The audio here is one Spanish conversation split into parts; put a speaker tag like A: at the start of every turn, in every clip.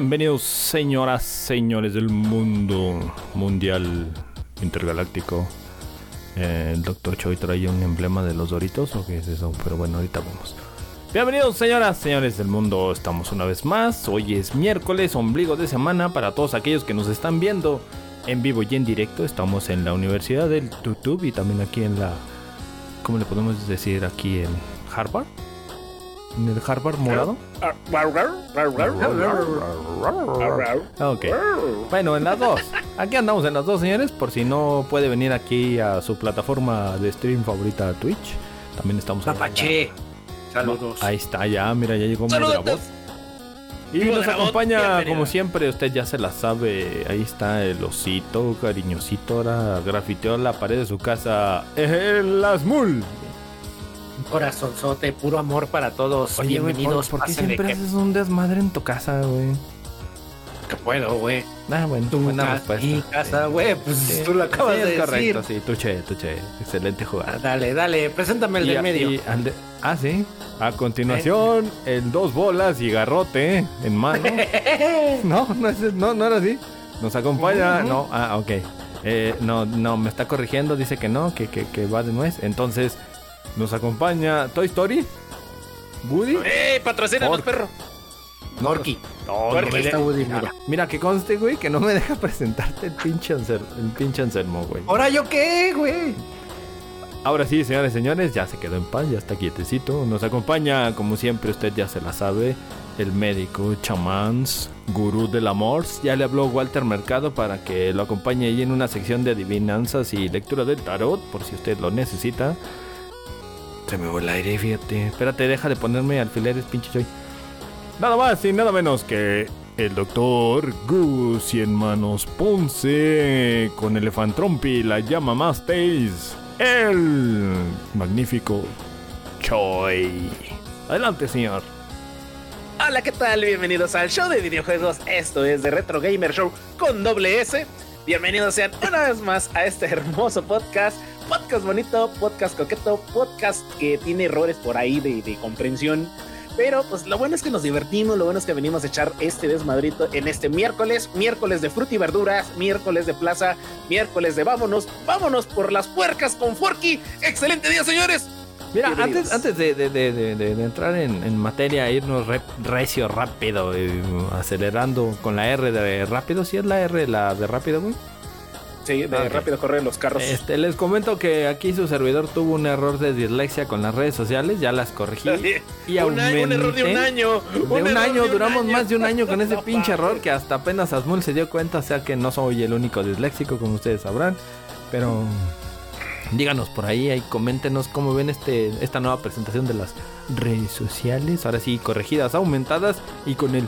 A: Bienvenidos, señoras, señores del mundo mundial intergaláctico. Eh, el doctor Choi trae un emblema de los Doritos, ¿o qué es eso? Pero bueno, ahorita vamos. Bienvenidos, señoras, señores del mundo. Estamos una vez más. Hoy es miércoles, ombligo de semana. Para todos aquellos que nos están viendo en vivo y en directo, estamos en la Universidad del YouTube y también aquí en la. ¿Cómo le podemos decir? Aquí en Harvard. ¿En el Harvard morado? Ok. Bueno, en las dos. Aquí andamos en las dos, señores. Por si no puede venir aquí a su plataforma de stream favorita, Twitch. También estamos en-
B: Papache. Saludos.
A: Ahí está, ya, mira, ya llegó
C: Saludos.
A: Voz. Y nos acompaña, como siempre, usted ya se la sabe. Ahí está el osito, cariñosito. Ahora grafiteó la pared de su casa. El Asmul.
B: Corazonzote, puro amor para todos.
A: Oye,
B: Bienvenidos.
A: ¿por, por qué
B: pásenle
A: siempre haces un desmadre en tu casa, güey?
B: que puedo, güey.
A: Ah, bueno,
B: Tu
A: buena respuesta.
B: mi casa, güey. Pues
A: Sí,
B: tú lo acabas
A: sí,
B: de
A: es
B: decir.
A: correcto, sí, tuche, tuche. Excelente
B: Ah,
A: jugada.
B: dale, dale. Preséntame el
A: Y
B: del medio.
A: y de- ah, sí. A continuación, el dos bolas y garrote en mano. no, no, es- no, no era así. Nos acompaña. No, ah, ok. Eh, no, no, me está corrigiendo. Dice que no, que, que, que va de nuez. Entonces, nos acompaña Toy Story. Woody.
C: ¡Eh, patrocínanos, perro!
B: Norki.
A: No, no me
B: está Woody,
A: mira,
B: mira.
A: que conste, güey, que no me deja presentarte el pinche Anselmo, el pinche Anselmo, güey.
B: ¿Ahora yo qué, güey?
A: Ahora sí, señores, señores, ya se quedó en paz, ya está quietecito. Nos acompaña, como siempre, usted ya se la sabe, el médico, chamans, gurú del amor. Ya le habló Walter Mercado para que lo acompañe ahí en una sección de adivinanzas y lectura del tarot, por si usted lo necesita. Se me va el aire, fíjate. Espérate, deja de ponerme alfileres, pinche choy. Nada más y nada menos que el doctor Gus Cien Manos Ponce con Elefantrompi, la llama más Taze, el magnífico Choi. Adelante, señor.
C: Hola, ¿qué tal? Bienvenidos al show de videojuegos. Esto es The Retro Gamer Show con doble S. Bienvenidos sean una vez más a este hermoso podcast. Podcast bonito, podcast coqueto, podcast que tiene errores por ahí de, de comprensión. Pero pues lo bueno es que nos divertimos, lo bueno es que venimos a echar este desmadrito en este miércoles, miércoles de fruta y verduras, miércoles de plaza, miércoles de vámonos, vámonos por las puercas con Forky. Excelente día, señores.
A: Mira, antes, antes de, de- de- entrar en, en materia, irnos re- recio, rápido, eh, acelerando con la R de rápido, si es la R la de rápido, güey.
C: Sí, de rápido corren los carros.
A: Este, les comento que aquí su servidor tuvo un error de dislexia con las redes sociales, ya las corregí. Y
C: un, año, un error de un
A: aumenté.
C: año.
A: De un año,
C: de
A: duramos
C: año.
A: más de un año con ese pinche error que hasta apenas Asmul se dio cuenta, o sea que no soy el único disléxico, como ustedes sabrán. Pero díganos por ahí, ahí coméntenos cómo ven este esta nueva presentación de las redes sociales. Ahora sí, corregidas, aumentadas y con el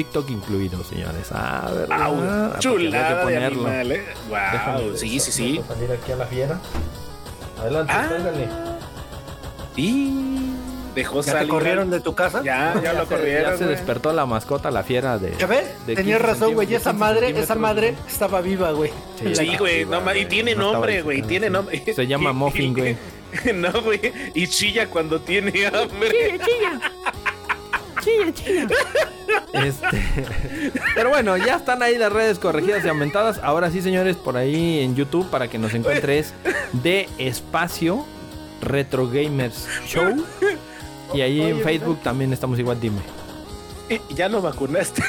A: TikTok incluido, señores. Ah, ¿verdad? Ah, porque
C: chulada
A: que
C: de
A: ponerlo.
C: animal, eh.
A: Déjame
C: Wow, sí, sí, sí.
A: salir aquí a la fiera. Adelante,
C: Ah.
A: póngale.
C: Y dejó
B: ¿Ya te
C: salir.
B: corrieron de tu casa?
C: Ya, ya lo
A: se-
C: corrieron.
A: Ya se
C: güey.
A: despertó la mascota, la fiera de.
B: ¿Ya ves?
A: de
B: Tenías
A: 15
B: razón, güey. Y esa madre,
A: 15
B: esa madre estaba viva, güey.
C: Sí, güey, no, ma- y tiene
A: No
C: nombre, güey, tiene
A: sí.
C: nombre.
A: Se llama Muffin, güey.
C: No, güey, y chilla cuando tiene hambre.
A: Este, pero bueno, ya están ahí las redes corregidas y aumentadas. Ahora sí, señores, por ahí en YouTube para que nos encuentres de espacio Retro Gamers Show. Y ahí en Facebook también estamos igual, dime.
C: Ya lo vacunaste.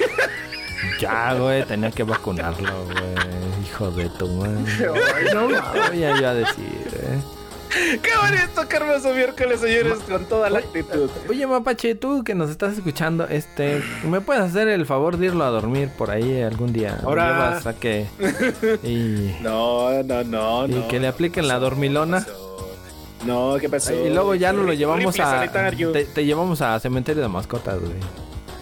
A: Ya, güey, tenía que vacunarlo, güey. Hijo de tu madre. No, ya iba a decir, eh.
C: Qué bonito, qué hermoso miércoles, señores, con toda la actitud.
A: Oye, Mapache, tú que nos estás escuchando, este, ¿me puedes hacer el favor de irlo a dormir por ahí algún día?
C: Ahora.
A: a que y,
C: No, no, no,
A: y
C: no.
A: que le apliquen la dormilona.
C: No, ¿qué pasó?
A: Y luego ya nos lo
C: Rifle
A: llevamos a te, te llevamos a cementerio de mascotas, güey.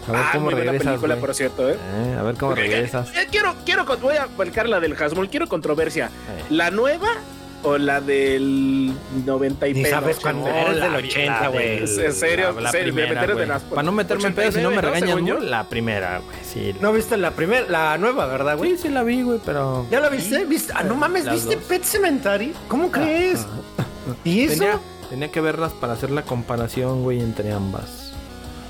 A: A ver
C: Ah,
A: cómo
C: muy buena
A: regresas,
C: película, por cierto, ¿eh?
A: Eh, a ver cómo regresas.
C: Eh, quiero, quiero, voy a marcar la del Hasmul, quiero controversia.
A: Eh.
C: ¿La nueva o la del 90 y pedo?
B: sabes cuándo
C: No,
B: eres
C: la-
B: del 80,
A: la
B: güey.
C: en serio,
A: la, la
C: serio, me
A: primera,
C: de las-
A: Para no meterme en pedo, si no me
C: 89, ¿no?
A: regañan, la primera, güey. Sí,
B: ¿No viste la primera, la nueva, verdad, güey?
A: sí, sí la vi, güey, pero
B: ¿Ya la viste? ¿Viste? Ah, no mames,
A: Las
B: ¿viste
A: dos.
B: Pet Cemetery? ¿Cómo crees? ¿Y eso?
A: tenía, tenía que verlas para hacer la comparación, güey, entre ambas.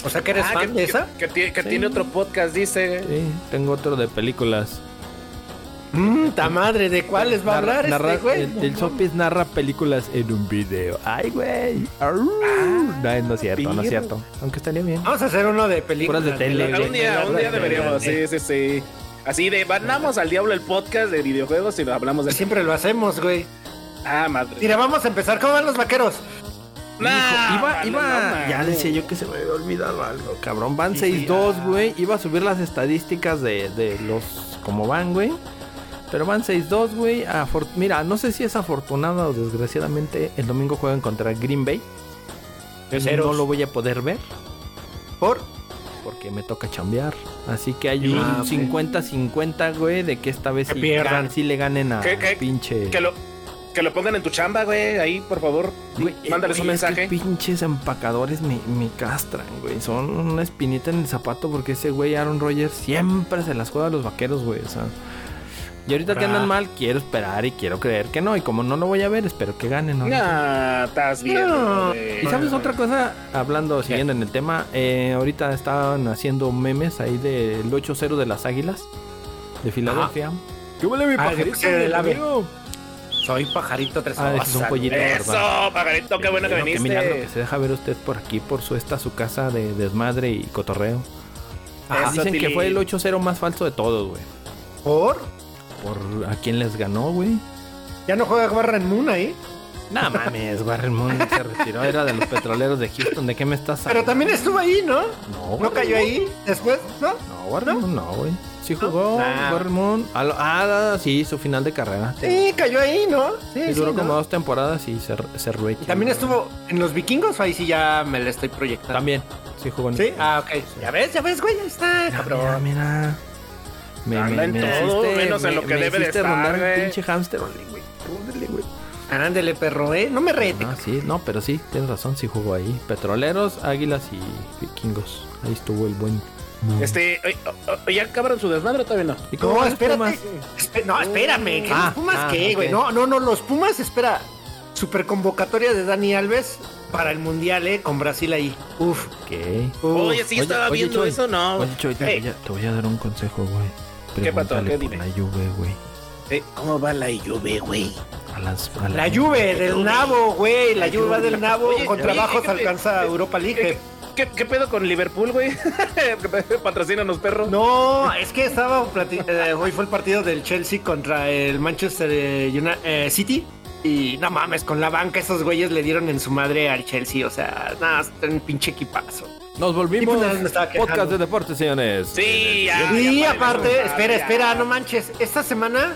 B: O sea, que eres
C: Ah,
B: fan
C: que,
B: de esa.
C: Que, que tiene, que
A: Sí.
C: tiene otro podcast, dice.
A: Sí, tengo otro de películas.
B: Mmm, ta madre, ¿de cuáles va a
A: Narra-
B: hablar
A: narra-
B: este güey?
A: El, el Sopis narra películas en un video. Ay, güey. Arr. no, no es cierto, no es cierto. Aunque estaría bien.
B: Vamos a hacer uno de películas.
A: Puras de tele.
C: Un día, un día
B: de-
C: deberíamos,
B: de-
C: sí, sí, sí. Así de, mandamos al diablo el podcast de videojuegos y nos hablamos de...
B: Siempre lo hacemos, güey.
C: Ah, madre.
B: Mira, vamos a empezar. ¿Cómo van los vaqueros?
C: Nah,
A: Hijo, iba, iba,
C: no,
A: ya decía yo que se me había olvidado algo, cabrón. Van
B: Sí, sí,
A: 6-2,
B: ah.
A: güey. Iba a subir las estadísticas de, de los como van, güey. Pero van 6-2, güey. Mira, no sé si es afortunada o desgraciadamente. El domingo juegan contra Green Bay.
B: Ceros.
A: No lo voy a poder ver
B: ¿Por?
A: porque me toca chambear. Así que hay
B: Ah,
A: un
B: ok.
A: 50-50, güey, de que esta vez
B: Que
A: sí, gan- sí le ganen a
C: ¿Qué, qué?
A: pinche.
C: Que lo, que lo pongan en tu chamba, güey, ahí, por favor.
A: Güey,
C: Mándales un
A: güey, es que
C: mensaje.
A: pinches empacadores me, me castran, güey. Son una espinita en el zapato porque ese güey Aaron Rodgers siempre se las juega a los vaqueros, güey. O sea. Y ahorita que
B: Ah.
A: andan mal, quiero esperar y quiero creer que no. Y como no lo voy a ver, espero que ganen. ¿no?
C: Nah, estás bien.
B: No.
A: Y sabes otra cosa, hablando, siguiendo en el tema, eh, ahorita estaban haciendo memes ahí del 8-0 de las Águilas de Filadelfia. ¿Qué huele mi
B: Ah,
A: pajarito?
B: que del ave.
A: amigo?
B: Soy pajarito tres
A: Ah, es un pollito.
C: Eso, pajarito, qué bueno que viniste.
A: milagro que se deja ver usted por aquí, por su esta su casa de desmadre y cotorreo.
B: Ah,
C: Eso,
A: Dicen que fue el 8-0 más falso de todos, güey.
B: ¿Por?
A: Por a quién les ganó, güey.
B: ¿Ya no juega Warren Moon ahí?
A: No mames, Warren Moon se retiró, era de los petroleros de Houston. ¿De qué me estás
B: Pero también estuvo ahí, ¿no?
A: No,
B: ¿No cayó ahí después? ¿No?
A: No, Warren Moon no, güey. Sí jugó
B: Nah.
A: Warren Moon. a lo- Ah, sí, su final de carrera.
B: Sí, cayó ahí, ¿no? Sí,
A: Y
B: sí,
A: duró
B: ¿no?
A: como dos temporadas y se, se retiró.
B: ¿Y también estuvo en los vikingos ahí sí ya me la estoy proyectando?
A: También, sí jugó en
B: ¿Sí? Ah, ok. Ya ves, ya ves, güey, ahí está,
A: Mira,
B: cabrón.
A: mira. Me,
C: Anda en todo, menos en lo que debe de
A: hiciste
C: estar, güey.
A: pinche hamster, güey.
B: Ándele, perro, ¿eh? No me rete.
A: No, sí, no, pero sí, tienes razón, sí jugó ahí. Petroleros, águilas y vikingos. Ahí estuvo el buen.
C: Este, oye, o- o- ¿ya acabaron su desmadre o todavía no?
A: ¿Y cómo
B: No, espérate. Espe- no, espérame. ¿que
A: Ah,
B: ¿Los Pumas
A: ah,
B: qué,
A: ok.
B: güey? No, no, no, los Pumas, espera. Super convocatoria de Dani Alves para el Mundial, ¿eh? Con Brasil ahí. Uf.
A: ¿Qué?
B: uf.
C: Oye, sí
A: Oye,
C: estaba
A: oye,
C: viendo
A: Choy,
C: eso, ¿no?
A: Oye, Choy, te,
C: Ey,
A: voy a, te voy a dar un consejo, güey.
C: ¿Qué pasó? ¿Qué? Dime.
A: la Juve, güey.
C: eh, ¿Cómo va la Juve, güey?
A: A las, a
B: La Juve del Nabo, güey. La Juve va del Nabo.
C: Oye,
B: Con
C: oye,
B: trabajos
C: ¿qué te-
B: alcanza
C: qué-
B: Europa
C: ¿Qué,
B: League.
C: qué, qué pedo con Liverpool, güey? Patrocínanos, perro.
B: No, es que estaba eh, hoy fue el partido del Chelsea contra el Manchester eh, eh, City y no mames, con la banca esos güeyes le dieron en su madre al Chelsea, o sea, nada, está un pinche equipazo.
A: Nos volvimos
B: pues,
A: podcast de deportes, señores.
C: Sí, ya.
B: y
C: ya,
B: aparte,
C: ya,
B: espera,
C: ya.
B: espera, no manches, esta semana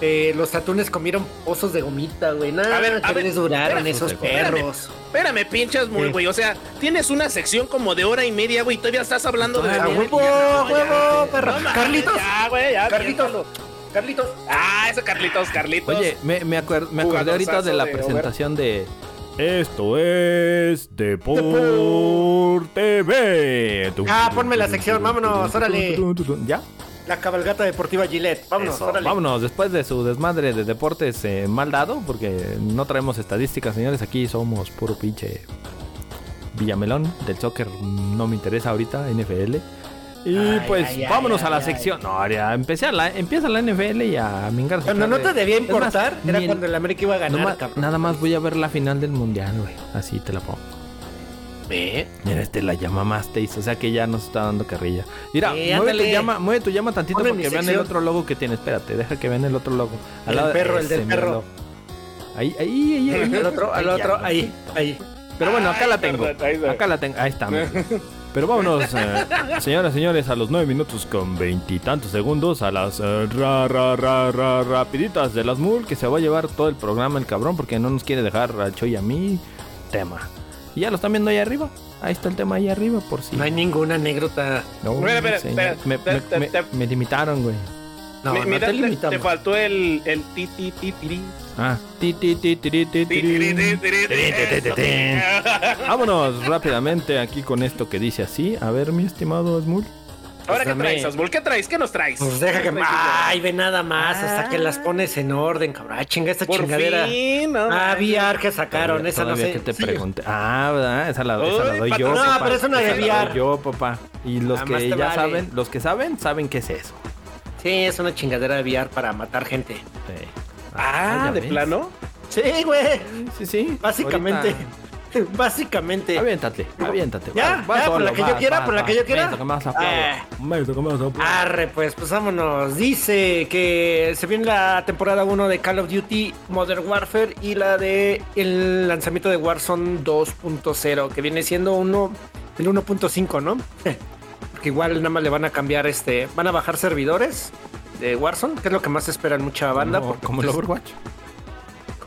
B: eh, los atunes comieron pozos de gomita, güey, nada,
C: A ver, a ver,
B: les duraron
C: espérame,
B: esos
C: espérame.
B: perros.
C: Espérame, pinchas muy, güey. O sea, tienes una sección como de hora y media, güey. Todavía estás hablando de.
B: A
C: de-
B: huevo, huevo, perro.
C: no
B: Carlitos.
C: Ya, güey, ya.
B: Carlitos,
C: piénsalo.
B: Carlitos.
C: Ah, ese Carlitos, Carlitos.
A: Oye, me, me, acuer- me acordé ahorita de la
C: de
A: presentación de... Esto es Deporte TV.
B: Ah, ponme la sección, vámonos, órale.
A: ¿Ya?
B: La cabalgata deportiva Gillette, vámonos,
A: Eso,
B: órale.
A: vámonos, después de su desmadre de deportes eh, mal dado, porque no traemos estadísticas, señores, aquí somos puro pinche Villamelón, del soccer no me interesa ahorita, NFL. Y
B: Ay,
A: pues
B: ay, ay,
A: vámonos a la sección. No, ya empecé a la, empieza la NFL y a mingarse.
B: Cuando no te debía
A: Es más,
B: importar, era cuando el América iba a ganar,
A: Nomás- nada más voy a ver la final del mundial, güey. Así te la pongo.
C: Ve.
A: Mira, este la llama más te hizo, o sea que ya nos está dando carrilla. Mira, mueve tu llama, mueve tu llama tantito
B: Ponle
A: porque vean el otro logo que tiene. Espérate, deja que vean el otro logo.
B: El perro, el del perro.
A: Ahí, ahí, ahí, ahí.
B: Al otro, al
A: Ahí,
B: otro, ahí, ahí.
A: Pero bueno, acá la tengo. Acá la tengo. Ahí está. Pero vámonos, eh, señoras y señores, a los nueve minutos con veintitantos segundos, a las eh, ra, ra, ra, ra, rapiditas de las mul, que se va a llevar todo el programa el cabrón, porque no nos quiere dejar a Choy y a mí tema. Y ya lo están viendo ahí arriba. Ahí está el tema ahí arriba, por si.
B: No hay ninguna anécdota.
A: No,
C: Espera, espera, espera.
A: Me, me- me limitaron, güey.
B: No,
C: Mi-
B: no
C: mira,
B: te
C: te, te faltó el, el ti, ti, ti, tiri.
A: Ah, ti, ti, ti, tiri, ti,
C: Ti,
A: tiri.
C: tiri, tiri, tiri, eso.
A: Vámonos rápidamente aquí con esto que dice así. A ver, mi estimado Smul.
C: Ahora, ¿qué
B: Dame.
C: traes, Osmul? ¿Qué traes? ¿Qué nos traes?
B: Pues deja que.
C: ¿Qué traes,
B: Ay, ve nada más hasta que las pones en orden, cabrón. Ah, chinga esta
C: Por
B: chingadera.
C: fin, no
B: Ah. VR que sacaron.
A: Todavía-
B: Esa no
A: todavía
B: sé.
A: que te
B: Sí.
A: pregunté. Ah, ¿verdad? Esa la, esa la
C: Uy,
A: doy
C: patrón.
A: yo.
C: No,
A: papá.
B: pero es una de VR.
A: yo, papá. Y los
B: Nada más
A: que ya
B: vale.
A: saben, los que saben, saben qué es eso.
B: Sí, es una chingadera de VR para matar gente.
A: Sí.
C: Ah,
A: ya
B: ¿eh?
C: ¿de
A: ves.
C: plano?
B: Sí, güey.
A: Sí, sí.
B: Básicamente.
A: Ahorita-
B: Básicamente.
A: Aviéntate, aviéntate.
B: Ya, por la que yo quiera,
A: vas,
B: por la que yo quiera. Ah. Arre, pues, pues vámonos. Dice que se viene la temporada 1 de Call of Duty Modern Warfare y la de el lanzamiento de Warzone 2.0, que viene siendo uno el 1.5, ¿no? Porque igual nada más le van a cambiar este, van a bajar servidores de Warzone, que es lo que más esperan mucha banda.
A: Como,
B: porque,
A: como el
B: pues,
A: Overwatch.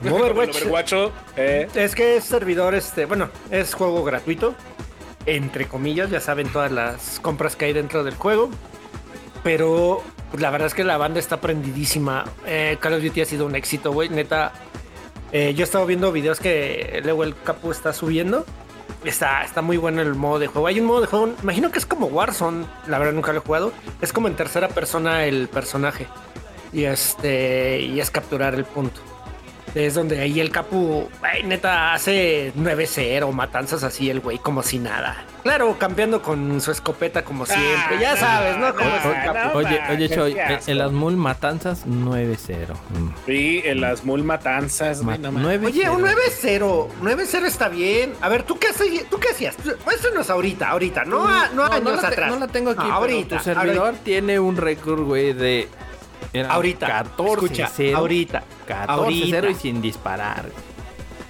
B: como Overwatch.
C: El eh.
B: Es que es servidor, este, bueno, es juego gratuito, entre comillas, ya saben todas las compras que hay dentro del juego. Pero pues, la verdad es que la banda está prendidísima. Eh, Call of Duty ha sido un éxito, güey. Neta, eh, yo he estado viendo videos que luego el Capu está subiendo. Está, está muy bueno el modo de juego. Hay un modo de juego, imagino que es como Warzone. La verdad nunca lo he jugado. Es como en tercera persona el personaje. Y este, y es capturar el punto. Es donde ahí el Capu, ay, neta, hace 9-0, matanzas así el güey, como si nada. Claro, cambiando con su escopeta como siempre. ya
C: no,
B: sabes, ¿no? Como
C: no,
B: el
C: no.
A: Oye, oye, Choy, el Asmul Matanzas 9-0. Mm.
C: Sí, en las mul matanzas,
A: Ma-
C: no mames.
A: 9-0.
B: Oye, un 9-0. 9-0 está bien. A ver, ¿tú qué, hacías? ¿tú qué hacías? Eso no es ahorita, ahorita. No, a- no, años
A: la
B: atrás.
A: no la tengo aquí,
B: No,
A: pero
B: ahorita.
A: tu servidor
B: ahorita.
A: tiene un récord, güey, de... eran
B: Ahorita.
A: 14
B: Escucha,
A: 0.
B: ahorita.
A: 14
B: ahorita.
A: 0 y sin disparar.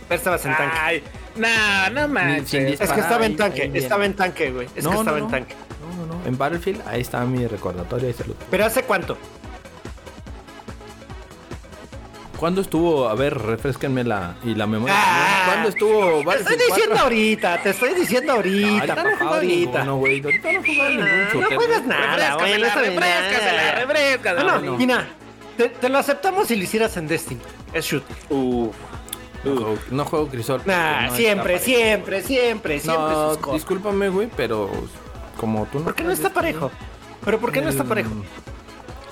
B: Estabas en tanque.
C: Ay, no, no
A: sin
C: manches.
B: es que
A: disparar,
B: estaba en tanque.
A: ahí.
B: Estaba en tanque, güey. Es
A: No,
B: que estaba
A: no.
B: en tanque.
A: No, no, no. En Battlefield, ahí está mi recordatorio. Ahí se lo-
B: ¿Pero hace cuánto?
A: ¿Cuándo estuvo? A ver, refresquenme la, y la memoria.
B: Ah,
A: ¿Cuándo estuvo
B: Te estoy diciendo
A: 4?
B: ahorita, te estoy diciendo ahorita,
A: Ahorita no
B: papá,
A: jugado
B: ahorita.
A: ninguno, güey. Ahorita no he jugado ningún
B: No
A: shooter.
B: juegas nada, güey. no
C: Refrescasela, refrescasela.
B: No, no,
A: no.
B: Mira, te, te lo aceptamos si lo hicieras en Destiny. Es shoot.
C: Uf.
A: No juego, no juego Crisol.
B: Nah,
A: no
B: siempre, siempre, siempre, siempre sus
A: No, discúlpame, güey, pero como tú no.
B: ¿Por qué no
A: juegas
B: está parejo? ¿Pero por qué no está
A: el-
B: parejo?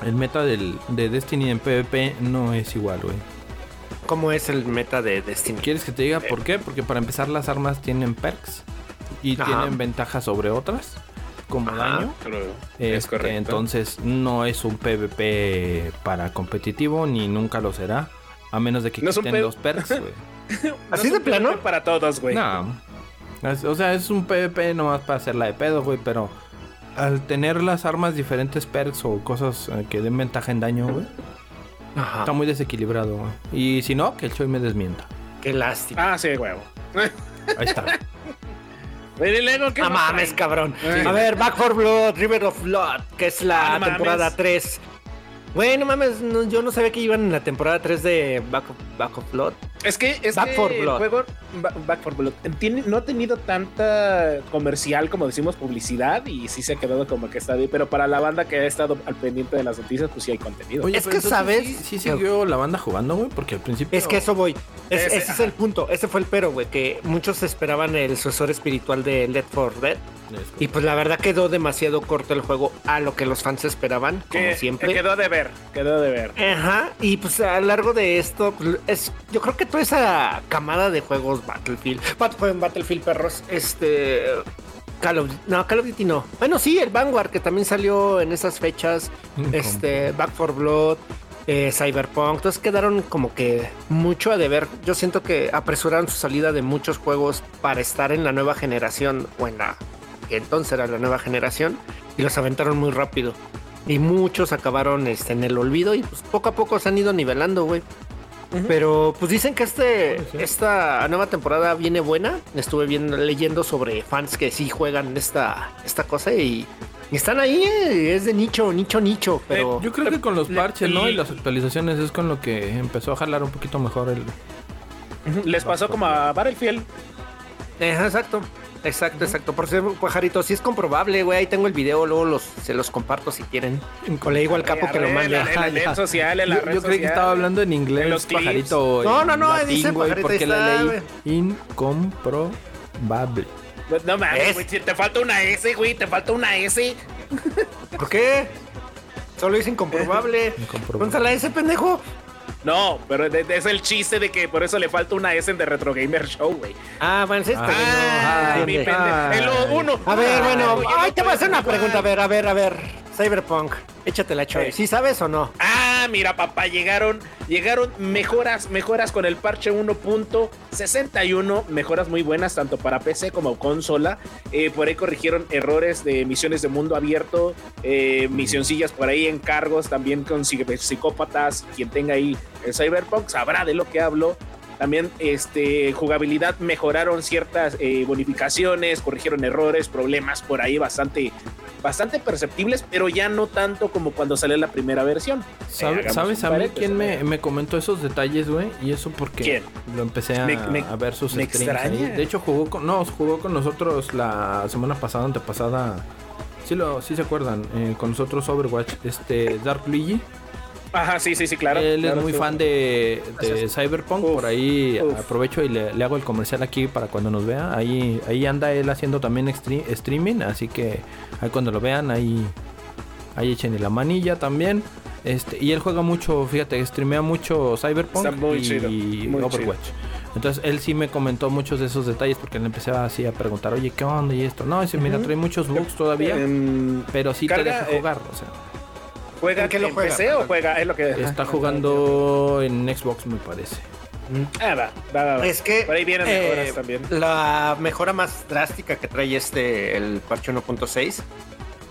A: El meta del, de Destiny en PvP no es igual, güey.
B: ¿Cómo es el meta de Destiny?
A: ¿Quieres que te diga por qué? Porque para empezar las armas tienen perks y
B: Ajá.
A: tienen ventajas sobre otras, como
B: Ajá.
A: daño.
C: Creo,
A: Este,
C: es correcto.
A: Entonces no es un PvP para competitivo ni nunca lo será. A menos de que
C: No
A: quiten los perks, güey.
C: No
B: ¿Así de plano?
C: PvP Para todos, güey.
A: No. Es- O sea, es un PvP nomás para hacerla de pedo, güey, pero al tener las armas diferentes perks o cosas eh, que den ventaja en daño, güey,
B: Ajá.
A: está muy desequilibrado, güey. Y si no, que el Choi me desmienta.
B: Qué lástima.
C: Ah, sí, huevo.
A: Ahí está.
C: Pero y luego, ¿qué
B: No mames, cabrón.
C: Sí.
B: A ver, Back for Blood, River of Blood, que es la
C: Ah, no
B: temporada
C: mames.
B: 3. Güey, no mames, no- yo no sabía que iban en la temporada 3 de Back of, Back of Blood.
C: Es que, es
B: Back
C: que
B: for
C: el
B: Blood.
C: juego Ba- Back for Blood tiene, no ha tenido tanta comercial como decimos publicidad y sí se ha quedado como que está bien, pero para la banda que ha estado al pendiente de las noticias, pues sí hay contenido.
A: Oye,
B: Es que sabes-
A: Sí, sí siguió la banda jugando, güey, porque al principio.
B: Es que eso voy. Es-
C: Ese,
B: ese es el punto. Ese fue el pero, güey, que muchos esperaban el sucesor espiritual de Left 4 Dead. Y pues la verdad quedó demasiado corto el juego a lo que los fans esperaban, como siempre.
C: que quedó de ver, quedó de ver.
B: Ajá, y pues a lo largo de esto, pues, es, yo creo que toda esa camada de juegos Battlefield, Battlefield perros, este, Call of No, Call of Duty no. Bueno, sí, el Vanguard, que también salió en esas fechas. Este, Back for Blood, eh, Cyberpunk. Entonces quedaron como que mucho a deber. Yo siento que apresuraron su salida de muchos juegos para estar en la nueva generación o en la que entonces era la nueva generación y los aventaron muy rápido. Y muchos acabaron este, en el olvido y pues poco a poco se han ido nivelando, güey. Pero pues dicen que este, esta nueva temporada viene buena. Estuve viendo, leyendo sobre fans que sí juegan esta, esta cosa y, y están ahí. eh, Es de nicho, nicho, nicho. Pero
A: Yo creo que con los parches, ¿no? Y las actualizaciones es con lo que empezó a jalar un poquito mejor el...
C: Les pasó como a Battlefield.
B: Eh, exacto, exacto, exacto. Por cierto, pajarito, sí es comprobable, güey. Ahí tengo el video, luego los, se los comparto si quieren. Le digo al capo que lo mande.
C: En la red social, en la
A: Yo,
C: red
A: yo creí que estaba hablando en inglés,
C: En los
A: pajarito.
B: No, no, no,
A: latín,
B: dice
A: güey,
B: pajarito,
A: porque la
B: güey.
A: incomprobable.
C: No mames, güey, si te falta una S, güey, te falta una S.
B: ¿Por qué? Solo es incomprobable.
A: Incomprobable.
B: Pónsela ese pendejo.
C: No, pero de- de- es el chiste de que por eso le falta una S en The Retro Gamer Show, güey.
B: Ah, bueno, es.
C: Ah,
B: no,
C: mi pendejo. Uno.
B: A ver, bueno,
C: no
B: ay, te voy a hacer una pregunta. A ver, a ver, a ver. Cyberpunk, échatela, Choy.
C: Sí.
B: ¿Sí sabes o no?
C: Ah, mira, papá, llegaron, llegaron mejoras, mejoras con el parche 1.61, mejoras muy buenas tanto para PC como consola. Eh, por ahí corrigieron errores de misiones de mundo abierto, eh, misioncillas por ahí, encargos también con psi- psicópatas. Quien tenga ahí el Cyberpunk sabrá de lo que hablo. También este, jugabilidad mejoraron ciertas eh, bonificaciones, corrigieron errores, problemas por ahí bastante, bastante perceptibles, pero ya no tanto como cuando salió la primera versión.
A: ¿Sabe-
C: Eh,
A: ¿Sabes a mí quién me, comentó esos detalles, güey? Y eso porque
C: ¿Quién?
A: lo empecé a,
C: Me- me-
A: a ver sus
C: me
A: streams
C: extraña.
A: De hecho, jugó con, no, jugó con nosotros la semana pasada, antepasada. Sí, lo, sí se acuerdan, eh, con nosotros Overwatch, este Dark Luigi.
C: Ajá, sí, sí, sí, claro.
A: Él
C: claro,
A: es muy
C: sí.
A: fan de, de Cyberpunk,
C: Uf,
A: por ahí
C: uf.
A: aprovecho y le, le hago el comercial aquí para cuando nos vea. Ahí, ahí anda él haciendo también extre- streaming, así que ahí cuando lo vean, ahí, ahí echen la manilla también. Este, y él juega mucho, fíjate, streamea mucho Cyberpunk y
C: chido, muy
A: Overwatch. Entonces él sí me comentó muchos de esos detalles porque le empecé así a preguntar, oye, ¿qué onda y esto? No, dice, mira, trae muchos bugs todavía,
C: Em,
A: pero sí
C: carga,
A: te deja
C: eh,
A: jugar, o sea.
C: ¿Juega
B: ¿En qué lo
C: en
B: juega?
C: PC o juega? Es lo que.
A: Está
C: Ajá.
A: jugando en Xbox, me parece.
C: Ah, va, va, va.
B: Es que
C: Por ahí vienen
B: eh,
C: también.
B: la mejora más drástica que trae este, el parche 1.6,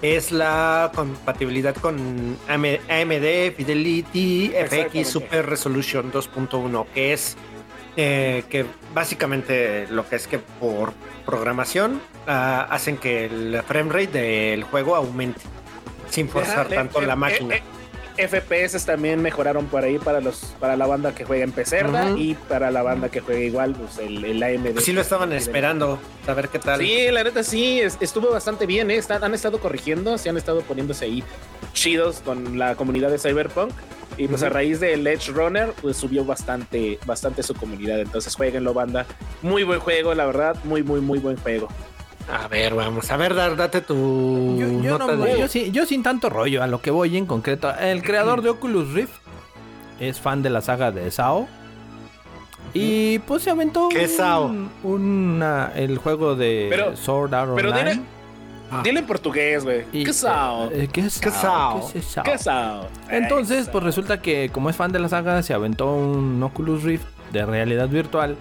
B: es la compatibilidad con AM- AMD Fidelity. FX Super Resolution 2.1, que es eh, que básicamente lo que es que por programación ah, hacen que el frame rate del juego aumente sin forzar tanto
C: eh,
B: la
C: eh,
B: máquina.
C: eh, FPS también mejoraron por ahí para los para la banda que juega en PC ¿verdad?
B: Ujú.
C: y para la banda que juega igual pues el, el AMD.
B: Pues sí lo estaban esperando, a ver qué tal.
C: Sí, la neta sí, es- estuvo bastante bien, ¿eh? Están- han estado corrigiendo, se han estado poniéndose ahí chidos con la comunidad de Cyberpunk. Y pues a
B: Ujú.
C: raíz del Edge Runner, pues subió bastante, bastante su comunidad. Entonces jueguenlo, banda. Muy buen juego, la verdad. Muy, muy, muy buen juego.
B: A ver, vamos. A ver, Dar, date tu
A: Yo, yo
B: nota
A: no-
B: de-
A: yo sí- yo sin tanto rollo, a lo que voy en concreto. El creador de Oculus Rift es fan de la saga de Sao. Y pues se aventó
B: ¿Qué Sao?
A: un- una- el juego de
C: Pero-
A: Sword Art
C: pero
A: Online.
C: dile-
B: Ah.
C: Dile en portugués, güey.
A: Y-
C: ¿Qué sao?
A: eh, ¿Qué es
B: ¿Qué
A: Sao?
B: Sao?
A: ¿Qué es Sao?
C: ¿Qué sao?
A: Entonces, pues resulta que como es fan de la saga, se aventó un Oculus Rift de realidad virtual.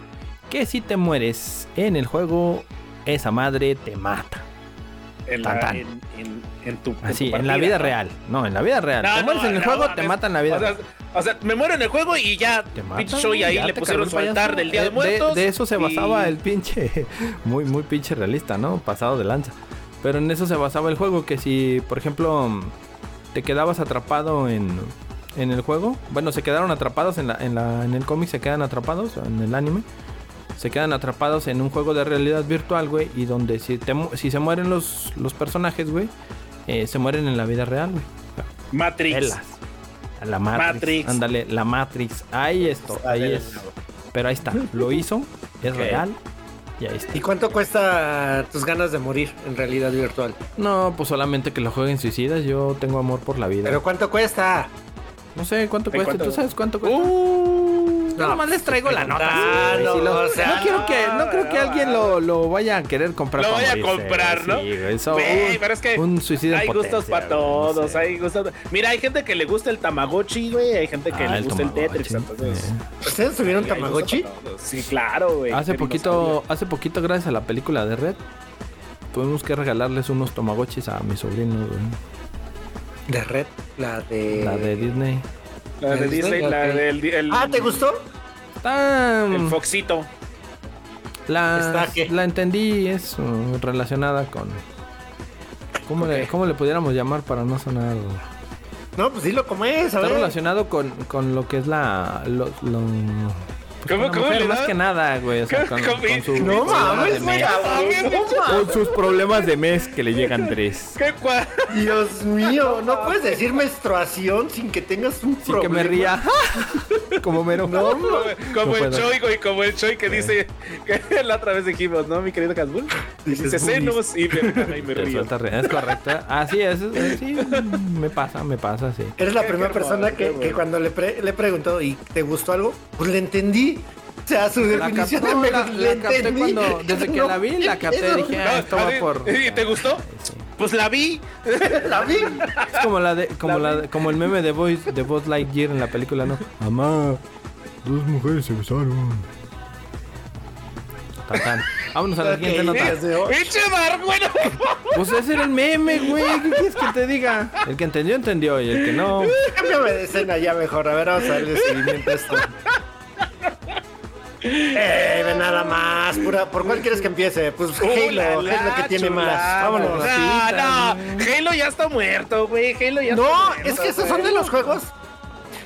A: Que si te mueres en el juego, esa madre te mata.
C: en, la-
A: tan, tan.
C: en, en- en tu.
A: Así,
C: tu
A: en la vida
C: ¿no?
A: real. No, en la vida real.
C: No,
A: te mueres
C: no,
A: en el juego, te matan en la vida
C: O sea,
A: real.
C: o sea, me muero en el juego y ya.
A: Te matan,
C: Pinche show y
A: güey,
C: ahí le pusieron su altar del Día de,
A: Eh,
C: Muertos.
A: De, eso se
C: y-
A: basaba el pinche. Muy, muy pinche realista, ¿no? Pasado de lanza. Pero en eso se basaba el juego. Que si, por ejemplo, te quedabas atrapado en, en el juego. Bueno, se quedaron atrapados en, la, en, la, en el cómic, se quedan atrapados en el anime. Se quedan atrapados en un juego de realidad virtual, güey. Y donde si, te mu- si se mueren los, los personajes, güey, eh, se mueren en la vida real, güey.
C: Matrix.
A: Pelas. La Matrix.
C: Matrix.
A: Ándale, la Matrix. Ahí esto, ahí es. Pero ahí está, lo hizo, es real. Y ahí está.
B: ¿Y cuánto cuesta tus ganas de morir en realidad virtual?
A: No, pues solamente que lo jueguen suicidas. Yo tengo amor por la vida.
B: ¿Pero cuánto cuesta?
A: no sé cuánto
C: ¿De
A: cuesta.
C: cuánto?
A: ¿Tú sabes cuánto cuesta?
C: Uh,
A: Yo nomás les traigo la nota.
B: Ah,
A: sí,
B: no,
A: sí, lo-
B: o sea,
A: no quiero que, no creo que alguien lo, lo vaya a querer comprar.
C: Lo vaya a comprar, ¿no?
A: Sí, eso,
C: Güey,
A: un-
C: pero es que
A: un suicidio en
C: hay gustos para
A: no
C: todos,
A: sé.
C: hay gustos. Mira, hay gente que le gusta el Tamagotchi, güey, hay gente que
A: Ah,
C: le
A: el
C: gusta el
A: Tamagotchi,
C: Tetris, entonces.
A: eh.
B: ¿Ustedes tuvieron Tamagotchi?
C: Sí, claro, güey.
A: Hace poquito, hace poquito, gracias a la película de Red, tuvimos que regalarles unos tamagotchis a mis sobrinos, güey.
B: De Red, la de.
A: La de Disney.
C: La de
B: ¿El
C: Disney, la del el,
B: Ah, ¿te gustó?
C: El Foxito.
A: la, la entendí, es uh, relacionada con... ¿Cómo, le. ¿Cómo le pudiéramos llamar para no sonar...?
B: No, pues dilo como es, a
A: Está
B: ver.
A: relacionado con, con lo que es la... Lo, lo-
C: ¿Cómo-
A: con la
C: cómo
A: mujer,
C: le
A: más que nada, güey. O sea, con,
C: ¿Cómo-
A: con sus
B: No
A: problemas
B: mames,
A: de mes.
B: cabrón.
A: Con sus problemas de mes que le llegan tres.
C: ¿Qué cua-
B: Dios mío, no puedes decir menstruación sin que tengas un
A: Sin que
B: problema.
A: me ría. Como mero.
B: No,
C: Como, como
A: No
C: el
A: puedo.
C: Choi, güey, como el Choi que dice que la otra vez dijimos, ¿no, mi querido Casbun?
B: Dices
C: Dice senos y me, y me río.
A: Es correcto. Así es. es- Sí, me pasa, me pasa, sí.
B: Eres la
C: Qué-
B: primera
C: qué
B: persona que, que cuando le, pre- le preguntó y te gustó algo, pues le entendí. O sea, su
A: La
B: definición
A: captó,
B: de me
A: la, la capté cuando, desde que
B: No,
A: la vi, la
B: ¿qué
A: capté dije, ah, esto va por...
C: ¿Y te gustó?
A: Sí.
C: Pues la vi.
B: La vi.
A: Es como la de, como
C: La
A: la, de- como el meme de Voice, de Buzz Lightyear en la película, ¿no? Mamá, dos mujeres se besaron. Tan, tan. Vámonos a la siguiente nota.
B: desde hoy.
C: ¡Pinche Mar, bueno!
A: Pues ese era el meme, güey. ¿Qué quieres que te diga? El que entendió, entendió. Y el que no.
B: Cámbiame de escena ya mejor. A ver, vamos a darle seguimiento a esto. Eh, ve nada más. Pura, ¿Por cuál quieres que empiece? Pues Halo,
C: ¡Uh, la,
B: es lo que tiene más. Vámonos.
C: No, no, Halo ya está muerto, güey. Halo ya
B: No,
C: está muerto,
B: es que esos son de los juegos.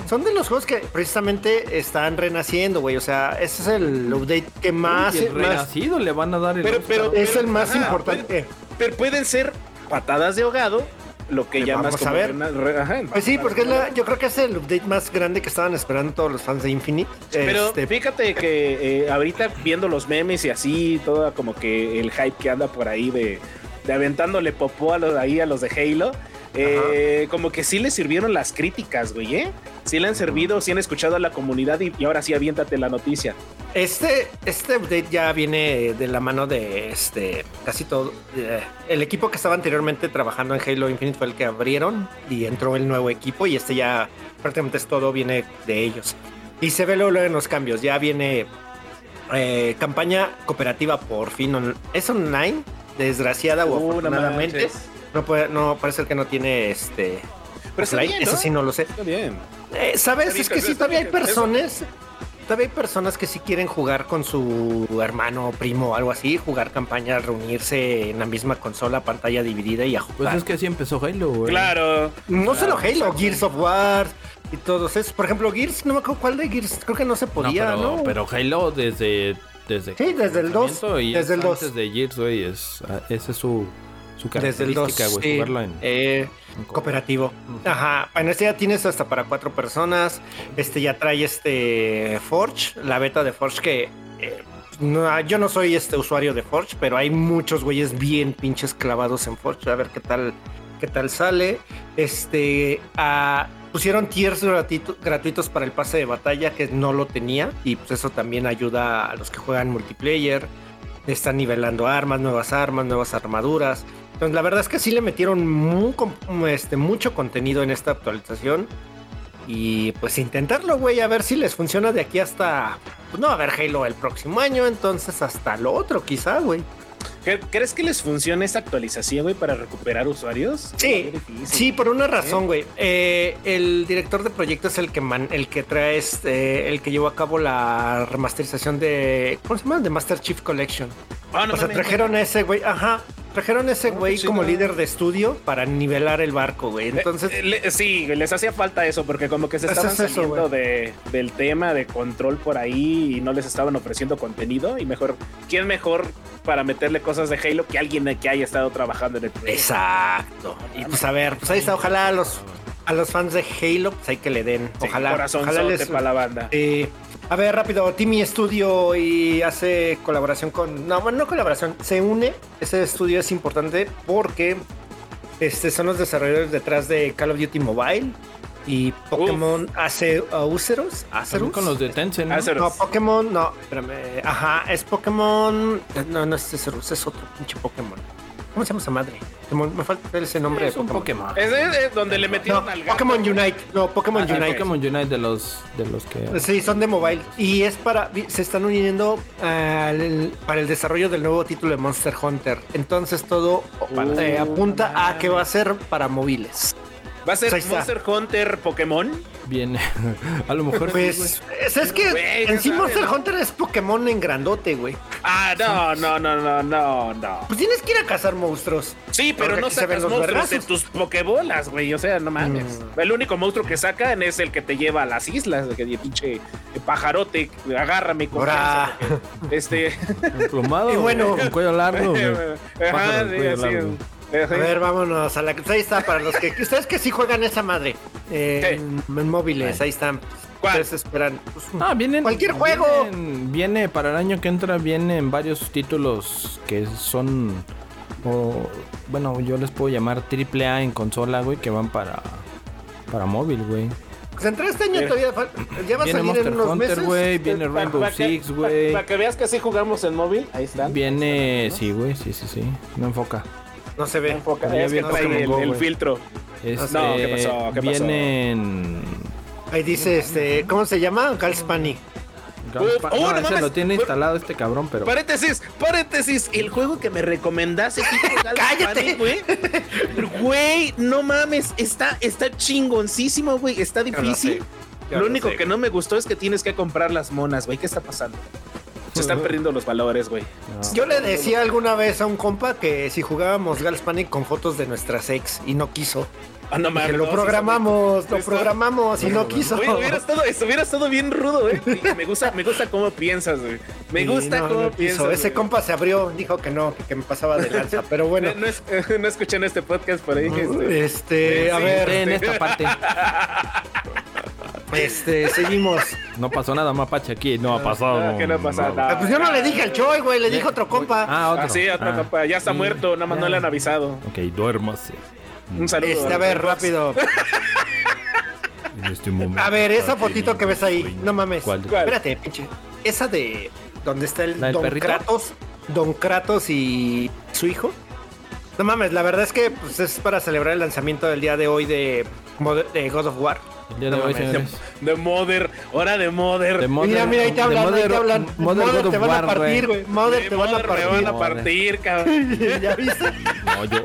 B: Son de los juegos que precisamente están renaciendo, güey. O sea, ese es el update que más,
A: Y el
B: más-
A: renacido le van a dar el
C: Pero, pero,
B: es el más
C: ajá,
B: importante.
C: Pero pueden ser patadas de ahogado, lo que
B: Eh,
C: llamas
B: a
C: como
B: ver.
C: rena- re- ajá,
B: Pues sí, porque es la- yo creo que es el update más grande que estaban esperando todos los fans de Infinite.
C: Pero
B: Este,
C: fíjate que eh, ahorita viendo los memes y así, todo como que el hype que anda por ahí de, de aventándole popó a los, ahí a los de Halo, eh, como que sí le sirvieron las críticas, güey, ¿eh? Sí le han servido, sí han escuchado a la comunidad y, y ahora sí aviéntate la noticia.
B: Este, este update ya viene de la mano de este casi todo. eh, el equipo que estaba anteriormente trabajando en Halo Infinite fue el que abrieron y entró el nuevo equipo y este ya prácticamente es todo viene de ellos. Y se ve luego, en los cambios. Ya viene eh, campaña cooperativa por fin. on- es online, desgraciada o
C: Uh,
B: afortunadamente.
C: manches.
B: No, puede, no parece que no tiene este.
C: Pero está
B: Eso
C: ¿no?
B: sí no lo sé.
C: Está bien.
B: Eh, ¿Sabes?
C: Está
B: Es
C: bien,
B: que sí, todavía hay personas. Todavía hay personas que sí quieren jugar con su hermano, primo o algo así, jugar campaña, reunirse en la misma consola, pantalla dividida y a
A: Pues
B: jugar.
A: es que así empezó Halo, güey.
C: Claro.
B: no solo Halo. Gears of War y todos esos. Por ejemplo, Gears, no me acuerdo cuál de Gears, creo que no se
A: No,
B: podía,
A: pero,
B: ¿no?
A: pero Halo desde. desde
B: Sí, desde el 2,
A: lanzamiento y
B: desde el
A: es
B: 2.
A: Antes de Gears, güey. Es, ah, esa es su, su
B: Desde el 2,
A: característica, güey.
B: sí,
A: Jugarlo en.
B: eh,
A: en
B: cooperativo. Ajá, bueno, este ya tienes hasta para cuatro personas. Este ya trae este Forge, la beta de Forge que eh, no, yo no soy este usuario de Forge, pero hay muchos güeyes bien pinches clavados en Forge. A ver qué tal, qué tal sale. Este ah, pusieron tiers gratuito- gratuitos para el pase de batalla que no lo tenía y pues eso también ayuda a los que juegan multiplayer. Están nivelando armas, nuevas armas, nuevas armaduras. Entonces, la verdad es que sí le metieron este, mucho contenido en esta actualización. Y pues intentarlo, güey, a ver si les funciona de aquí hasta. Pues no a haber Halo el próximo año, entonces hasta lo otro, quizá, güey.
C: ¿Cre- ¿Crees que les funcione esta actualización, güey, para recuperar usuarios?
B: Sí, sí, por una razón, güey. Eh, el director de proyecto es el que man- el que trae este, el que llevó a cabo la remasterización de. ¿Cómo se llama? De Master Chief Collection.
C: Ah, no
B: o sea, trajeron ese güey, ajá. Trajeron ese
C: Ah,
B: güey como líder de estudio para nivelar el barco, güey. Entonces,
C: Eh, le- sí, les hacía falta eso porque como que se estaban
B: es eso,
C: saliendo de, del tema de control por ahí y no les estaban ofreciendo contenido y mejor, ¿quién mejor para meterle cosas de Halo que alguien que haya estado trabajando en el proyecto?
B: Exacto. Y pues a ver, pues ahí está. Ojalá a los, a los fans de Halo, pues hay que le den.
C: Sí,
B: Ojalá.
C: corazón
B: ojalá les.
C: para la banda.
B: Eh, a ver, rápido, Timmy Studio y hace colaboración con. No, bueno, no colaboración, se une. Ese estudio es importante porque este, son los desarrolladores detrás de Call of Duty Mobile. y Pokémon Ace- Acerus.
A: También
B: Acerus.
A: con los de Tencent, ¿no?
B: Pokémon, no, espérame. Ajá, es Pokémon. No, no es Acerus, es otro pinche Pokémon. ¿Cómo se llama esa madre? Me, falta ver ese nombre
A: Es
B: de
A: un
B: Pokémon.
A: Pokémon.
C: Es donde le
B: No,
C: metieron al gato.
B: Pokémon Unite. No, Pokémon
A: Ah,
B: Unite.
A: Pokémon Unite de los, de los que...
B: Sí, son de mobile. Y es para. Se están uniendo al- para el desarrollo del nuevo título de Monster Hunter. Entonces todo eh, apunta a que va a ser para móviles.
C: Va a ser
B: está.
C: Monster Hunter Pokémon.
A: Viene... a lo mejor...
B: Pues es, es que
C: Güey,
B: en sí
C: sabe,
B: Monster
C: ¿no?
B: Hunter es Pokémon en grandote, güey.
C: Ah, no, no, no, no, no, no.
B: Pues tienes que ir a cazar monstruos.
C: Sí, pero no
B: que se ven
C: sacas
B: los
C: monstruos de
B: vergazos.
C: tus pokebolas, güey. O sea, no mames.
B: Mm.
C: El único monstruo que sacan es el que te lleva a las islas. Que pinche pajarote, agárrame con Este.
A: Emplumado.
B: Y bueno.
A: Con cuello largo.
C: Ajá, sí, así.
B: A ver, vámonos a la. ahí está, para los que. Ustedes que sí juegan esa madre. eh, en, en móviles, ahí están.
C: ¿Cuál?
B: Ustedes esperan. pues,
A: Ah, vienen.
B: Cualquier juego.
A: vienen- viene para el año que entra, vienen varios títulos que son. o, bueno, yo les puedo llamar triple A en consola, güey, que van para. Para móvil, güey.
B: Pues entre este año todavía ya va a salir
A: Monster
B: en unos
A: Hunter,
B: meses.
A: güey. Viene
C: Pa-
A: Rainbow
C: pa'
A: Six, güey.
C: Para que veas que así jugamos en móvil, ahí están.
A: Viene. Sí, güey, sí, sí, sí. No enfoca.
B: No se ve.
C: Enfoca,
A: Ya
C: es que el,
A: Go,
C: el
A: güey.
C: filtro.
A: Este,
C: No, ¿qué pasó? ¿Qué pasó?
A: Vienen.
B: Ahí dice, este, ¿cómo se llama? Galspani.
A: Galspa-
C: Oh,
A: no,
C: no
A: ese
C: mames.
A: lo tiene instalado este cabrón, pero.
C: Paréntesis, paréntesis. El juego que me recomendaste,
B: ¡Cállate!
C: güey. Güey, no mames. Está, está chingoncísimo, güey. Está difícil. Lo
B: lo
C: único
B: sé.
C: que no me gustó es que tienes que comprar las monas, güey. ¿Qué está pasando? Se están perdiendo los valores, güey.
A: No.
B: Yo le decía alguna vez a un compa que si jugábamos Galspani con fotos de nuestras ex y no quiso.
C: Ah, no
B: Que
C: mames.
B: lo
C: no,
B: programamos, lo
C: está-
B: programamos y no quiso.
C: Güey, hubiera estado, hubiera estado bien rudo, güey. Me gusta, me gusta cómo piensas, güey. Me
B: Sí,
C: gusta
B: no,
C: cómo
B: no quiso.
C: piensas.
B: Ese compa se abrió, dijo que no, que, que me pasaba de lanza. Pero bueno,
C: No, no, es- no escuchan este podcast por ahí. Este.
B: este, a
C: Sí,
B: ver,
A: En esta parte.
B: Este, seguimos.
A: No pasó nada, mapache, aquí. No ha pasado.
C: Ah, que no pasa nada.
B: Ah, Pues yo no le dije al Choy, güey, le dije a otro compa.
A: Ah, otro.
C: Ah, sí, otro
A: Ah,
C: compa. Ya está
A: sí.
C: muerto, nada más no le han avisado.
A: Ok, duérmase.
C: Un saludo.
B: Este, a ver, rápido.
A: En este momento.
B: A ver, esa fotito que ves ahí, no mames.
A: ¿Cuál?
C: ¿Cuál?
B: Espérate, pinche. Esa de donde está el
A: ¿La del
B: Don
A: perrito?
B: Kratos, Don Kratos y su hijo. No mames, la verdad es que pues, es para celebrar el lanzamiento del día de hoy de God of War.
A: El día de
B: No
A: hoy, señores.
C: De Mother, hora de Mother.
A: De Mother-
B: mira, mira, ahí te hablan, ahí
A: Mother-
B: te hablan.
A: Mother
B: Mother, te van a partir,
A: güey.
B: Mother te van a
C: Mother me
B: partir.
C: van a partir, cabrón.
B: ¿Ya viste?
A: No, yo.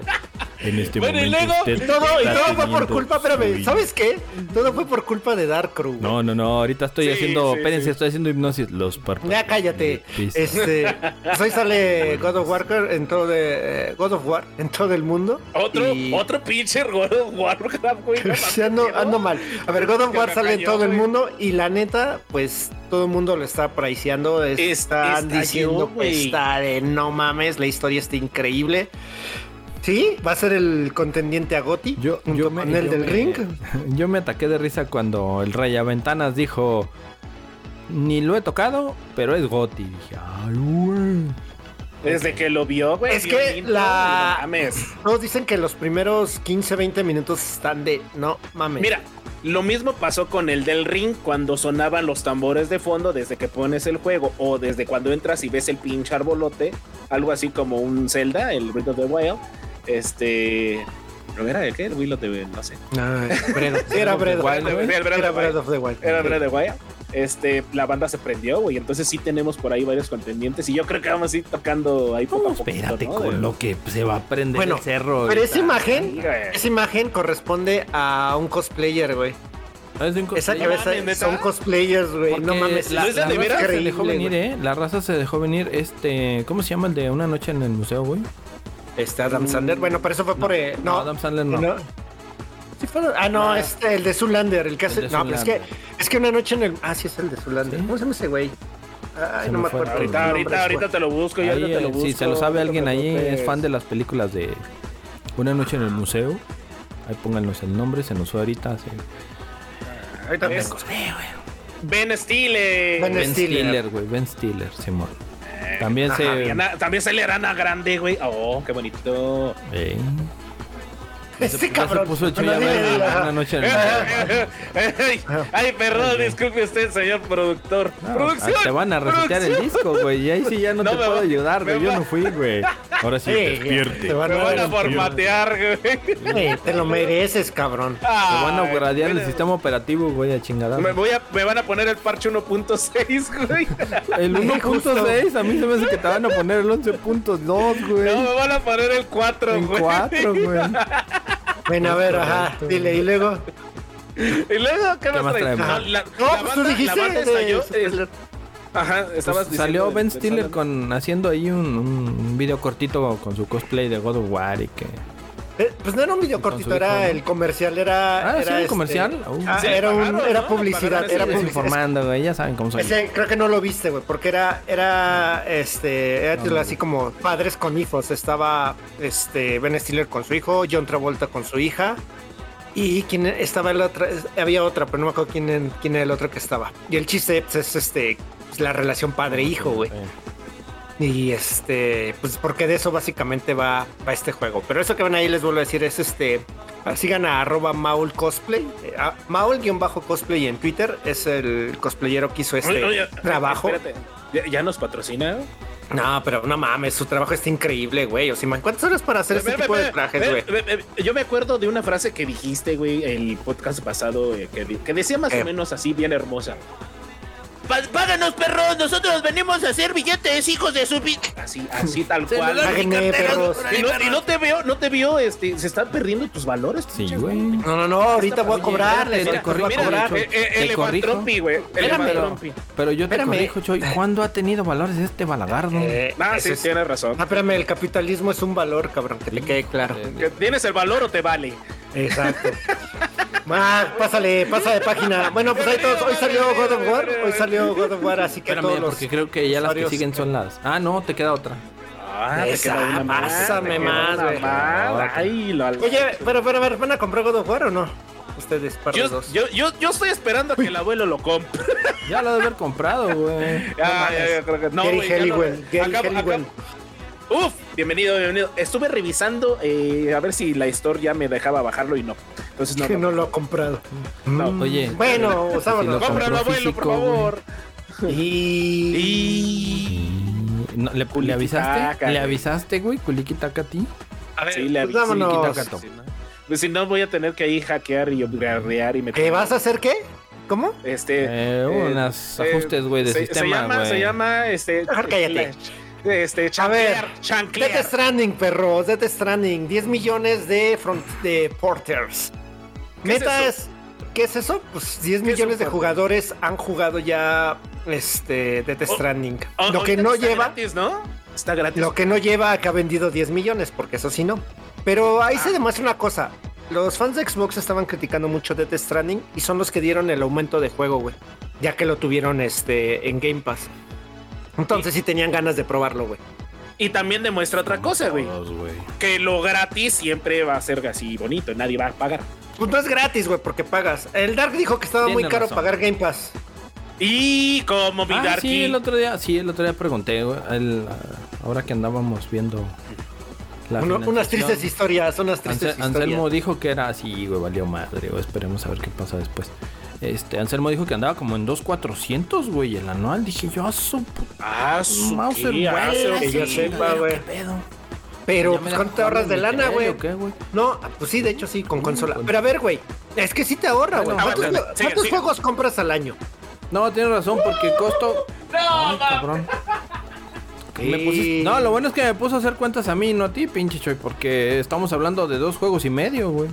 A: En este
C: Bueno, y
A: momento.
C: luego,
A: usted
B: Y todo, y
A: está
B: todo fue por culpa, espérame. ¿sabes qué? Todo fue por culpa de Dark Crew.
A: No, no, no. Ahorita estoy
C: Sí,
A: haciendo.
C: sí,
A: espérense,
C: sí.
A: estoy haciendo hipnosis. Los párpados.
B: Ya cállate.
A: de pista.
B: Este, pues hoy sale God of War en todo de, eh, God of War en todo el mundo.
C: Otro,
B: Y-
C: otro pinche God of Warcraft, güey. no
B: Sí, ando, ando mal. A ver, God of War sale en todo el mundo y la neta, pues todo el mundo lo está apreciando. es-
C: Es-
B: Están
C: estalló,
B: diciendo que
C: güey.
B: está de no mames, la historia está increíble. Sí, va a ser el contendiente a Gotti.
A: Yo,
B: junto
A: yo me,
B: con el
A: yo
B: del
A: me-
B: ring.
A: Yo me ataqué de risa cuando el Rey Aventanas dijo. Ni lo he tocado, pero es Goti. Dije, ay, güey.
C: Desde que lo vio, güey.
B: Es
C: vio
B: que la-
C: no mames.
B: Todos dicen que los primeros 15, 20 minutos están de no mames.
C: Mira, lo mismo pasó con el del ring cuando sonaban los tambores de fondo desde que pones el juego o desde cuando entras y ves el pinche arbolote, algo así como un Zelda, el Breath of the Wild. Este. ¿No era el qué? El Will of the no sé.
B: Sí, era
C: Breath of the Wild. Era Breath of the Wild. Este, la banda se prendió, güey. Entonces sí tenemos por ahí varios contendientes y yo creo que vamos a ir tocando ahí poco
A: No,
C: a poco.
A: espérate
C: ¿no?
A: con
C: De-
A: lo que se va a prender
B: Bueno,
A: el cerro.
B: Pero esa imagen, esa imagen corresponde a un cosplayer, güey.
A: Ah, es de un
B: Esa cabeza son cosplayers, güey. No mames.
A: la,
C: ¿No es de
A: la
C: de
A: raza se dejó venir. ¿eh? La raza se dejó venir, este... ¿Cómo se llama el de Una Noche en el Museo, güey?
B: Este Adam Sandler. Bueno, pero eso fue por. eh,
A: No,
B: no,
A: Adam Sandler no.
B: no. Sí fue- ah, no, este, el de Zoolander, el que hace. no, pero es que, es que una noche en el. Ah, sí, es el de Zoolander.
A: ¿Sí?
B: ¿Cómo se llama ese güey? Ay,
A: Se
B: no
A: me
B: acuerdo.
C: Ahorita, ahorita, ahorita te lo busco,
A: Ahí,
C: ahorita te lo busco.
A: si se lo sabe
C: no
A: alguien ahí, es fan de las películas de Una Noche en el Museo. Ahí pónganos el nombre, se nos fue ahorita. sí.
B: Ahorita
C: Es-. Ben Stiller.
B: Ben. Stiller,
A: güey, Ben Stiller, Simón. También
C: Ajá,
A: se...
C: Ana- también sale Grande, güey. Oh, qué bonito.
B: Ese
A: Ya se
B: cabrón.
A: puso hecho ya una noche en el...
C: ay, perdón, disculpe usted, señor productor.
A: No,
C: ¡Producción!
A: Te van a resetear el disco, güey. Y ahí sí ya no,
C: No,
A: te puedo
C: va-
A: ayudar, güey.
C: me
A: Yo
C: va-
A: no fui, güey. Ahora sí, despierte.
B: Te van
C: Me
B: a,
C: van a formatear, güey.
B: Te lo mereces, cabrón.
A: Te van a gradear el sistema operativo, güey, a chingada.
C: Me, voy a, me van a poner el parche 1.6, güey.
A: El 1.6, a mí se me hace que te van a poner el 11.2, güey.
C: No, me van a poner el 4,
A: en
C: güey.
A: 4, güey.
B: Bueno, a ver, ajá. Dile, y luego.
C: Y luego, ¿qué, más
A: más traemos?
C: No, la,
B: No,
C: la
B: pues tú dijiste
C: la banda estalló, eh, Ajá, estabas
A: Pues
C: diciendo
A: salió Ben Stiller con haciendo ahí un, un video cortito con su cosplay de God of War y que
B: pues no era un video cortito,
A: hijo,
B: era
A: ¿no?
B: el comercial, era.
A: Ah, ¿sí
B: era
A: era
B: este-
A: comercial? Uh.
B: Ah,
C: Sí,
B: era, un-
C: pagaron,
B: era
C: ¿no?
B: publicidad, era publicidad.
A: desinformando, güey, ya saben cómo soy.
B: Ese, creo que no lo viste, güey, porque era, era, este, era título así como padres con hijos. Estaba, este, Ben Stiller con su hijo, John Travolta con su hija. Y quién estaba el otro, había otra, pero no me acuerdo quién, quién era el otro que estaba. Y el chiste pues, es este, pues, la relación padre-hijo, güey. Y este, pues porque de eso básicamente va, va este juego. Pero eso que ven ahí les vuelvo a decir es este, sigan a arroba Maul Cosplay, eh, a- Maul-cosplay en Twitter, es el cosplayero que hizo este trabajo.
C: Espérate, ¿ya, ya nos patrocina?
B: No, pero no mames, su trabajo está increíble, güey. O sea, ¿cuántas horas para hacer este tipo de trajes, güey?
C: Yo me acuerdo de una frase que dijiste, güey, el podcast pasado, eh, que, decía más o menos así, bien hermosa.
D: Páganos, perros. Nosotros venimos a hacer billetes, hijos de su.
C: Así, así tal cual.
B: Páguenme, perros.
C: Y no, y no te veo, no te veo, este, se están perdiendo tus valores.
A: Sí,
C: pinche
A: güey.
B: No, no, no, ahorita voy a ahorita
A: te
B: voy a
A: corrijo,
B: cobrar.
C: Eh, eh,
A: Te
C: el
A: corrijo.
C: Evantropi, güey. El.
A: Pero yo te
B: Espérame.
A: corrijo, Choy. ¿Cuándo ha tenido valores este balagardo?
B: Eh,
C: Ah,
B: eso
C: sí,
B: es-
C: tienes razón.
B: Ah, espérame, el capitalismo es un valor, cabrón, que te quede claro.
C: ¿Que ¿Tienes el valor o te vale?
B: Exacto. Ah, pásale, pasa de página. Bueno, pues ahí todos. Hoy salió God of War. Hoy salió God of War, así que
A: Espérame,
B: todos los.
A: porque creo que ya las que siguen son las. Ah, no, te queda otra.
C: Ah,
B: Esa, pásame
C: te queda
B: más, güey.
C: más. Ay, lo
B: Oye, pero, pero, a ver, ¿van a comprar God of War o no? Ustedes, para los
C: Yo,
B: dos.
C: yo, yo, yo estoy esperando a que el abuelo lo compre.
A: Ya lo ha de haber comprado, güey.
C: Ah, ya, ya, creo que- no,
B: Gary
C: güey, no. Acabo- acabo- Uf, bienvenido, bienvenido. Estuve revisando eh, a ver si la store ya me dejaba bajarlo y no. Entonces no.
B: que
C: no.
B: no lo ha comprado.
C: No.
B: Mm,
A: Oye,
B: Bueno,
A: si
B: sábanos.
A: lo
C: Cómpralo, abuelo, por favor.
B: Y.
A: No, ¿le, ¿Le avisaste? ¿Le avisaste, güey? Culiquitaca a ti.
B: A ver,
C: Sí, le
B: pues
C: avisé. Pues si no, voy a tener que ahí hackear y obrear y meter.
B: ¿Qué vas a hacer qué? ¿Cómo?
C: Este.
A: Eh, unos ajustes, güey, de
C: se,
A: sistema,
C: Se llama,
A: güey.
C: se llama, este.
B: Mejor cállate.
C: Este,
B: A ver,
C: chanclear,
B: Death
C: chanclear.
B: Stranding, perros. Death Stranding. 10 millones de, front, de porters.
C: ¿Qué es
B: Meta es. ¿Qué es eso? Pues 10
C: ¿Qué es
B: millones de jugadores han jugado ya este Death
C: Oh,
B: Stranding.
C: Oh,
B: lo que no
C: está
B: lleva,
C: Gratis, ¿no? Está gratis.
B: lo que no lleva que ha vendido 10 millones, porque eso sí no. Pero ahí
C: Ah.
B: se demuestra una cosa. Los fans de Xbox estaban criticando mucho Death Stranding y son los que dieron el aumento de juego, güey. Ya que lo tuvieron este en Game Pass. Entonces sí tenían ganas de probarlo, güey.
C: Y también demuestra otra cosa, güey. Que lo gratis siempre va a ser así bonito. Nadie va a pagar.
B: Pues no es gratis, güey, porque pagas. El Dark dijo que estaba muy caro
A: razón.
B: pagar Game Pass.
C: Y como mi
A: Ah,
C: Darky.
A: sí, el otro día, sí, el otro día pregunté, güey, el, ah, ahora que andábamos viendo la
B: Uno- unas tristes historias, unas tristes
A: Anse- Anselmo
B: historias.
A: dijo que era así, güey, valió madre, güey, esperemos a ver qué pasa después. Este, Anselmo dijo que andaba como en 2.400, güey, el anual. Dije yo, a su puta
C: Ah, su
A: Mauser,
C: qué, ah,
A: güey,
C: su
B: que yo sepa, güey.
A: ¿Qué pedo?
B: Pero,
A: ¿Ya me
B: pues, ¿cuánto te ahorras de lana, güey?
A: güey?
B: No, pues sí, de hecho sí, con consola.
A: pues-
B: Pero a ver, güey, es que sí te ahorra, güey.
A: Bueno,
B: ¿Cuántos,
C: bueno,
B: ju-
C: sigue,
B: cuántos
C: sigue.
B: juegos compras al año?
A: No, tienes razón, porque costo. No, cabrón. Me puse- No, lo bueno es que me puso a hacer cuentas a mí, no a ti, pinche Choy, porque estamos hablando de dos juegos y medio, güey.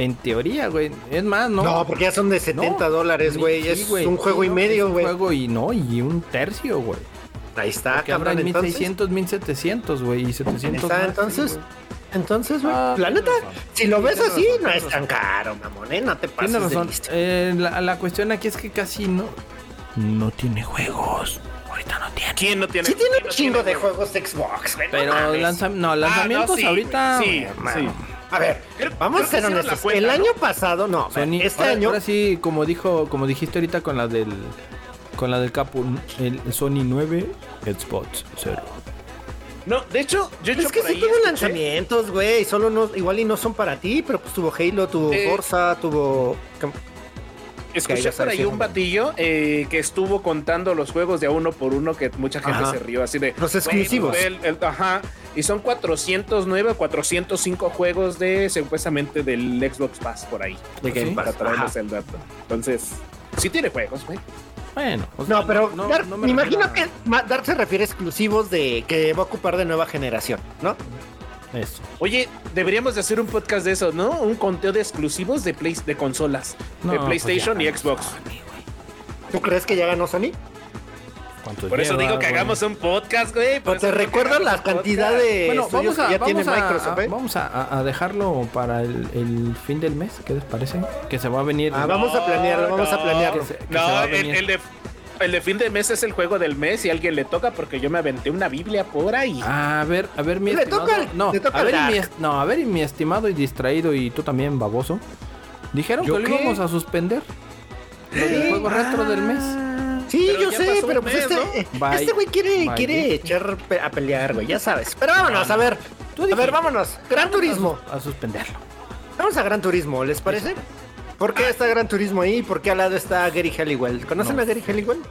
A: En teoría, güey. Es más, ¿no?
B: No, porque ya son de 70 dólares, güey.
A: Sí,
B: es un juego
A: Sí,
B: y
A: no,
B: medio, güey.
A: Un juego y no, y un tercio, güey.
B: Ahí está,
A: Que habrá
B: cabrón. Entonces,
A: 1600, 1700, güey, y 700.
B: está,
A: más,
B: entonces, entonces, güey,
A: Ah,
B: la
A: tienes
B: neta,
A: razón.
B: si lo
A: Sí,
B: ves así,
A: razón,
B: no es tan caro, mamón, ¿eh? No te pases
A: Tienes
B: de
A: razón.
B: listo.
A: Eh, la, la cuestión aquí es que casi no. No tiene juegos. Ahorita no tiene.
C: ¿Quién no tiene?
B: Sí tiene un
C: no
B: chingo de juegos de Xbox, güey. no
A: Pero
B: mames.
A: lanzam- no, lanzamientos
C: Ah, sí,
A: ahorita.
C: Sí, sí.
B: A ver,
C: Creo-
B: vamos a ser honestos.
C: cuenta,
B: el
C: ¿no?
B: año pasado, no,
A: Sony,
B: este
A: ahora,
B: año,
A: ahora sí, como dijo, como dijiste ahorita con la del con la del Capu, el Sony 9, Xbox 0.
C: No, de hecho, yo
B: Es que sí tuvo lanzamientos, güey. Solo no, igual y no son para ti, pero pues tuvo Halo, tuvo
C: Eh,
B: Forza, tuvo.
C: Escuché por ahí un batillo eh, que estuvo contando los juegos de a uno por uno que mucha gente
B: Ajá.
C: se rió así de
B: Los
C: "Güey,
B: exclusivos.
C: pues, el- el- ajá. Y son 409 o 405 juegos de supuestamente del Xbox Pass por ahí.
B: De Game. Pass.
C: Para el dato. Entonces, sí tiene juegos, güey.
A: Bueno, o sea,
B: No, pero
A: no-
B: me, imagino que Dark se refiere a exclusivos de que va a ocupar de nueva generación, ¿no?
A: Eso.
C: Oye, deberíamos de hacer un podcast de eso, ¿no? Un conteo de exclusivos de, Play, de consolas.
A: No,
C: de
A: pues
C: PlayStation
A: ya
C: y Xbox.
A: Sony.
B: ¿Tú crees que ya ganó Sony?
A: ¿Cuántos
C: Por eso
A: lleva,
C: digo que
A: güey?
C: hagamos un podcast, güey. eso
B: te recuerdo la cantidad de
A: Bueno,
B: estudios
A: vamos a,
B: que ya
A: vamos
B: tiene
A: a-
B: Microsoft, ¿eh?
A: vamos a, dejarlo para el, el fin del mes, ¿qué les parece? Que se va a venir.
B: Ah, vamos a planearlo, vamos a planearlo.
A: Que se- que se
C: No,
A: va a
C: el,
A: venir.
C: el de, el de fin de mes es el juego del mes y a alguien le toca porque yo me aventé una Biblia por ahí.
A: A ver, a ver, mi
B: Le
A: estimado.
B: toca el-
A: no,
B: le toca
A: a ver,
B: el
A: mi, no, a ver, y mi estimado y distraído y tú también, baboso. Dijeron
B: ¿Yo
A: que lo íbamos a suspender. Del juego retro del mes.
B: Sí,
C: Pero
B: yo sé, pero pues
C: mes,
B: este,
C: ¿no?
B: eh, este güey quiere,
A: Bye.
B: quiere echar pe- a pelear, güey, ya sabes. Pero vámonos, a ver.
A: Tú
B: A ver, vámonos. Gran Turismo.
A: A suspenderlo.
B: Vamos a Gran Turismo, ¿les parece? ¿Por qué está Gran Turismo ahí? ¿Por qué al lado está Gary Halliwell? ¿Conocen
A: No.
B: a Gary Halliwell?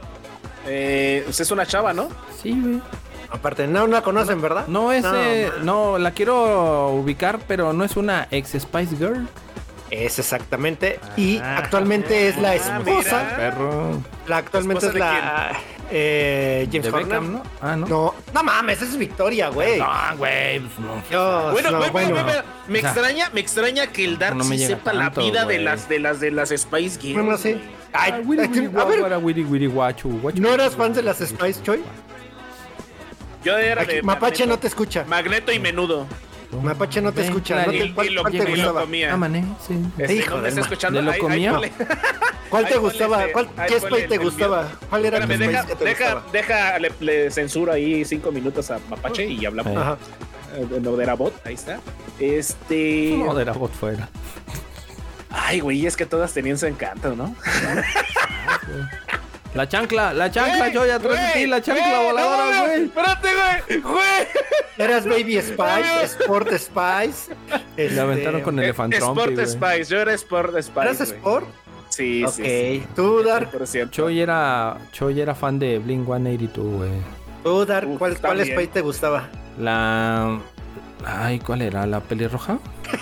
C: Eh, pues es una chava, ¿no?
A: Sí, güey.
B: Aparte, no la conocen, ¿verdad?
A: No es, eh,
B: man.
A: no, la quiero ubicar, pero no es una ex Spice Girl.
B: Es exactamente. Y
A: Ah.
B: actualmente es la
C: Ah,
B: esposa.
C: mira.
A: Perro.
B: La actualmente es
C: ¿Esposa de
B: la. Eh, James
A: De
B: Horner.
A: Beckham, ¿no? Ah, no.
B: No, no mames, es Victoria, güey.
A: No, güey, pues no.
C: Bueno,
B: no,
C: güey,
B: bueno.
C: me extraña, me extraña que el Dark
A: no me
C: sí sepa
A: tanto,
C: la vida de
A: güey.
C: las de las de las Spice Girls.
B: Bueno, sí.
C: güey.
B: Ay,
A: Ah, wiri,
B: ay,
A: wiri,
B: a ver,
A: wiri, wiri, guachu, guachu.
B: ¿no eras fan de las Spice Choy?
C: Yo era
B: Aquí,
C: de
B: Mapache no
C: Magneto.
B: te escucha.
C: Magneto y Menudo.
B: Mapache no te escucha. ¿no te- ¿Cuál,
C: y lo-
B: cuál
C: y
B: te gustaba?
C: comía.
A: Amanece.
C: Este,
B: Hijo
C: ¿no me está escuchando?
A: ¿de lo
C: Ahí- ahí
A: comía?
B: ¿Cuál te gustaba?
C: ponle
B: ¿Cuál,
C: ese- ahí
B: ¿Qué
C: el-
B: te gustaba? ¿Cuál era tu
C: Espérame, deja,
B: que te
C: deja,
B: gustaba?
C: deja, le, le censuro ahí cinco minutos a Mapache y hablamos.
B: Ajá.
C: Eh, de Bot, ahí está. Este.
A: No, de bot fuera.
C: Ay, güey, es que todas tenían su encanto, ¿no?
A: La chancla, la chancla, yo ya atrás de ti, la chancla
C: Güey,
A: voladora,
C: no,
A: güey.
C: Espérate, güey. Güey.
B: Eras Baby Spice, Sport Spice.
A: Le
B: este,
A: aventaron con
C: Eh,
A: Elefant
C: Sport Spice, yo era Sport Spice.
B: ¿Eras
C: güey.
B: Sport?
C: Sí,
B: Ok.
C: sí, sí.
B: Tú, Dark.
C: 100%.
A: Choy era, Choy era fan de Blink 182, güey.
B: Tú, Dark.
C: Uf,
B: ¿Cuál, cuál. Spice te gustaba?
A: La. Ay, ¿cuál era? ¿La pelirroja?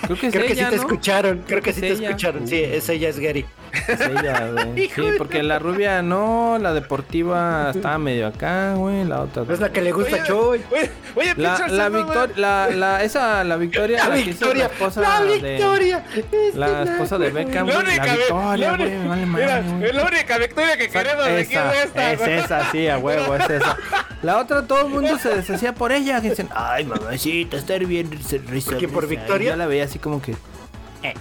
A: Creo que es
B: Creo que sí te
A: ¿no?
B: escucharon. Creo,
A: Creo
B: que
A: que
B: sí
A: es
B: te
A: ella.
B: escucharon. Sí,
A: Uh.
B: es ella, es Gary.
A: Es ella, güey. Sí,
C: de
A: porque la rubia no, la deportiva estaba medio acá, güey. La otra.
B: Es la que le gusta a
C: Oye,
B: Choy.
C: Oye, oye,
A: La, la Victoria, la, la, esa, la Victoria,
B: La
A: la,
B: Victoria.
A: la esposa
B: La
A: de,
B: Victoria. Es
A: la esposa de Beckham,
C: La
A: güey,
C: única,
A: la
C: vi-
A: Victoria, güey, vale
C: es la única victoria que queremos de aquí
A: Esa,
C: de esta.
A: es esa, sí, a huevo, es esa. La otra, todo el mundo se deshacía por ella. Que dicen, ay, mamacita, estar bien risa.
B: ¿Por qué, por
A: risa".
B: Victoria?
A: La veía así como que, eh.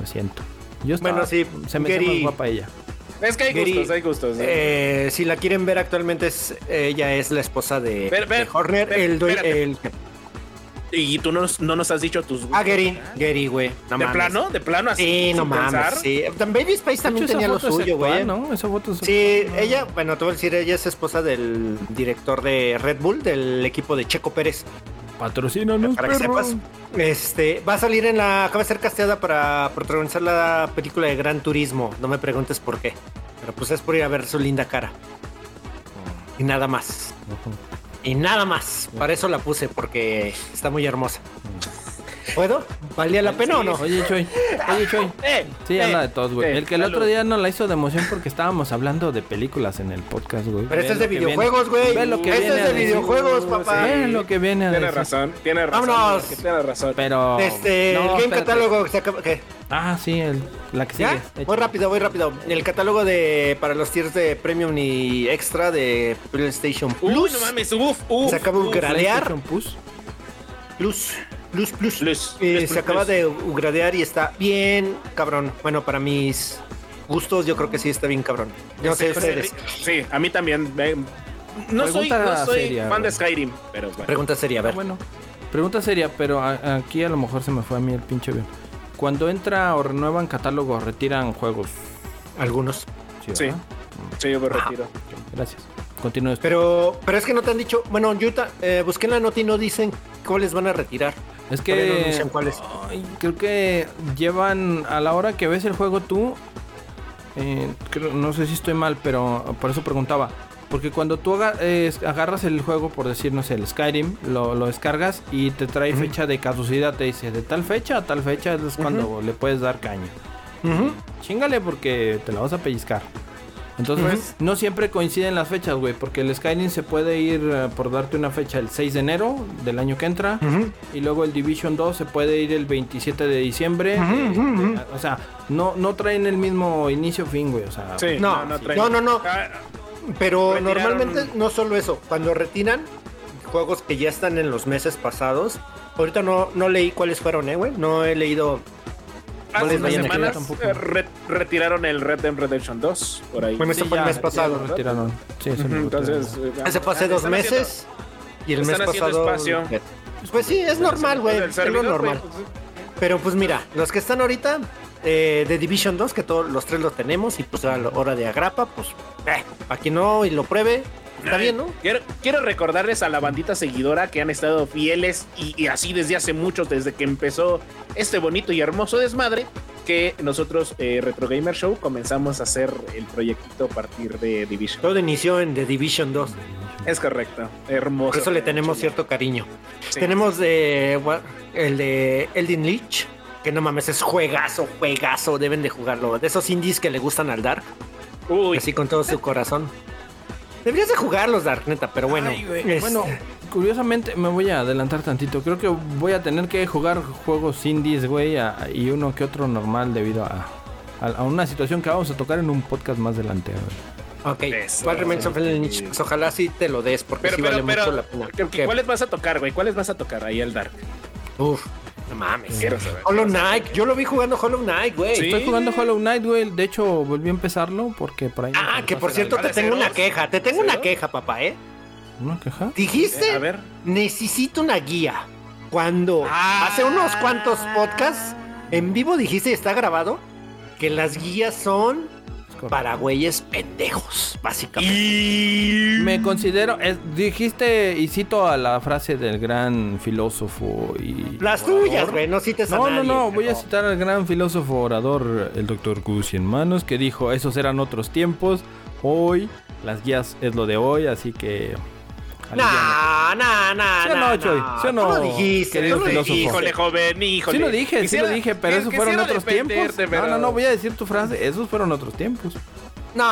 A: Lo siento. Yo estaba,
B: Bueno, sí,
A: se me
B: Gary-
A: más guapa ella.
C: Es que hay
B: Gary,
C: gustos, hay gustos.
B: Eh, si la quieren ver actualmente, es, ella es la esposa de,
C: Ver, ver,
B: de Horner.
C: ver,
B: el, el-
C: Y tú no, nos- no nos has dicho tus gustos.
B: Ah, Gary. Gary, güey. No
C: ¿De
B: mames.
C: plano? ¿De plano así?
B: Sí, no mames.
C: pensar?
B: Sí. Baby Spice también tenía lo suyo, güey.
A: ¿no? Esa foto es
B: Sí,
A: actual, ¿no?
B: ella, bueno, te voy a decir, ella es esposa del director de Red Bull, del equipo de Checo Pérez.
A: Patrocínanos,
B: Para que
A: perro.
B: sepas. Este, va a salir en la. Acaba de ser casteada para protagonizar la película de Gran Turismo. No me preguntes por qué. Pero pues es por ir a ver su linda cara. Y nada más. Y nada más. Para eso la puse, porque está muy hermosa. ¿Puedo? ¿Valía la pena o no?
A: Oye, Choy. Oye, Choy.
C: Eh,
A: Sí,
C: eh,
A: anda de todos, güey.
C: eh,
A: el que el
C: salud.
A: otro día nos la hizo de emoción porque estábamos hablando de películas en el podcast, güey.
B: Pero este es de
A: que
B: videojuegos, güey.
A: Ve lo que
B: Este
A: viene
B: es de
A: decir.
B: videojuegos, papá.
A: Ve lo que viene a
C: Tiene
A: decir.
C: razón, tiene razón.
B: Vámonos.
C: que Tiene razón.
A: Pero.
B: Este,
A: No,
B: el Game
A: espérate.
B: Catálogo se acaba. ¿Qué?
A: Ah, sí, el, la que sigue.
B: Voy rápido, voy rápido. El catálogo de para los tiers de Premium y Extra de PlayStation Plus.
C: no mames, uf, uf.
B: Se acaba de gradear.
A: PlayStation Plus.
B: Plus. Plus, plus.
C: Plus,
B: Eh,
C: plus,
B: se
C: plus,
B: acaba
C: plus.
B: de gradear y está bien cabrón. Bueno, para mis gustos, yo creo que sí está bien cabrón. Yo no sé ustedes.
C: Sí, a mí también. No soy, no soy
A: seria,
C: fan de. Skyrim, pero bueno.
B: Pregunta seria, a ver.
A: bueno. Pregunta seria, pero a- aquí a lo mejor se me fue a mí el pinche avión. Cuando entra o renuevan catálogo, retiran juegos.
B: Algunos.
C: Sí,
A: ¿verdad?
C: sí, yo me retiro.
A: Gracias. Continúes.
B: Pero, pero es que no te han dicho. Bueno, ta- eh, busqué en la nota y no dicen cuáles van a retirar.
A: Es
B: no
A: que
B: cuáles.
A: creo que llevan a la hora que ves el juego tú. eh, creo- no sé si estoy mal, pero por eso preguntaba. Porque cuando tú aga- eh, agarras el juego, por decir, no sé, el Skyrim, lo, lo descargas y te trae fecha de caducidad, te dice de tal fecha a tal fecha es cuando le puedes dar caña. Chingale porque te la vas a pellizcar. Entonces, no siempre coinciden las fechas, güey, porque el Skyrim se puede ir, eh, por darte una fecha, el 6 de enero del año que entra, y luego el Division 2 se puede ir el 27 de diciembre. Eh, eh, O sea, no, no traen el mismo inicio-fin, güey, o sea...
C: Sí,
B: No,
C: traen-
B: no, no, no.
C: Ah,
B: Pero
C: Retiraron-
B: normalmente no solo eso. Cuando retiran juegos que ya están en los meses pasados. Ahorita no, no leí cuáles fueron, eh, güey. No he leído.
C: Hace
B: les
C: unas
B: vayan a
C: semanas
A: tampoco.
C: eh, re- retiraron el Red Dead Redemption 2 por ahí.
B: Bueno, fue el mes pasado,
A: retiraron. Sí, eso
C: Ujú,
A: lo
C: Entonces,
A: retiraron.
C: eh, están
B: dos
C: haciendo-
B: meses. Y el mes pasado.
C: espacio.
B: Pues sí, es normal, güey. Es lo normal.
C: pues,
B: Pero pues mira, los que están ahorita eh, de Division 2, que todos los tres lo tenemos, y pues a la hora de agrapa, pues eh, para quien no y lo pruebe, está bien, ¿no?
C: Quiero, quiero recordarles a la bandita seguidora que han estado fieles y, y así desde hace mucho, desde que empezó este bonito y hermoso desmadre, que nosotros, eh, Retro Gamer Show, comenzamos a hacer el proyectito a partir de Division.
B: Todo inició en The Division 2.
C: Es correcto, hermoso.
B: Por eso le tenemos cierto cariño.
C: Sí.
B: Tenemos el de Eldin Leech, que no mames, es juegazo, juegazo, deben de jugarlo. De esos indies que le gustan al Dark,
C: Uy,
B: así con todo su corazón. Deberías de jugarlos, Dark, neta, pero bueno.
A: Ay,
B: este,
A: Bueno, curiosamente me voy a adelantar tantito. Creo que voy a tener que jugar juegos indies, güey, a- y uno que otro normal debido a, a, a una situación que vamos a tocar en un podcast más adelante. güey.
B: ok,
C: Eso,
B: ¿cuál Remains of. Pues ojalá sí te lo des, porque
C: pero,
B: sí
C: pero,
B: vale
C: pero,
B: mucho la pena.
C: ¿qué-
B: ¿Qué?
C: ¿cuáles vas a tocar, güey? ¿Cuáles vas a tocar ahí al Dark?
B: Uf, no mames.
C: Quiero saber.
B: Hollow Knight, yo lo vi jugando Hollow Knight, güey.
C: Sí.
A: Estoy jugando Hollow Knight, güey. De hecho, volví a empezarlo porque por ahí. me
B: Ah, que por cierto te tengo una queja, te tengo una queja, papá, ¿eh?
A: ¿Una queja?
B: Dijiste,
C: Eh, a ver.
B: necesito una guía. Cuando
C: Ah.
B: hace unos cuantos podcasts en vivo dijiste, y está grabado, que las guías son. Para güeyes pendejos, básicamente.
C: Y...
A: Me considero. eh, dijiste, y cito a la frase del gran filósofo y.
B: Las tuyas, güey, no cites a
A: No, no,
B: nadie,
A: no, voy a citar al gran filósofo orador, el doctor Gus Manos, que dijo, esos eran otros tiempos, hoy las guías es lo de hoy, así que... aliviánate".
B: No, no, no,
A: ¿Sí o no, Choy? ¿Sí o no,
B: Tú lo dijiste,
A: querido
B: tú lo dijiste.
C: Híjole, joven, híjole.
A: Sí lo dije, sí lo dije, pero esos fueron otros tiempos. No, no, no, voy a decir tu frase, esos fueron otros tiempos.
B: No,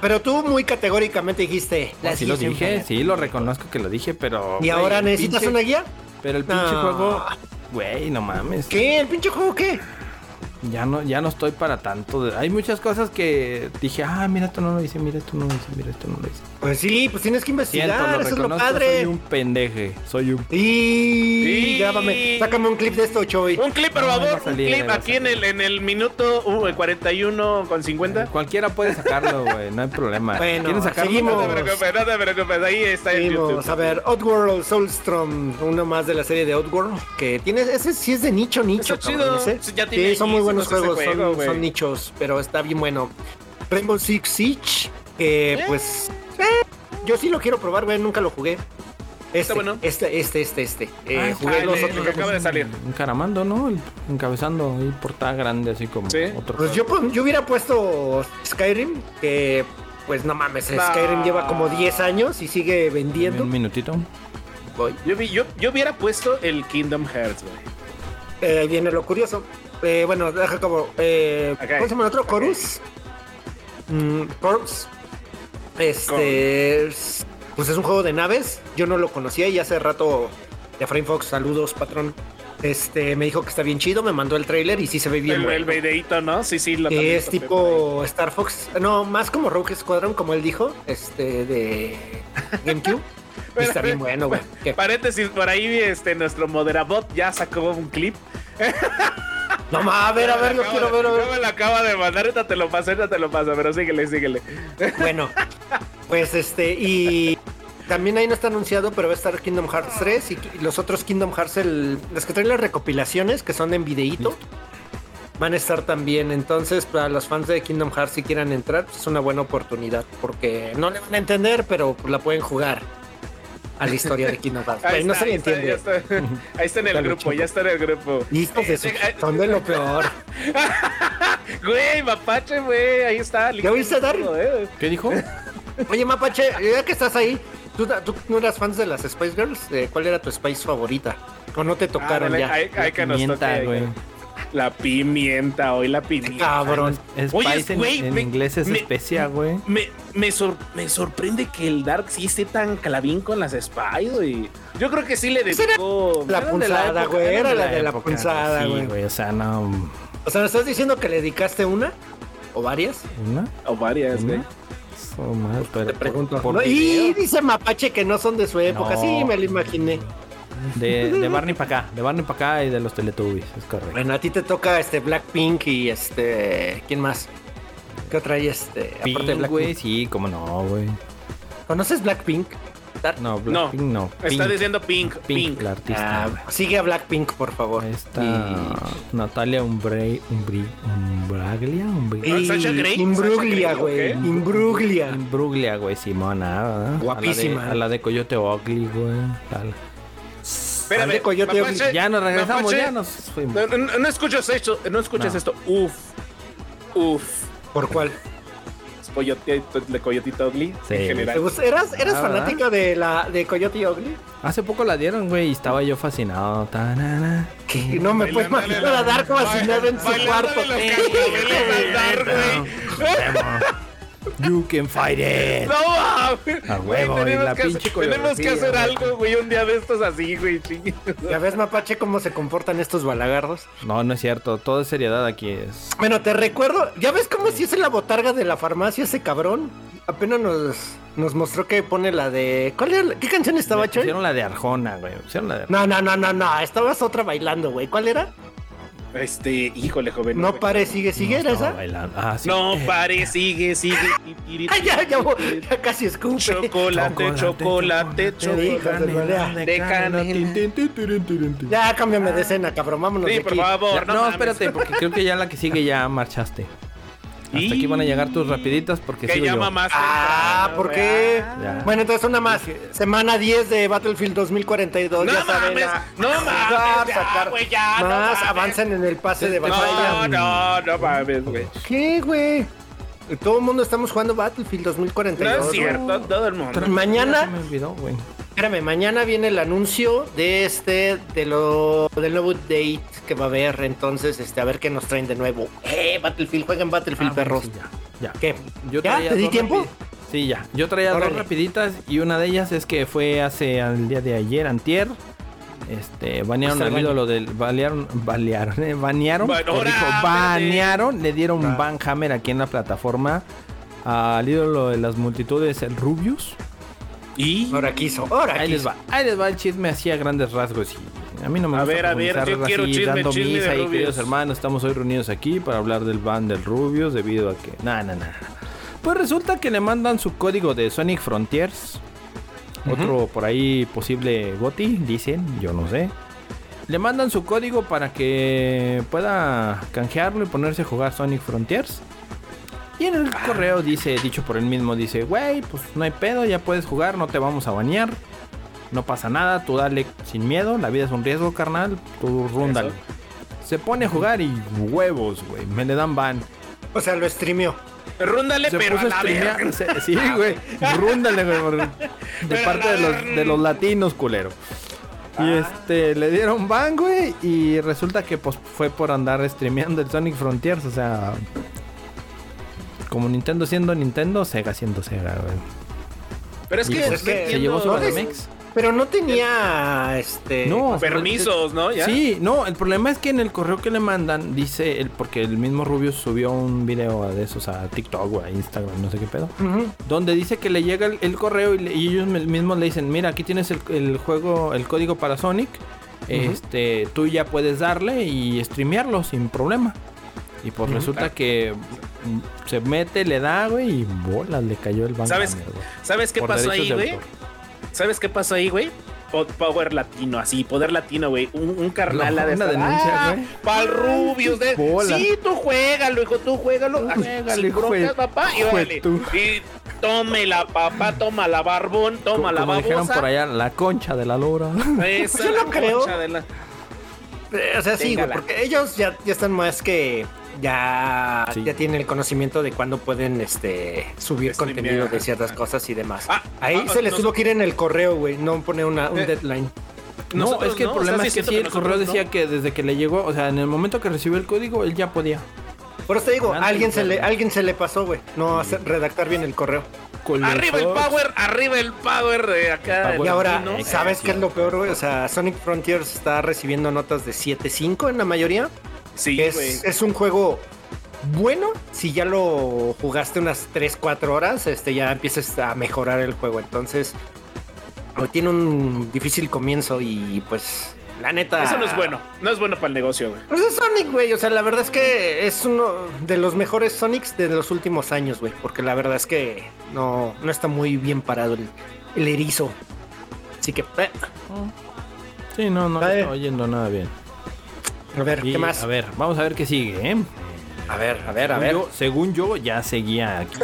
B: pero tú muy categóricamente dijiste. las
A: sí lo dije, sí lo reconozco que lo dije, pero...
B: ¿Y ahora necesitas
A: pinche-
B: una guía?
A: Pero el pinche
B: No.
A: juego... Güey, no mames.
B: ¿Qué? ¿El pinche juego qué?
A: Ya no, ya no estoy para tanto. de- Hay muchas cosas que dije, ah, mira, esto no lo hice, mira, esto no lo hice, mira, esto no lo hice.
B: Pues sí, pues tienes que investigar,
A: Siento, lo
B: eso es lo padre.
A: soy un pendeje, soy un...
B: Y
C: Sí.
B: grábame, sácame un clip de esto, Choy.
C: Un clip, por
A: No,
C: favor,
A: a
C: un clip aquí en el, en el minuto uh, el 41 con 50.
A: Cualquiera puede sacarlo, güey, no hay problema.
B: Bueno,
A: ¿Quieren sacarlo?
B: seguimos.
C: No te preocupes, no te preocupes, ahí está
B: Seguimos,
C: YouTube.
B: a ver, Oddworld Soulstrom, uno más de la serie de Oddworld, que tiene, ese sí es de nicho, nicho,
C: Está
B: cabrón,
C: chido,
B: ese.
C: sí, ya tiene
B: Sí, son muy buenos juegos, son-
C: juego,
B: son,
C: güey.
B: nichos, pero está bien bueno. Rainbow Six Siege, que
C: ¿Eh?
B: pues, eh, yo sí lo quiero probar, güey, nunca lo jugué. Este,
C: bueno.
B: este, este, este, este. Eh, jugué los otros.
C: que acaba de salir.
A: Encaramando, ¿no? El- encabezando y portada grande, así como
C: Sí.
A: otro.
B: Pues yo, pon- yo hubiera puesto Skyrim, que pues no mames,
C: No.
B: Skyrim lleva como 10 años y sigue vendiendo.
A: Un minutito.
B: Voy.
C: Yo, vi- yo, yo hubiera puesto el Kingdom Hearts, güey.
B: Eh, viene lo curioso. Eh, bueno, deja como. Eh,
C: Ok.
B: ¿Cómo se llama el otro? Chorus. Mm, Corps. Este. es- Pues es un juego de naves. Yo no lo conocía y hace rato. De Frame Fox, saludos, patrón. Este me dijo que está bien chido, me mandó el trailer y sí se ve bien.
C: El, ¿no? Sí, sí, lo
B: es tipo Star Fox, no, más como Rogue Squadron, como él dijo, este de GameCube. Y está bien bueno, güey.
C: Paréntesis, por ahí este, nuestro moderabot ya sacó un clip.
B: No mames, a ver, a ver, lo quiero ver, a
C: me lo acaba de mandar, ahorita te lo paso, ahorita te lo paso, pero síguele, síguele.
B: Bueno, pues este, y también ahí no está anunciado, pero va a estar Kingdom Hearts 3 y, y los otros Kingdom Hearts, el, los que traen las recopilaciones, que son en videíto. van a estar también. Entonces, para los fans de Kingdom Hearts, si quieran entrar, pues, es una buena oportunidad. Porque no le van a entender, pero pues, la pueden jugar a la historia de Kingdom Hearts.
C: Ahí
B: no
C: está,
B: se le
C: ahí está,
B: entiende.
C: está. Ahí está en el grupo,
B: chico.
C: ya está en el grupo.
B: Hijos de su-
C: Eh, eh,
B: son de lo peor.
C: Güey, mapache, güey, ahí está.
B: ¿Ya viste, Darry?
C: Eh.
A: ¿Qué dijo?
B: Oye, Mapache, ya que estás ahí, ¿tú, tú no eras fans de las Spice Girls? Eh, ¿Cuál era tu Spice favorita? ¿O no te tocaron ya?
C: Hay, hay que nos toque. La pimienta, hoy la pimienta.
B: Cabrón.
A: Es
C: Oye,
A: Spice en,
C: güey,
A: en
C: me-
A: inglés es
C: me-
A: especia, güey.
C: Me, me, sor- me sorprende que el Dark sí esté tan clavín con las Spy, güey. Yo creo que sí le dedicó.
B: La punzada, güey, era la de la punzada,
A: Sí,
B: güey.
A: o sea, no...
B: O sea, ¿me estás diciendo que le dedicaste una? ¿O varias?
A: ¿Una?
C: O varias, güey.
A: ¿Una? Eso, mal, pero
B: Te pregunto.
A: por-
B: ¿no?
A: por
B: Y dice Mapache que no son de su época.
A: No.
B: Sí, me lo imaginé.
A: De, de Barney para acá, de Barney para acá y de los Teletubbies, es correcto.
B: Bueno, a ti te toca este Blackpink y este. ¿Quién más? ¿Qué otra hay este?
A: Pink,
B: aparte de
A: güey,
B: Blackpink.
A: sí, cómo no, güey.
B: ¿Conoces Blackpink?
A: No,
C: No,
A: Blackpink no.
C: está
A: Pink,
C: diciendo Pink,
A: Pink,
C: Pink.
A: la artista.
B: Ah, sigue a Blackpink, por favor.
A: Esta
B: Y-
A: Natalia Umbre, Umbri, Umbraglia, Umbri,
B: Y
C: Sasha Grey,
B: Imbruglia, güey.
C: ¿o qué?
B: Imbruglia.
A: Imbruglia, güey, Simona, ¿verdad?
B: Guapísima.
A: A la de, a la de Coyote Ugly, güey. tal.
C: Espérame,
B: Al de Coyote
C: Mapache,
A: Ya nos regresamos,
C: Mapache,
A: ya nos fuimos.
C: No, no, no escuchas esto, no escuchas
A: No.
C: esto. Uf, uf.
B: ¿Por cuál?
C: Es Coyotito, de Coyotito Ugly
A: Sí.
C: en
B: ¿Te
C: general.
B: ¿Eras, eras
A: Ah,
B: fanática de la de Coyote Ugly?
A: Hace poco la dieron, güey, y estaba yo fascinado. Tanana.
B: Que no me puedo
C: Bailándole
B: imaginar a Dark fascinado en su cuarto.
A: You can fight it.
C: No mames.
A: A huevo,
C: Güey, tenemos
A: la
C: que
A: pinche
C: hacer- Tenemos que hacer
A: güey.
C: algo, güey, un día de estos así, güey. chingue.
B: ¿Ya ves, Mapache, cómo se comportan estos balagardos?
A: No, no es cierto. Todo es seriedad aquí. Es.
B: Bueno, te recuerdo, ¿ya ves cómo si es en la botarga de la farmacia ese cabrón? Apenas nos, nos mostró que pone la de... ¿Cuál era? la- ¿Qué canción estaba, Choy?
A: Hicieron la de Arjona, güey. Hicieron la de Arjona.
B: No, no, no, no, no, estabas otra bailando, güey. ¿Cuál era?
C: Este, híjole, joven.
B: No pare, sigue, sigue, ¿era esa?
A: bailando. Ah, sí.
C: No pare, sigue, sigue.
B: Ay, ya, ya, ya casi escupe.
C: Chocolate, chocolate, chocolate. Canela.
B: Ya, cámbiame de escena, cabrón, vámonos
C: Sí,
B: de
C: por favor, no,
A: espérate, porque creo que ya la que sigue ya marchaste. Hasta aquí van a llegar tus rapiditas porque
C: Que
A: sigo
C: llama
A: yo.
C: más.
B: Ah,
C: temprano,
B: ¿por qué?
A: Ya.
B: Bueno, entonces una más. Semana 10 de Battlefield 2042.
C: No
B: ya saben.
C: mames,
B: a-
C: no mames, ya,
B: sacar
C: güey, ya, no
B: Más,
C: mames.
B: avancen en el pase de
C: No,
B: batalla.
C: no, no mames, güey.
B: ¿Qué, güey? Todo el mundo estamos jugando Battlefield
C: No
B: 2042.
C: es
B: güey.
C: cierto, todo el mundo.
B: Mañana-
A: Se me olvidó, güey.
B: Espérame, mañana viene el anuncio de este, de lo, del nuevo update que va a haber. Entonces, este, a ver qué nos traen de nuevo. Eh, Battlefield, jueguen Battlefield,
A: Ah,
B: perros.
A: sí, ya, ya.
B: ¿Qué?
A: Yo
B: ¿Ya? ¿Te di tiempo?
A: Sí, ya. Yo traía
B: Órale.
A: dos rapiditas y una de ellas es que fue hace el día de ayer, antier. Este, banearon
B: Fuiste al
A: al
B: baño.
A: ídolo del. Balearon, balearon, eh, banearon. O dijo, banearon, le dieron un ban hammer aquí en la plataforma al ídolo de las multitudes, el Rubius.
C: Y.
B: Ahora quiso, ahora
A: Ahí les
B: quiso.
A: va, ahí les va el chisme así a grandes rasgos. Y a mí no me
C: A
A: gusta
C: ver, a ver,
A: comenzar
C: yo quiero
A: así
C: chisme,
A: dando
C: chisme de
A: misa y queridos hermanos, estamos hoy reunidos aquí para hablar del ban del Rubius debido a que... No, no, no. Pues resulta que le mandan su código de Sonic Frontiers. Otro por ahí posible Goti, dicen, yo no sé. Le mandan su código para que pueda canjearlo y ponerse a jugar Sonic Frontiers. Y en el correo dice, dicho por él mismo, dice, güey, pues no hay pedo, ya puedes jugar, no te vamos a bañar. No pasa nada, tú dale sin miedo, la vida es un riesgo, carnal, tú rúndale. Se pone a jugar y huevos, güey, me le dan ban.
B: O sea, lo streameó.
C: Rúndale,
A: Se
C: pero a
A: puso a
C: la
A: streamear,
C: verga.
A: se- sí, güey, rúndale, güey, de
C: Pero
A: parte de los, de los latinos, culero. Y este, le dieron ban, güey, y resulta que pues fue por andar streameando el Sonic Frontiers, o sea... Como Nintendo siendo Nintendo, Sega siendo Sega, güey.
C: Pero es que,
A: pues,
B: que
A: se llevó su
B: no
A: Banamex.
B: Pero no tenía este.
A: No,
C: permisos, ¿no? ¿Ya?
A: Sí, no, el problema es que en el correo que le mandan dice, el, porque el mismo Rubio subió un video de esos a TikTok o a Instagram, no sé qué pedo, donde dice que le llega el, el correo y, le- y ellos mismos le dicen, mira, aquí tienes el, el juego, el código para Sonic, este, tú ya puedes darle y streamearlo sin problema. Y pues resulta que se mete, le da, güey, y bola, le cayó el banco.
C: ¿Sabes- ¿Sabes qué pasó ahí, güey? ¿Sabes qué pasó ahí, güey? po- power latino, así, poder latino, güey. Un, un carnal ha de
A: una
C: estar,
A: denuncia,
C: "Ah,
A: güey.
C: Pa'l Rubius, de.
A: Bola.
C: Sí, tú juégalo, hijo, tú juégalo. Así,
A: juégalo,
C: sin broncas, papá. Y
A: tú.
C: Y tómela, papá, toma la barbón, toma
A: Como,
C: la
A: como dijeron por allá, la concha de la lora.
C: Esa
B: Yo
C: la
B: no creo.
C: concha de la-
B: Eh, O sea, sí, güey,
C: Téngala.
B: porque ellos ya, ya están más que ya,
A: Sí.
B: ya tienen el conocimiento de cuándo pueden este subir contenido de ciertas cosas y demás.
C: Ah,
B: Ahí
C: ah,
B: se les tuvo que ir en el correo, güey, no poner una, un
C: Eh,
B: deadline.
A: No, es que el
C: no,
A: problema
C: o sea,
A: es que sí, el correo decía
C: no.
A: que desde que le llegó, o sea, en el momento que recibió el código, él ya podía.
B: Por eso te digo,
A: Antes
B: alguien se le, alguien se le pasó, güey, no hacer, redactar bien el correo.
C: Arriba el power, arriba el power de acá.
A: Power
B: y ahora. ¿sabes qué es lo peor, güey? O sea, Sonic Frontiers está recibiendo notas de 7.5 en la mayoría.
C: Sí,
B: es, es un juego bueno. Si ya lo jugaste unas 3, 4 horas, este ya empiezas a mejorar el juego. Entonces, tiene un difícil comienzo y pues, la neta.
C: Eso no es bueno. No es bueno para el negocio, güey.
B: Pues es Sonic, güey. O sea, la verdad es que es uno de los mejores Sonics de los últimos años, güey. Porque la verdad es que no, no está muy bien parado el, el erizo. Así que, eh,
A: Sí, no, no está oyendo nada bien.
B: A ver,
A: Y,
B: ¿qué más?
A: A ver, vamos a ver qué sigue, ¿eh?
B: a ver, a ver, a
A: Según
B: ver.
A: yo- según yo, ya seguía aquí,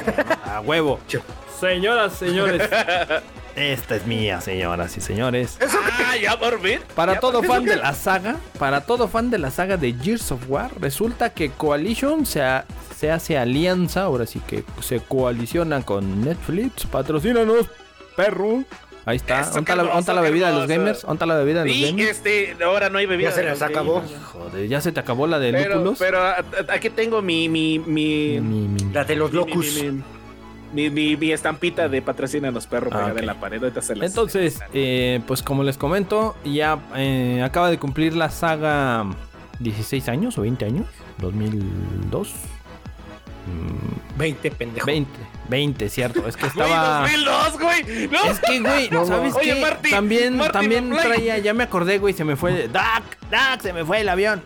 A: a huevo. Señoras, señores. Esta es mía, señoras y señores.
C: Ah, ya por fin.
A: Para
C: Ya
A: todo
C: por
A: fan de la saga, para todo fan de la saga de Gears of War, resulta que Coalition se, ha- se hace alianza, ahora sí que se coaliciona con Netflix. Patrocínanos, perro. Ahí está.
C: Eso,
A: ¿Dónde
C: qué
A: está la, bebida de los gamers? ¿Dónde está la bebida de los
C: Y
A: gamers?
C: este, ahora no hay bebida.
B: Ya se
C: los
B: acabó.
A: Joder, ya se te acabó la de
C: Pero,
A: lúpulos.
C: pero aquí tengo mi, mi, mi,
A: Mi- mi-
B: La de los
C: mi-
B: locus.
C: mi- mi, mi- mi estampita de patrocina a los perros
A: Ah,
C: pegada en la pared. Ahorita se las-
A: Entonces, eh, pues como les comento, ya eh, acaba de cumplir la saga 16 años o 20 años, 2002,
B: 20 pendejos.
A: 20, 20, cierto, es que
C: Güey,
A: estaba...
C: 2002, güey. No.
A: Es que, güey,
B: No,
A: ¿sabes
C: Oye,
A: qué?
C: Marty,
A: también
C: Marty
A: también traía, ya me acordé, güey, se me fue... ¡Dac! ¡Dac! Se me fue el avión.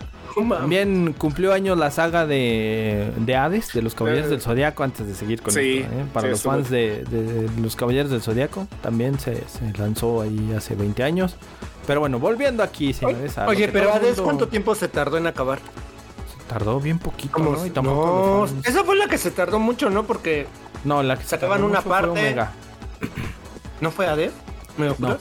A: También cumplió años la saga de, de Hades, de los Caballeros del Zodiaco, antes de seguir con
C: Sí,
A: esto, ¿eh? Para
C: sí,
A: los fans de, de los Caballeros del Zodiaco, también se, se lanzó ahí hace 20 años. Pero bueno, volviendo aquí, señores.
B: Oye, pero
A: el
B: Hades,
A: mundo-
B: ¿cuánto tiempo se tardó en acabar?
A: Tardó bien poquito,
B: Como-
A: ¿no? Y tampoco
B: no, esa fue la que se tardó mucho, ¿no? Porque
A: No, la que se
B: sacaban
A: tardó
B: una
A: fue
B: parte.
A: Omega.
B: no fue Hades. ¿Me lo
A: No.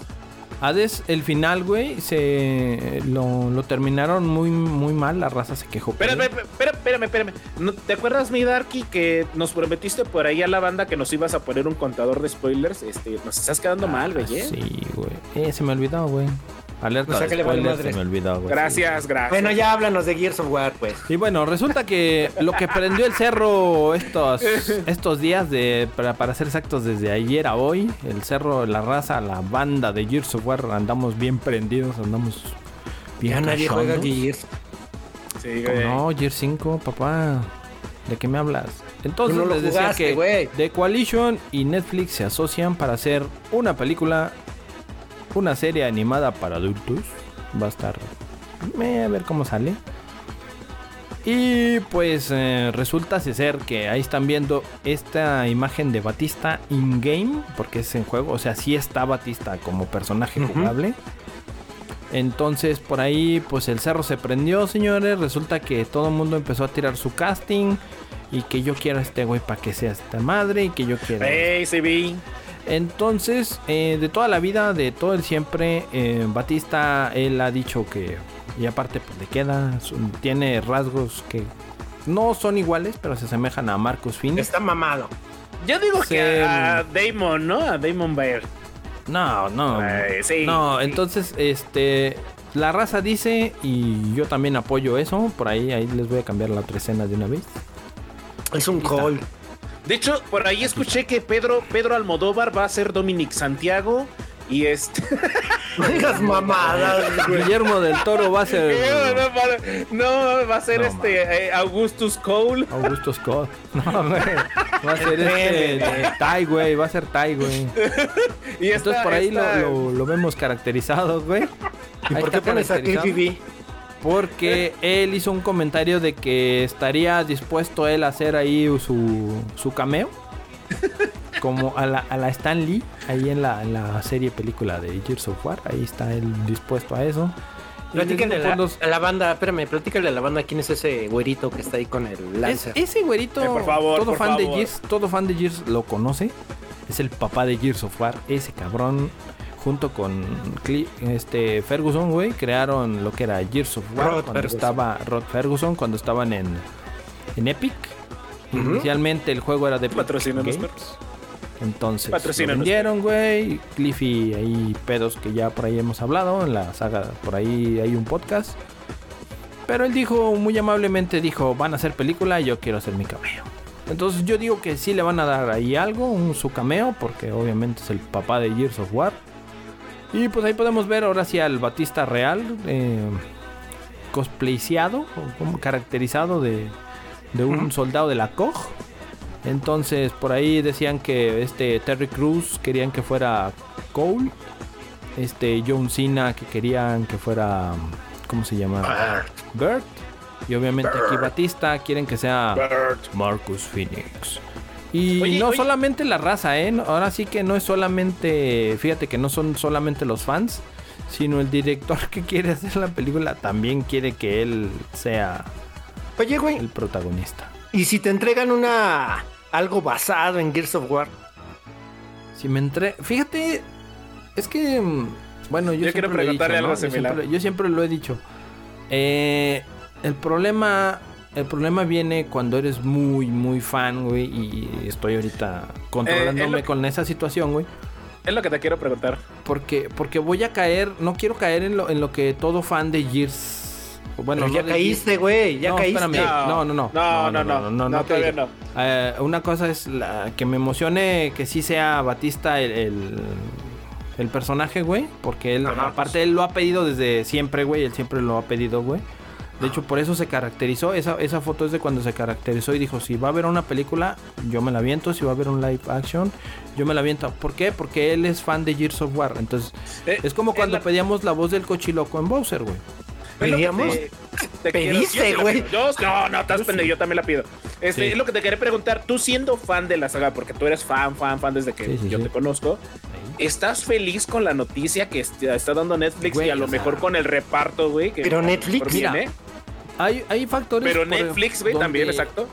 A: Hades, el final, güey, se lo, lo terminaron muy, muy mal. La raza se quejó.
C: Espérame, espérame, espérame, espérame. ¿No- ¿Te acuerdas, mi Darky, que nos prometiste por ahí a la banda que nos ibas a poner un contador de spoilers? Este, nos estás quedando mal, güey. ¿eh?
A: Ah, Sí, güey. Eh, se me olvidó, güey. Alerta
B: O sea
A: de
B: que le vale
A: spoiler,
B: madre.
A: se me olvidó, güey.
C: Gracias, gracias.
B: Bueno, ya háblanos de Gears of War, pues.
A: Y bueno, resulta que lo que prendió el cerro estos, estos días, de, para, para ser exactos, desde ayer a hoy, el cerro, la raza, la banda de Gears of War, andamos bien prendidos, andamos bien
B: Ya nadie juega. Gears.
C: Sí,
A: ¿Cómo
C: güey.
A: No, Gears 5, papá. ¿De qué me hablas? Entonces
B: no lo
A: les decía
B: jugaste,
A: que
B: güey.
A: The Coalition y Netflix se asocian para hacer una película, una serie animada para adultos. Va a estar. eh, a ver cómo sale. Y pues eh, resulta ser que ahí están viendo esta imagen de Batista in-game, porque es en juego, o sea, sí está Batista como personaje jugable. Entonces por ahí pues el cerro se prendió, señores. Resulta que todo el mundo empezó a tirar su casting. Y que yo quiero a este güey para que sea esta madre. Y que yo quiero...
C: Hey.
A: Entonces, eh, de toda la vida, de todo el siempre, eh, Batista, él ha dicho que, y aparte pues le queda, tiene rasgos que no son iguales, pero se asemejan a Marcus Phoenix.
B: Está mamado.
C: Yo digo
A: Se-
C: que a Damon, ¿no? A Damon Bayer.
A: No, no.
C: Ay, sí.
A: no,
C: sí.
A: entonces, este, la raza dice, y yo también apoyo eso, por ahí, ahí les voy a cambiar la otra escena de una vez.
B: Es un call.
C: De hecho, por ahí escuché que Pedro, Pedro Almodóvar va a ser Dominic Santiago. Y este.
B: No digas mamadas, güey.
A: Guillermo del Toro va a ser
C: no, no, para- no, va a ser
A: No,
C: este eh, Augustus Cole.
A: Augusto Scott. No, güey. Va a ser este, Tai, güey, va a ser Tai, güey.
C: Y
A: Entonces
C: esta-
A: por ahí
C: esta-
A: lo, lo- lo vemos caracterizado, güey.
B: ¿Y
A: Ahí
B: por qué pones a
A: caracterizado. Porque él hizo un comentario de que estaría dispuesto él a hacer ahí su, su cameo. como a la, a la Stan Lee, ahí en la, en la serie película de Gears of War, ahí está él dispuesto a eso.
B: Platícale a la,
A: los-
B: a la banda, espérame, platícale a la banda quién es ese güerito que está ahí con el
A: Es-
B: Lancer.
A: ese güerito,
C: Eh, por favor,
A: todo
C: por
A: fan de. Gears, todo fan de Gears lo conoce. Es el papá de Gears of War. Ese cabrón, junto con Cle- este Ferguson, güey, crearon lo que era Gears of War
B: Rod
A: cuando
B: Ferguson.
A: estaba Rod Ferguson, cuando estaban en, en Epic. Inicialmente el juego era de Games.
C: perros.
A: Entonces lo vendieron, güey. Cliffy, ahí pedos que ya por ahí hemos hablado. En la saga, por ahí hay un podcast. Pero él dijo, muy amablemente, dijo, van a hacer película y yo quiero hacer mi cameo. Entonces yo digo que sí le van a dar ahí algo, un, su cameo, porque obviamente es el papá de Gears of War. Y pues ahí podemos ver ahora sí al Batista real, eh, o como caracterizado de, de un soldado de la COG. Entonces por ahí decían que este Terry Cruz querían que fuera Cole. Este John Cena que querían que fuera... ¿Cómo se llama? Bert. Y obviamente aquí Batista quieren que sea Marcus Phoenix. Y
C: Oye,
A: no
C: oye.
A: solamente la raza, ¿eh? Ahora sí que no es solamente, fíjate que no son solamente los fans, sino el director que quiere hacer la película también quiere que él sea
B: Oye, güey,
A: el protagonista.
B: ¿y si te entregan una algo basado en Gears of War?
A: Si me entre... Fíjate, es que... mm, Bueno, yo,
C: Yo quiero
A: he dicho,
C: preguntarle algo
A: ¿no? Yo
C: similar.
A: siempre- yo siempre lo he dicho. Eh, el problema... El problema viene cuando eres muy, muy fan, güey, y estoy ahorita controlándome
C: Eh,
A: con esa situación, güey.
C: Es lo que te quiero preguntar.
A: Porque, porque voy a caer, no quiero caer en lo, en lo que todo fan de Gears... Bueno,
B: Pero
A: no
B: ya
A: de
B: caíste, güey, ya
A: no,
B: caíste.
A: espérame. No, no, no.
C: No, no, no.
A: no,
C: No, todavía
A: caigo. Eh, una cosa es la, que me emocione que sí sea Batista el, el, el personaje, güey. Porque él,
B: Ajá,
A: aparte, él lo ha pedido desde siempre, güey. Él siempre lo ha pedido, güey. De hecho, por eso se caracterizó. Esa, esa foto es de cuando se caracterizó y dijo: Si va a haber una película, yo me la aviento. Si va a haber un live action, yo me la aviento. ¿Por qué? Porque él es fan de Gears of War. Entonces,
C: Eh,
A: es como cuando
C: la-
A: pedíamos la voz del cochiloco en Bowser, güey.
B: ¿Pedíamos?
C: te- te
B: ¿Pediste, güey?
C: no, no, estás pendejo, yo también la pido. Este,
A: Sí.
C: Es lo que te quería preguntar. Tú siendo fan de la saga, porque tú eres fan, fan, fan desde que
A: Sí, sí,
C: yo
A: sí.
C: te conozco, ¿estás feliz con la noticia que est- está dando Netflix
A: Güey,
C: y a lo
A: sea-
C: mejor con el reparto, güey? que
B: Pero Netflix,
A: mira,
C: viene?
A: Hay, hay factores.
C: Pero Netflix, güey, también, exacto.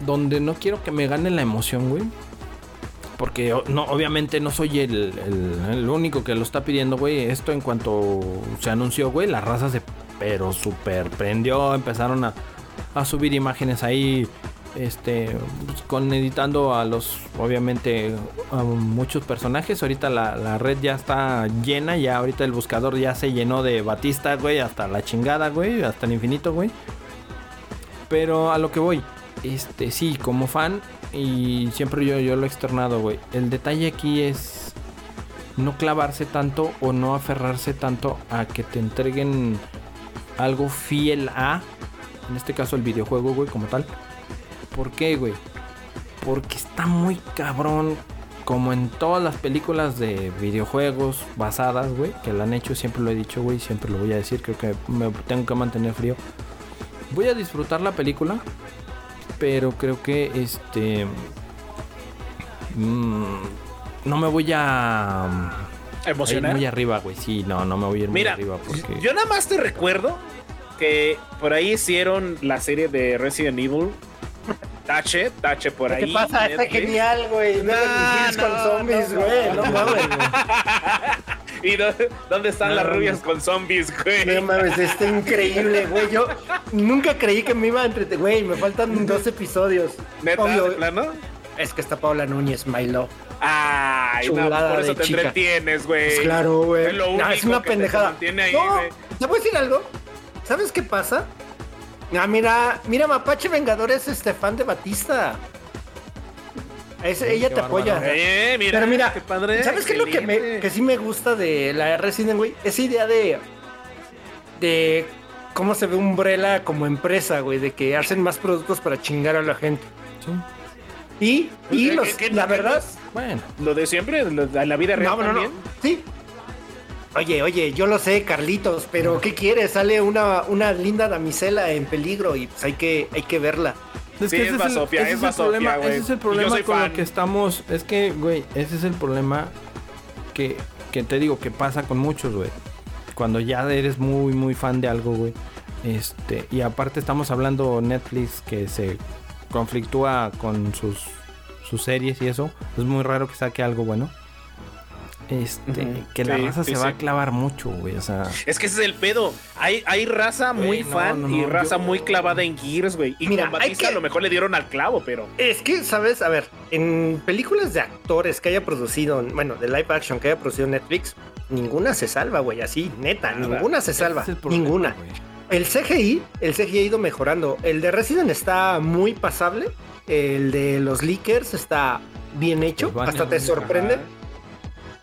A: donde no quiero que me gane la emoción, güey. Porque no, obviamente no soy el, el- el único que lo está pidiendo, güey. Esto en cuanto se anunció, güey, la raza se pero super prendió. Empezaron a, a subir imágenes ahí. Este, con editando a los, obviamente, a muchos personajes. Ahorita la, la red ya está llena. Ya ahorita el buscador ya se llenó de Batista, güey. Hasta la chingada, güey. Hasta el infinito, güey. Pero a lo que voy, este sí, como fan, y siempre yo, yo lo he externado, güey. El detalle aquí es no clavarse tanto o no aferrarse tanto a que te entreguen algo fiel a, en este caso el videojuego, güey, como tal. ¿Por qué, güey? Porque está muy cabrón. Como en todas las películas de videojuegos basadas, güey, que la han hecho, siempre lo he dicho, güey, siempre lo voy a decir, creo que me tengo que mantener frío. Voy a disfrutar la película, pero creo que este mm, no me voy a, ir
C: Emocionar.
A: muy arriba, güey. Sí, no, no me voy a ir muy
C: Mira,
A: arriba porque
C: yo nada más te recuerdo que por ahí hicieron la serie de Resident Evil. Tache, tache por ahí.
B: ¿Qué pasa? Está genial, güey. No,
C: No,
B: con
C: no,
B: zombies,
C: no,
B: güey.
C: no.
B: No, mames, güey.
C: ¿Y dó- dónde están
B: No,
C: las
B: no.
C: rubias con zombies, güey?
B: No mames, está increíble, güey. Yo nunca creí que me iba a entretener. Güey, me faltan dos episodios.
C: ¿Neta?
B: Obvio,
C: ¿De plano?
B: es que está Paula Núñez, my love.
C: Ay, no,
B: Chulada
C: por eso te
B: chica.
C: entretienes, güey.
B: Pues claro, güey.
C: Es lo
B: No, es una
C: que te
B: pendejada.
C: mantiene ahí,
B: no,
C: güey.
B: ¿te puedo decir algo? ¿Sabes qué pasa? Ah, mira, mira, Mapache Vengador es este fan de Batista. Es- ella te
A: bárbaro.
B: apoya.
C: Eh, mira,
B: Pero mira,
C: qué padre.
B: ¿sabes qué es lo que, me,
C: excelente.
B: que sí me gusta de la Resident, güey? Esa idea de. de cómo se ve Umbrella como empresa, güey, de que hacen más productos para chingar a la gente.
A: sí.
B: Y, y
C: ¿Qué-
B: los,
C: qué-
B: la
C: qué-
B: verdad.
A: Bueno,
C: Lo de siempre, lo la vida real
B: No, no, no.
C: también.
B: Sí. Oye, oye, yo lo sé, Carlitos, pero ¿qué quieres? Sale una, una linda damisela en peligro y pues hay que, hay que verla.
A: Es
C: Sí,
A: que
C: es
A: ese
C: basofia,
A: ese
C: es
A: el
C: basofia,
A: problema, ese es el problema con
C: fan.
A: lo que estamos. Es que, güey, ese es el problema que, que te digo que pasa con muchos, güey. Cuando ya eres muy, muy fan de algo, güey. Este, y aparte estamos hablando Netflix que se conflictúa con sus, sus series y eso. Es muy raro que saque algo bueno. Este, que la
C: Sí,
A: raza
C: sí,
A: se va a clavar mucho, güey. O sea,
C: Es que ese es el pedo. Hay, hay raza muy
A: no,
C: fan
A: no,
C: y
A: no,
C: raza
A: yo-
C: muy clavada en Gears, güey. Y
B: Mira,
C: con Batista
B: que-
C: a lo mejor le dieron al clavo, pero.
B: Es que, ¿sabes? A ver, en películas de actores que haya producido, bueno, de live action que haya producido Netflix, ninguna se salva, güey, así, neta,
C: Nada.
B: ninguna se salva,
A: ese es el problema,
B: ninguna.
A: güey.
B: El CGI, el CGI ha ido mejorando. El de Resident está muy pasable. El de los leakers está bien hecho,
A: Pues van
B: hasta te sorprende.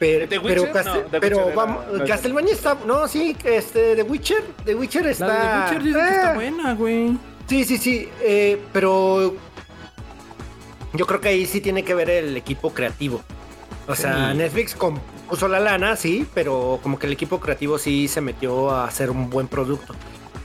B: Pero,
C: ¿The
B: pero,
C: Witcher?
B: Castel-
C: No, The
B: pero
C: Witcher
B: vamos,
C: no,
B: Castlevania está, no, sí, este, The Witcher, The Witcher está,
A: La de Witcher dicen que está
B: eh,
A: buena, güey.
B: Sí, sí, sí, eh, pero yo creo que ahí sí tiene que ver el equipo creativo. O sea,
A: Sí.
B: Netflix com- puso la lana, sí, pero como que el equipo creativo sí se metió a hacer un buen producto.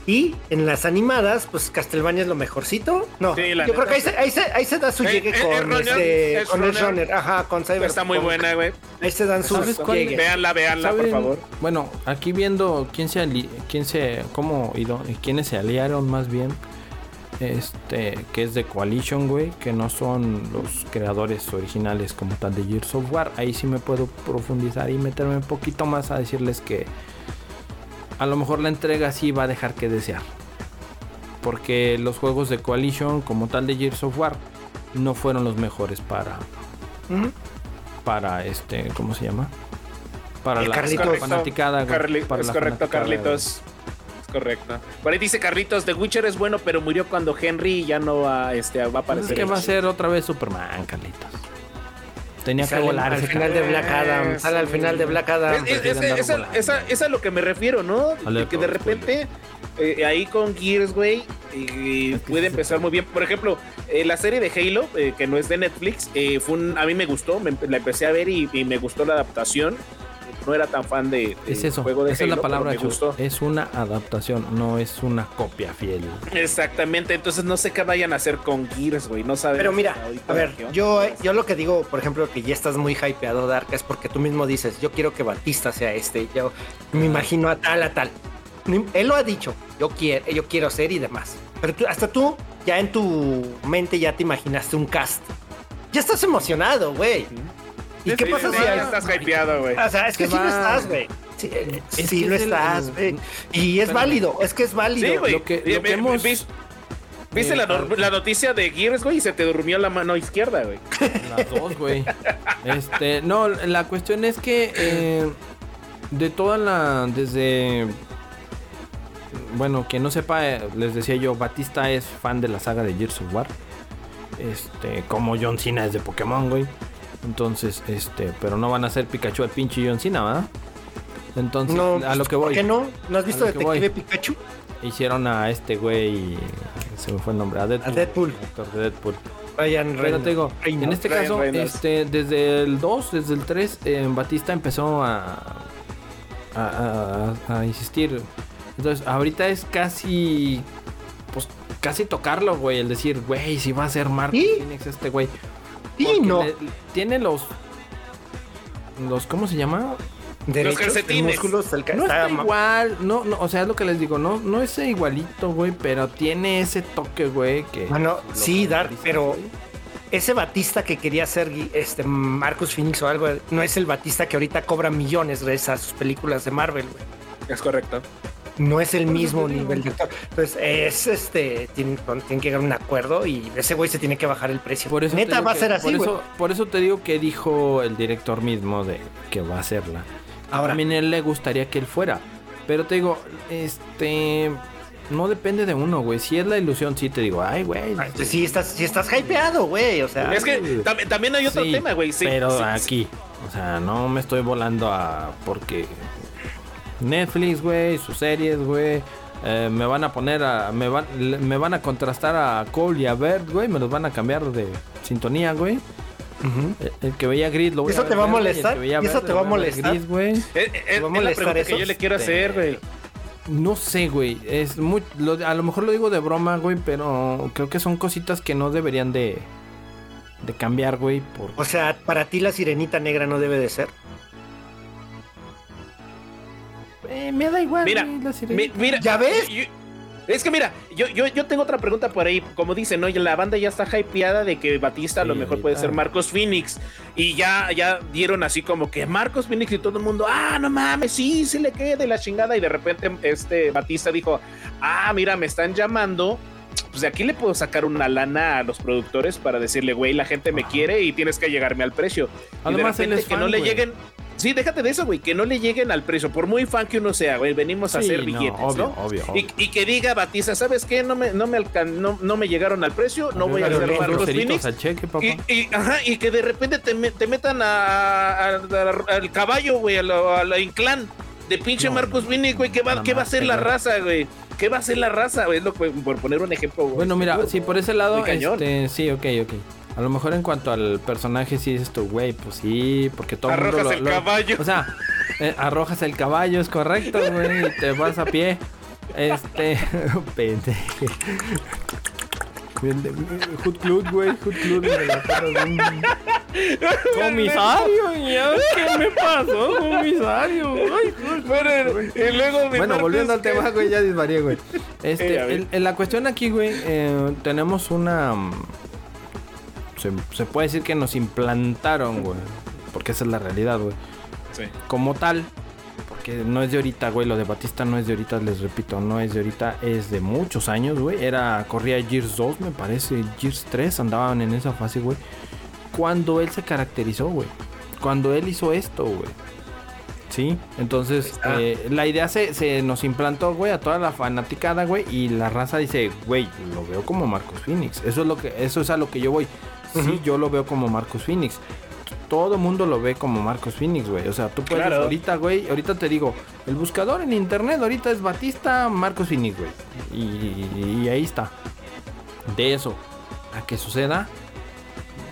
B: Y en las animadas, pues Castlevania es lo mejorcito. No,
C: Sí, la
B: yo creo que ahí se, ahí se, ahí se da su
C: Eh,
B: llegue
C: eh,
B: con,
C: runner,
B: este,
C: es
B: con el
C: runner.
B: ajá, con Cyber.
C: Está muy buena, güey.
B: Ahí se dan sus
A: ¿Sabes cuál?
B: llegues.
C: Véanla, véanla, por favor.
A: Bueno, aquí viendo quién se ali- quién se cómo y quiénes se aliaron más bien este que es de Coalition, güey, que no son los creadores originales como tal de Gears of War. Ahí sí me puedo profundizar y meterme un poquito más a decirles que a lo mejor la entrega sí va a dejar que desear. Porque los juegos de Coalition como tal de Gears of War no fueron los mejores para para este, ¿cómo se llama? Para
B: Eh,
A: la
B: Carlitos.
A: fanaticada,
C: Carli-
A: para
C: es
A: la
C: correcto,
A: fanaticada,
C: Carlitos. Es correcto. Por ahí dice Carlitos, The Witcher es bueno, pero murió cuando Henry ya no va, este, va a
A: Pues
C: aparecer.
A: es que va a ser otra vez Superman, Carlitos. Tenía que volar
B: al final de. Black Adam, sale al final de Black Adam.
C: Es, a- lo que me refiero, ¿no? Que de repente eh, ahí con Gears, güey, puede empezar muy bien. Por ejemplo, eh, la serie de Halo, eh, que no es de Netflix, eh, fue un- a mí me gustó, la empecé a ver y, y me gustó la adaptación. No era tan fan de, de
A: Es eso,
C: juego de
A: esa
C: Halo,
A: es la palabra,
C: me gustó.
A: Es una adaptación, no es una copia fiel.
C: Exactamente, entonces no sé qué vayan a hacer con Gears, güey, no sabemos.
B: Pero mira, a ver, yo, yo lo que digo, por ejemplo, que ya estás muy hypeado, Dark, es porque tú mismo dices, yo quiero que Batista sea este, yo me imagino a tal, a tal. Él lo ha dicho, yo quiero, yo quiero ser y demás. Pero tú- hasta tú, ya en tu mente ya te imaginaste un cast. Ya estás emocionado, güey. ¿Y qué
C: Sí,
B: pasa si
C: estás hypeado, güey.
B: O sea, es que
A: Que
B: sí lo
A: va-
B: estás, güey. Sí, eh,
A: Es
B: sí
A: que
B: lo
A: es
B: estás,
A: el-
B: güey. Y es válido, es que es válido.
C: Sí, güey.
A: lo que- lo que hemos-
C: vis- ¿Viste
A: Eh,
C: la, nor- la noticia de Gears, güey? Y se te durmió la mano izquierda, güey.
A: Las dos, güey. Este, no, la cuestión es que eh, de toda la. Desde. Bueno, quien no sepa, eh, les decía yo, Batista es fan de la saga de Gears of War. Este, como John Cena es de Pokémon, güey. Entonces, este, pero no van a ser Pikachu al pinche John Cena, ¿verdad? Entonces,
B: No,
A: a lo que
B: ¿por
A: voy.
B: qué no? ¿No has visto
A: que.
B: Detective Pikachu?
A: Hicieron a este güey. Se me fue el nombre. A Deadpool.
B: A Deadpool.
A: actor de Deadpool.
B: Ryan Reynolds.
A: te digo, en este
C: Ryan
A: caso,
C: Reynolds.
A: este, desde el 2, desde el 3, eh, Batista empezó a, a, a- a insistir. Entonces, ahorita es casi, pues, casi tocarlo, güey, el decir, güey, si va a ser Mark
B: ¿Sí?
A: Phoenix este güey. Porque
B: no.
A: le- tiene los, los, ¿cómo se llama?
B: Derechos,
C: calcetines.
B: el músculos,
A: No
B: está
A: igual, no, no, o sea, es lo que les digo, no, no es igualito, güey, pero tiene ese toque, güey, que...
B: Bueno, sí, Dark, pero
A: güey.
B: ese Batista que quería ser este Marcus Phoenix o algo, no es el Batista que ahorita cobra millones gracias a sus películas de Marvel, güey.
C: Es correcto.
B: No es el mismo nivel de actor. Entonces, es este, tienen, tienen que llegar a un acuerdo y ese güey se tiene que bajar el precio.
A: Por eso te
B: Neta va a
A: que-
B: ser así,
A: por
B: güey.
A: eso, por eso te digo que dijo el director mismo de que va a hacerla.
B: Ahora,
A: También a él le gustaría que él fuera. Pero te digo, este. No depende de uno, güey. Si es la ilusión, sí te digo, ay, güey.
B: si estás, si estás hypeado, güey, o sea.
C: es que tam- también hay otro
A: Sí,
C: tema, güey. Sí,
A: pero
C: sí, sí.
A: aquí, o sea, no me estoy volando a. Porque Netflix, güey, sus series, güey. eh, me van a poner a. Me van, me van a contrastar a Cole y a Bert, güey. Me los van a cambiar de sintonía, güey.
B: Ujú.
A: El, el que veía Gris lo voy
B: ¿Eso
A: ver
B: te va a molestar?
A: que veía
B: ¿Y eso te va a molestar?
A: Gris, güey.
C: Es, es-
B: ¿Te va a
C: es la
B: molestar
C: pregunta
B: eso?
C: que yo le quiero hacer, güey.
A: No sé, güey. Es muy, lo- a lo mejor lo digo de broma, güey, pero creo que son cositas que no deberían de, de cambiar, güey. Por...
B: O sea, para ti la sirenita negra no debe de ser.
A: Eh, me da igual,
C: Mira, Mi- mira,
B: ¿Ya ves?
C: yo- es que mira, yo, yo, yo tengo otra pregunta por ahí. Como dicen, ¿no? La banda ya está hypeada de que Batista a lo
A: Sí,
C: mejor puede ser Marcos Phoenix. Y ya, ya dieron así como que Marcos Phoenix y todo el mundo, ah, no mames, sí, se le quede de la chingada. Y de repente este Batista dijo, ah, mira, me están llamando. Pues de aquí le puedo sacar una lana a los productores para decirle, güey, la gente me quiere y tienes que llegarme al precio. y de
A: Además, él
C: repente
A: es
C: que no le lleguen. Sí, déjate de eso, güey, que no le lleguen al precio, por muy fan que uno sea, güey, venimos a
A: Sí,
C: hacer
A: no,
C: billetes,
A: obvio,
C: ¿no?
A: obvio,
C: Y,
A: obvio.
C: y que diga Batista, ¿sabes qué? No me, no me, alcan- no, no me llegaron al precio, no voy a hacer
A: los
C: Phoenix.
A: al cheque, papá.
C: Y, y- ajá, y que de repente te, me- te metan a, a- a- al caballo, güey, a la, a la inclán de pinche
A: No,
C: Marcos
A: no.
C: Phoenix, güey. ¿Qué va, ¿Qué va a hacer la raza, güey? ¿Qué va a hacer la raza, güey? Por poner un ejemplo, güey.
A: Bueno, mira, sí, por ese lado, este, sí, ok, ok. A lo mejor en cuanto al personaje, sí dices tú, güey, pues sí, porque todo mundo
C: Arrojas
A: lo-
C: el
A: lo-
C: caballo.
A: O sea, eh, arrojas el caballo, es correcto, güey, y te vas a pie. Este, pendejo. Hood Club, güey, Hood Club la. Comisario, ¿ya qué me pasó, comisario? Ay,
C: Bueno, y luego
A: bueno, volviendo al tema, güey, ya disvarié, güey. Este,
C: Eh,
A: el- en la cuestión aquí, güey, eh, tenemos una... Se, se puede decir que nos implantaron, güey. Porque esa es la realidad, güey.
C: Sí.
A: Como tal, porque no es de ahorita, güey. Lo de Batista no es de ahorita, les repito, no es de ahorita, es de muchos años, güey. Era, corría Gears 2, me parece, Gears 3, andaban en esa fase, güey. Cuando él se caracterizó, güey. Cuando él hizo esto, güey. Sí, entonces
B: Ah.
A: eh, la idea se, se nos implantó, güey, a toda la fanaticada, güey, y la raza dice, güey, lo veo como Marcus Phoenix. Eso es lo que, eso es a lo que yo voy. Sí, yo lo veo como Marcus Phoenix. Todo mundo lo ve como Marcus Phoenix, güey. O sea, tú puedes
C: Claro.
A: ahorita, güey, ahorita te digo, el buscador en internet ahorita es Batista Marcus Phoenix, güey. Y, y ahí está. De eso a que suceda,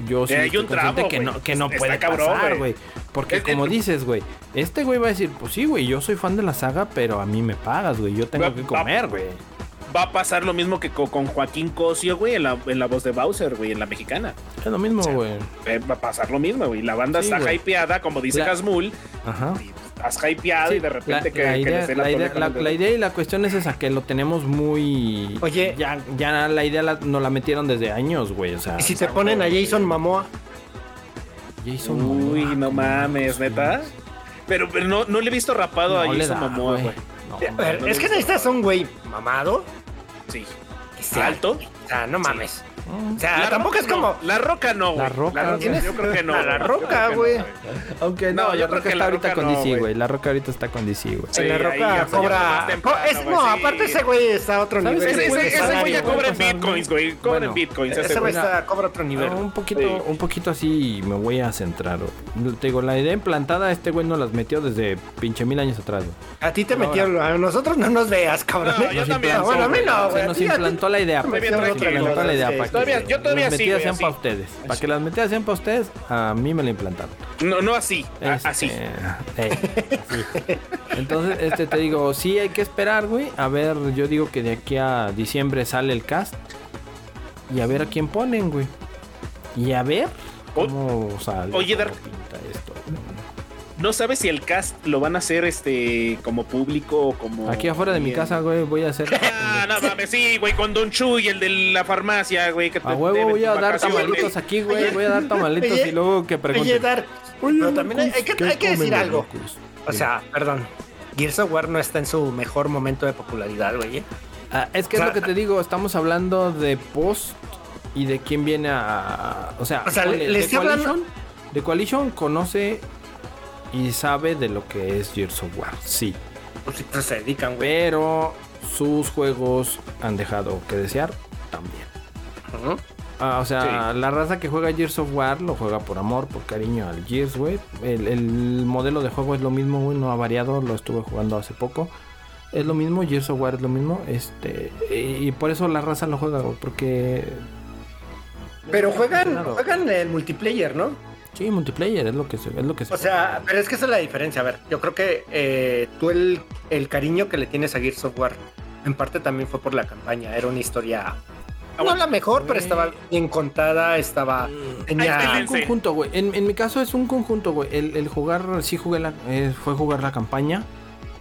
A: yo sí
C: Eh, hay
A: estoy
C: tramo,
A: que no, que no
C: Está
A: puede
C: cabrón,
A: pasar,
C: güey.
A: Porque
C: Es-
A: como
C: es-
A: dices, güey, este güey va a decir, pues sí, güey, yo soy fan de la saga, pero a mí me pagas, güey. Yo tengo
C: Va-
A: que comer, güey.
C: Va a pasar lo mismo que co- con Joaquín Cosio, güey, en la, en la voz de Bowser, güey, en la mexicana.
A: Es lo mismo, güey.
C: Eh, va a pasar lo mismo, güey. La banda
A: Sí,
C: está
A: güey.
C: hypeada, como dice
A: La-
C: Hasmul.
A: Ajá.
C: Estás hypeado
A: Sí,
C: y de repente
A: la,
C: que,
A: la
C: que
A: idea,
C: dé
A: la, idea, la- idea y la cuestión es esa, que lo tenemos muy...
B: Oye.
A: Ya, ya la idea la, nos la metieron desde años, güey. O sea,
B: Y si te ponen a Jason Momoa,
A: Jason
C: Uy,
A: Momoa,
C: no mames, neta. Pero, pero no, no le he visto rapado a
A: No
C: Jason
A: da,
C: Momoa, güey.
A: No,
B: a ver,
C: no
B: es que necesitas un güey mamado.
C: Sí.
B: que sea
C: ¿Alto?
B: O sea, no mames. O sea,
C: La
B: tampoco
C: Roca
B: es como.
C: no, La roca no, güey.
A: La Roca, güey.
C: yo creo que no.
B: A la. Roca,
C: Yo creo que no,
B: güey.
A: Aunque
C: No,
A: no,
C: yo
A: la
C: creo
A: Roca
C: que
A: está
C: la
A: ahorita
C: Roca
A: con
C: no,
A: DC,
C: güey.
A: La Roca ahorita está con DC, güey.
C: Sí,
B: la roca
C: se
B: cobra.
C: temprano,
B: es, no,
C: sí.
B: aparte ese güey está a otro
A: ¿Sabes
B: nivel.
C: Ese,
B: güey,
C: ese,
B: de
C: ese güey
B: salario,
C: ya cobra en bitcoins, güey. Cobra
A: Bueno,
C: en bitcoins. Ese
B: güey está cobra otro nivel.
A: Ah, un poquito,
C: Sí.
A: un poquito así me voy a centrar. Te digo, la idea implantada, este güey nos las metió desde pinche mil años atrás, güey.
B: A ti te metió, a nosotros no nos veas, cabrón.
C: No, yo
B: Nos
C: también,
B: Bueno, a mí no,
A: Se
B: güey.
A: nos
B: a ti-
A: implantó la idea.
B: me
A: pues.
B: metieron
A: Se
C: tranquilo,
A: implantó la idea
B: sí.
A: que
C: Todavía- yo todavía
A: las
C: sí,
A: metidas
C: güey,
A: sean para ustedes. Para que las metidas sean para ustedes, a mí me la implantaron.
C: No, no así.
A: Este,
C: Así.
A: eh, así. Entonces, este te digo, sí hay que esperar, güey. A ver, yo digo que de aquí a diciembre sale el cast. Y a ver a quién ponen, güey. Y a ver cómo sale.
C: oye, Dark-
A: pinta esto.
C: No sabes si el cast lo van a hacer este como público o como.
A: Aquí afuera de mi casa, güey, voy a hacer.
C: Ah, no mames, sí, güey, con Don Chu y el de la farmacia, güey. Que te
A: A huevo voy a dar tamalitos aquí, güey. Voy a dar tamalitos y luego que
B: Oye,
A: pregunten. Oye,
B: pero también hay, que,
A: ¿qué
B: hay que
A: comen
B: decir algo.
A: locos?
B: O sea, perdón. Gears of War no está en su mejor momento de popularidad, güey. ¿eh?
A: Ah, es que
B: O
A: es lo que te digo, estamos hablando de post y de quién viene a. O sea,
B: O sea, le- le estoy hablando-
A: de Coalition conoce y sabe de lo que es Gears of War, sí.
B: Pues sí, pues se dedican, güey.
A: Pero sus juegos han dejado que desear también. Ah, o sea, la raza que juega Gears of War lo juega por amor, por cariño al Gears, güey. El, el modelo de juego es lo mismo, güey, no ha variado, lo estuve jugando hace poco. Es lo mismo, Gears of War es lo mismo, este, y, y por eso la raza lo juega, güey, porque...
B: Pero juegan, juegan el multiplayer, ¿no?
A: Sí, multiplayer es lo que se, es lo que se
B: O sea, pero es que esa es la diferencia. A ver, yo creo que eh, tú el, el cariño que le tienes a Gears of War, en parte también fue por la campaña. Era una historia. No la mejor, pero estaba bien contada, estaba. Tenía.
C: Ahí
A: un conjunto, güey. En, en mi caso es un conjunto, güey. El, el jugar, sí jugué la, eh, fue jugar la campaña,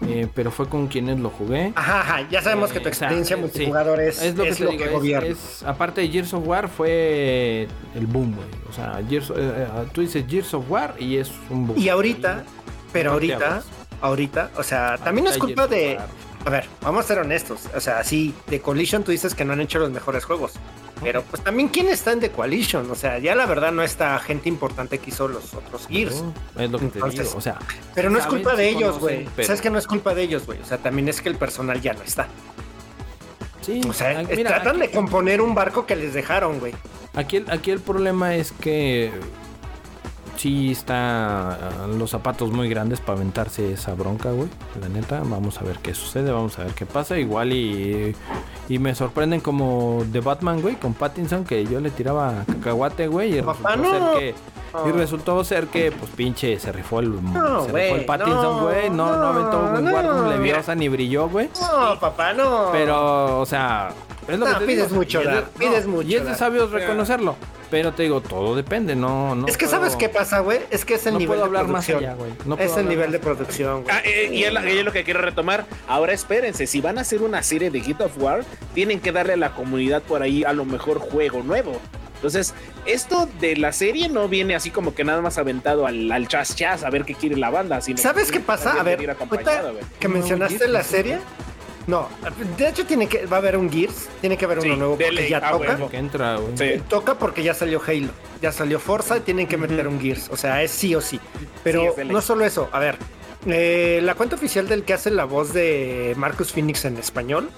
A: eh, pero fue con quienes lo jugué.
B: Ajá, ajá, ya sabemos que tu
A: Eh,
B: experiencia
A: eh,
B: multijugador es,
A: Es lo que
B: es
A: te
B: lo
A: digo,
B: que
A: es-
B: gobierna.
A: aparte de Gears of War fue el boom, güey. O sea, Gears, eh, eh, tú dices Gears of War y es un boom.
B: Y ahorita, pero ahorita, ahorita, o sea, también no es culpa de. A ver, vamos a ser honestos. O sea, sí, de Coalition tú dices que no han hecho los mejores juegos. Pero pues también, ¿quién está en The Coalition? O sea, ya la verdad no está gente importante que hizo los otros Gears.
A: Es lo que te
B: Entonces,
A: digo, o sea.
B: Pero no es culpa de ellos, güey.
A: pero-
B: Sabes que no es culpa de ellos, güey. O sea, también es que el personal ya no está.
A: Sí,
B: O sea,
A: mira,
B: tratan
A: aquí,
B: de componer un barco que les dejaron, güey.
A: aquí, el- aquí el problema es que sí está ah, los zapatos muy grandes para aventarse esa bronca, güey. La neta, vamos a ver qué sucede, vamos a ver qué pasa. Igual y, y me sorprenden como de Batman, güey, con Pattinson, que yo le tiraba cacahuate, güey, y resultó
B: no.
A: ser que... Y resultó ser que, pues pinche, se rifó el,
B: No,
A: se rifó el Pattinson, güey. No, no,
B: no,
A: aventó un
B: no.
A: guardo leviosa ni brilló, güey.
B: No, papá, no.
A: Pero, o sea, es lo
B: No,
A: que te
B: pides
A: digo.
B: mucho,
A: Y es de-
B: Dar, pides mucho,
A: Y es de
B: Dar.
A: sabios reconocerlo. Pero te digo, todo depende, no, no.
B: es que
A: puedo-
B: sabes qué pasa, güey. Es que es el
A: No
B: nivel
A: puedo
B: de
A: hablar más
B: producción.
A: allá, güey. No puedo
B: es el
A: hablar
B: nivel
A: más
B: de producción, güey.
C: Ah, eh, y, es la- y es lo que quiero retomar. Ahora espérense, si van a hacer una serie de Guild of War, tienen que darle a la comunidad por ahí a lo mejor juego nuevo. Entonces, esto de la serie no viene así como que nada más aventado al, al chas chas a ver qué quiere la banda, sino
B: ¿Sabes
C: que
B: qué pasa? A ver, que mencionaste la
A: sí.
B: serie. No, de hecho tiene que va a haber un Gears, tiene que haber
C: Sí,
B: uno nuevo porque
C: ley,
B: ya
C: ah,
B: toca.
C: huevo.
A: Que entra.
C: Sí.
B: Toca porque ya salió Halo, ya salió Forza y tienen que meter un Gears, o sea, es sí o sí. Pero
C: Sí,
B: no solo eso, a ver, eh, la cuenta oficial del que hace la voz de Marcus Phoenix en español,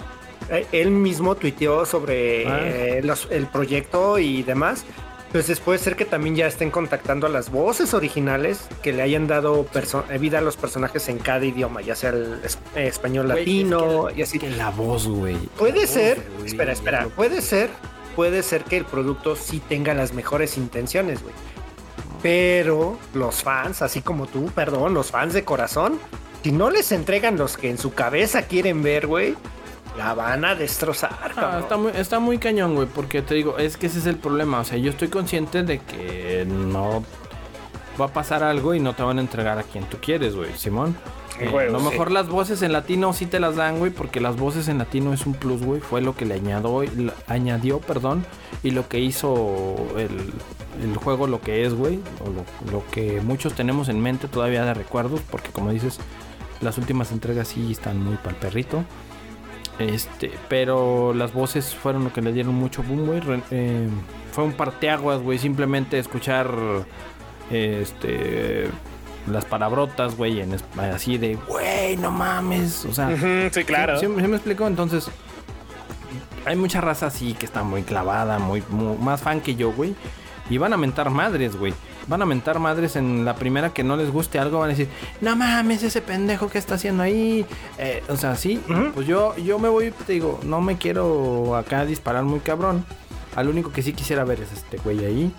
B: eh, él mismo tuiteó sobre
A: Ah.
B: eh, los- el proyecto y demás. Entonces puede ser que también ya estén contactando a las voces originales que le hayan dado eh, vida a los personajes en cada idioma, ya sea el es- eh, español latino
A: es que-
B: y así.
A: Que la voz, güey.
B: Puede ser, espera,
A: es
B: espera, puede ser, puede ser que el producto sí tenga las mejores intenciones, güey. Pero los fans, así como tú, perdón, los fans de corazón, si no les entregan los que en su cabeza quieren ver, güey, la van a destrozar,
A: Ah, está, muy, está muy cañón, güey, porque te digo, es que ese es el problema. O sea, yo estoy consciente de que no va a pasar algo y no te van a entregar a quien tú quieres, güey, Simón. Eh,
C: Güey,
A: a lo
C: sí.
A: mejor las voces en latino sí te las dan, güey, porque las voces en latino es un plus, güey. Fue lo que le añadió, le añadió, perdón, y lo que hizo el, el juego lo que es, güey, o lo, lo que muchos tenemos en mente todavía de recuerdos, porque como dices, las últimas entregas sí están muy pal perrito. Este, pero las voces fueron lo que le dieron mucho boom, güey. Eh, fue un parteaguas, güey. Simplemente escuchar este las palabrotas, güey, en así de, güey, no mames. O sea,
C: sí, claro.
A: ¿Sí, sí- sí me explico? Entonces, hay mucha raza así que está muy clavada, muy, mu- más fan que yo, güey. Y van a mentar madres, güey. Van a mentar madres en la primera que no les guste algo. Van a decir, no mames, ese pendejo que está haciendo ahí. Eh, o sea, sí, pues yo, yo me voy, te digo, no me quiero acá disparar muy cabrón. Al único que sí quisiera ver es este güey ahí.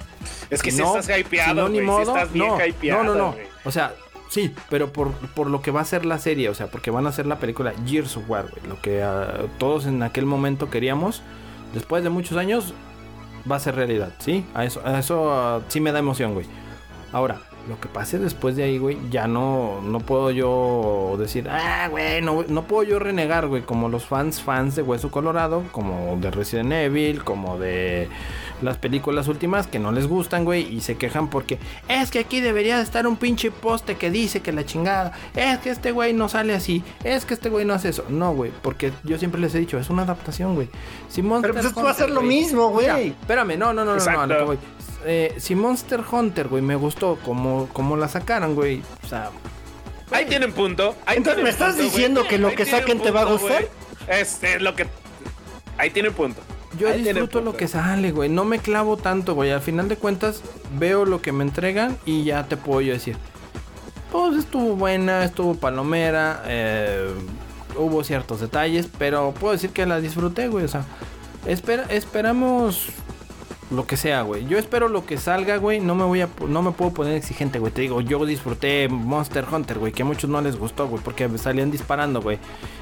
C: Es que si estás hypeado,
A: si no, ni
C: güey, si
A: modo,
C: estás bien
A: no,
C: hypeado,
A: no, no, no. O sea, sí, pero por, por lo que va a ser la serie, o sea, porque van a hacer la película Gears of War, güey. Lo que ah, todos en aquel momento queríamos, después de muchos años, va a ser realidad, ¿sí? A eso, a eso sí me da emoción, güey. Ahora, lo que pase después de ahí, güey, ya no, no puedo yo decir, ah, güey, no, no puedo yo renegar, güey, como los fans, fans de Hueso Colorado, como de Resident Evil, como de las películas últimas que no les gustan, güey, y se quejan porque es que aquí debería de estar un pinche poste que dice que la chingada, es que este güey no sale así, es que este güey no hace eso. No, güey, porque yo siempre les he dicho, es una adaptación, güey. Si Monster
B: Pero pues esto va a
A: Hunter,
B: ser lo mismo, güey.
A: espérame, no, no, no, no, no,
C: Exacto.
A: voy. Eh, si Monster Hunter, güey, me gustó como, como la sacaron, güey. O sea,
C: Ahí tienen punto. ahí
B: Entonces,
C: tienen
B: ¿me estás
C: punto, güey.
B: diciendo que lo
C: Ahí
B: que saquen te va a
C: punto,
B: gustar?
C: güey. Es, es lo que. Ahí tienen punto.
A: Yo
C: Ahí
A: disfruto lo que sale, güey. No me clavo tanto, güey. Al final de cuentas, veo lo que me entregan y ya te puedo yo decir. Pues estuvo buena, estuvo palomera, eh, hubo ciertos detalles, pero puedo decir que la disfruté, güey. O sea, espera, esperamos lo que sea, güey. Yo espero lo que salga, güey. No me voy a, no me puedo poner exigente, güey. Te digo, yo disfruté Monster Hunter, güey, que a muchos no les gustó, güey, porque salían disparando, güey.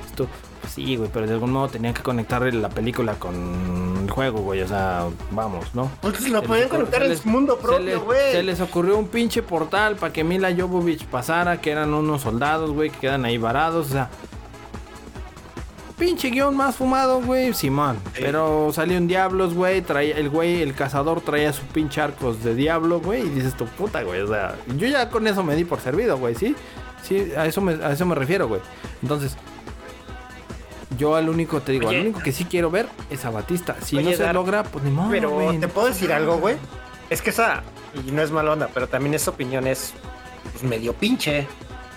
A: Esto, pues sí, güey, pero de algún modo tenían que conectar la película con el juego, güey. O sea, vamos, ¿no?
B: Pues lo
A: ocurrió-
B: conectar en su mundo propio, güey.
A: Se les ocurrió un pinche portal para que Mila Jovovich pasara, que eran unos soldados, güey, que quedan ahí varados, o sea. Pinche guion más fumado, güey, Simón. Pero salió un Diablos, güey, traía el güey, el cazador traía su pinche arcos de Diablo, güey, y dices tu puta, güey, o sea, yo ya con eso me di por servido, güey, ¿sí? Sí, a eso me, a eso me refiero, güey. Entonces, yo al único, te digo, al único que sí quiero ver es a Batista. Si
B: Oye,
A: no se
B: Dar,
A: logra, pues ni modo,
B: Pero te puedo decir algo, güey. Es que esa, y no es mala onda, pero también esa opinión es pues, medio pinche.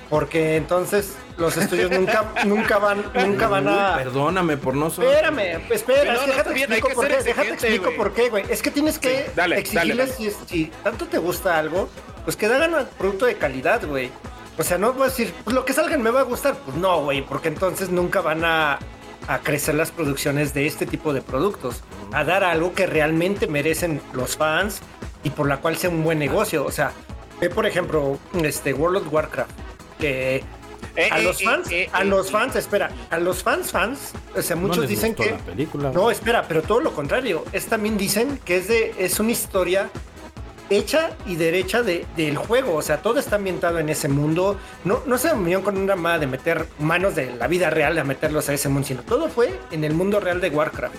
B: Porque entonces los estudios nunca, nunca van, nunca van a.
A: Perdóname por no ser.
B: Espérame, espera,
C: No, no,
B: déjate
C: bien,
B: explico por qué, déjate explico
C: güey.
B: por qué, güey. Es que tienes que
C: Sí, dale,
B: exigirles
C: dale,
B: Si, si tanto te gusta algo, pues que hagan un producto de calidad, güey. O sea, no voy a decir, pues lo que salgan me va a gustar. Pues no, güey, porque entonces nunca van a, a crecer las producciones de este tipo de productos. A dar algo que realmente merecen los fans y por la cual sea un buen negocio. O sea, ve por ejemplo, este World of Warcraft, que
C: Eh,
B: a
C: eh,
B: los
C: eh,
B: fans,
C: eh,
B: a
C: eh,
B: los
C: eh.
B: fans, espera, a los fans fans, o sea,
A: No
B: muchos
A: les
B: dicen
A: gustó
B: que
A: la película.
B: no, espera, pero todo lo contrario. Es también dicen que es de es una historia hecha y derecha de, del juego. O sea, todo está ambientado en ese mundo. No, no se unió con una mala de meter manos de la vida real a meterlos a ese mundo, sino todo fue en el mundo real de Warcraft.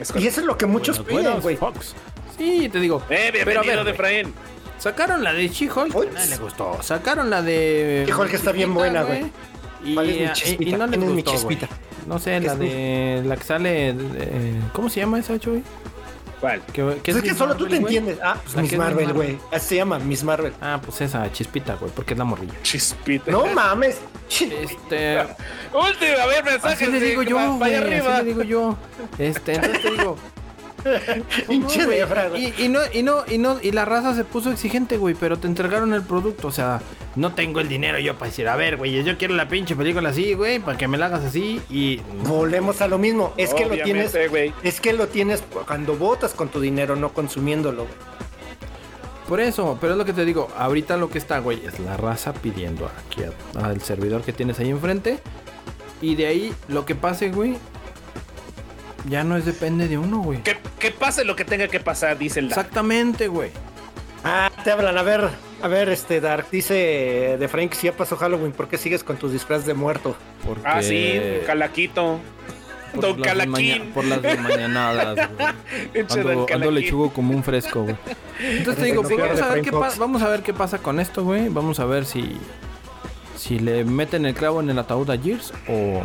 C: Es
B: Y eso es lo que muchos
A: Buenas,
B: piden, güey.
A: Sí, te digo.
C: Eh,
A: pero a
C: bienvenido
A: ver,
C: de Efraín.
A: Sacaron la de She-Hulk, a nadie le gustó. Sacaron la de.
B: She-Hulk está bien buena, güey.
A: Y,
B: ¿Cuál es mi
A: y-
B: chispita?
A: y no les
B: ¿Quién es mi
A: gustó, güey.
B: chispita?
A: No sé,
B: ¿Qué
A: la
B: es mi-
A: de. La que sale. eh, ¿Cómo se llama esa, Chuy?
C: ¿Cuál?
A: Que, que
B: Pues es que
A: Miss
B: solo tú
A: Marvel,
B: te
A: güey.
B: entiendes. Ah, pues Miss
A: que es
B: Marvel,
A: Marvel.
B: güey. Así se llama Miss Marvel.
A: Ah, pues esa, chispita, güey, porque es la morrilla.
C: Chispita.
B: No mames.
A: Este.
C: Última, a ver, mensajes.
A: Así le
C: de-
A: digo yo, güey.
C: allá
A: Así
C: arriba.
A: le digo yo. Este, entonces te digo.
B: Pinche
A: No, y, y no, y no, y no, y la raza se puso exigente, güey, pero te entregaron el producto, o sea, no tengo el dinero yo para decir, a ver, güey, yo quiero la pinche película así, güey, para que me la hagas así y
B: Volvemos a lo mismo. Es que lo tienes.
C: Güey.
B: Es que lo tienes cuando votas con tu dinero, no consumiéndolo. güey.
A: por eso, pero es lo que te digo, ahorita lo que está, güey, es la raza pidiendo aquí al servidor que tienes ahí enfrente y de ahí lo que pase, güey, ya no es depende de uno, güey.
C: Que, que pase lo que tenga que pasar, dice el Dark.
A: Exactamente, güey.
B: Ah, te hablan. A ver, a ver, este Dark. Dice de Frank, si ya pasó Halloween, ¿por qué sigues con tus disfraz de muerto?
A: Porque
C: Ah, sí, Calaquito.
A: por
C: Don
A: las
C: Calaquín.
A: por las mañanadas, güey. Ando, ando lechugo como un fresco, güey. Entonces te digo, pues vamos
B: de
A: a, ver qué
B: Fox.
A: pa- vamos a ver qué pasa con esto, güey. Vamos a ver si si le meten el clavo en el ataúd a Gears o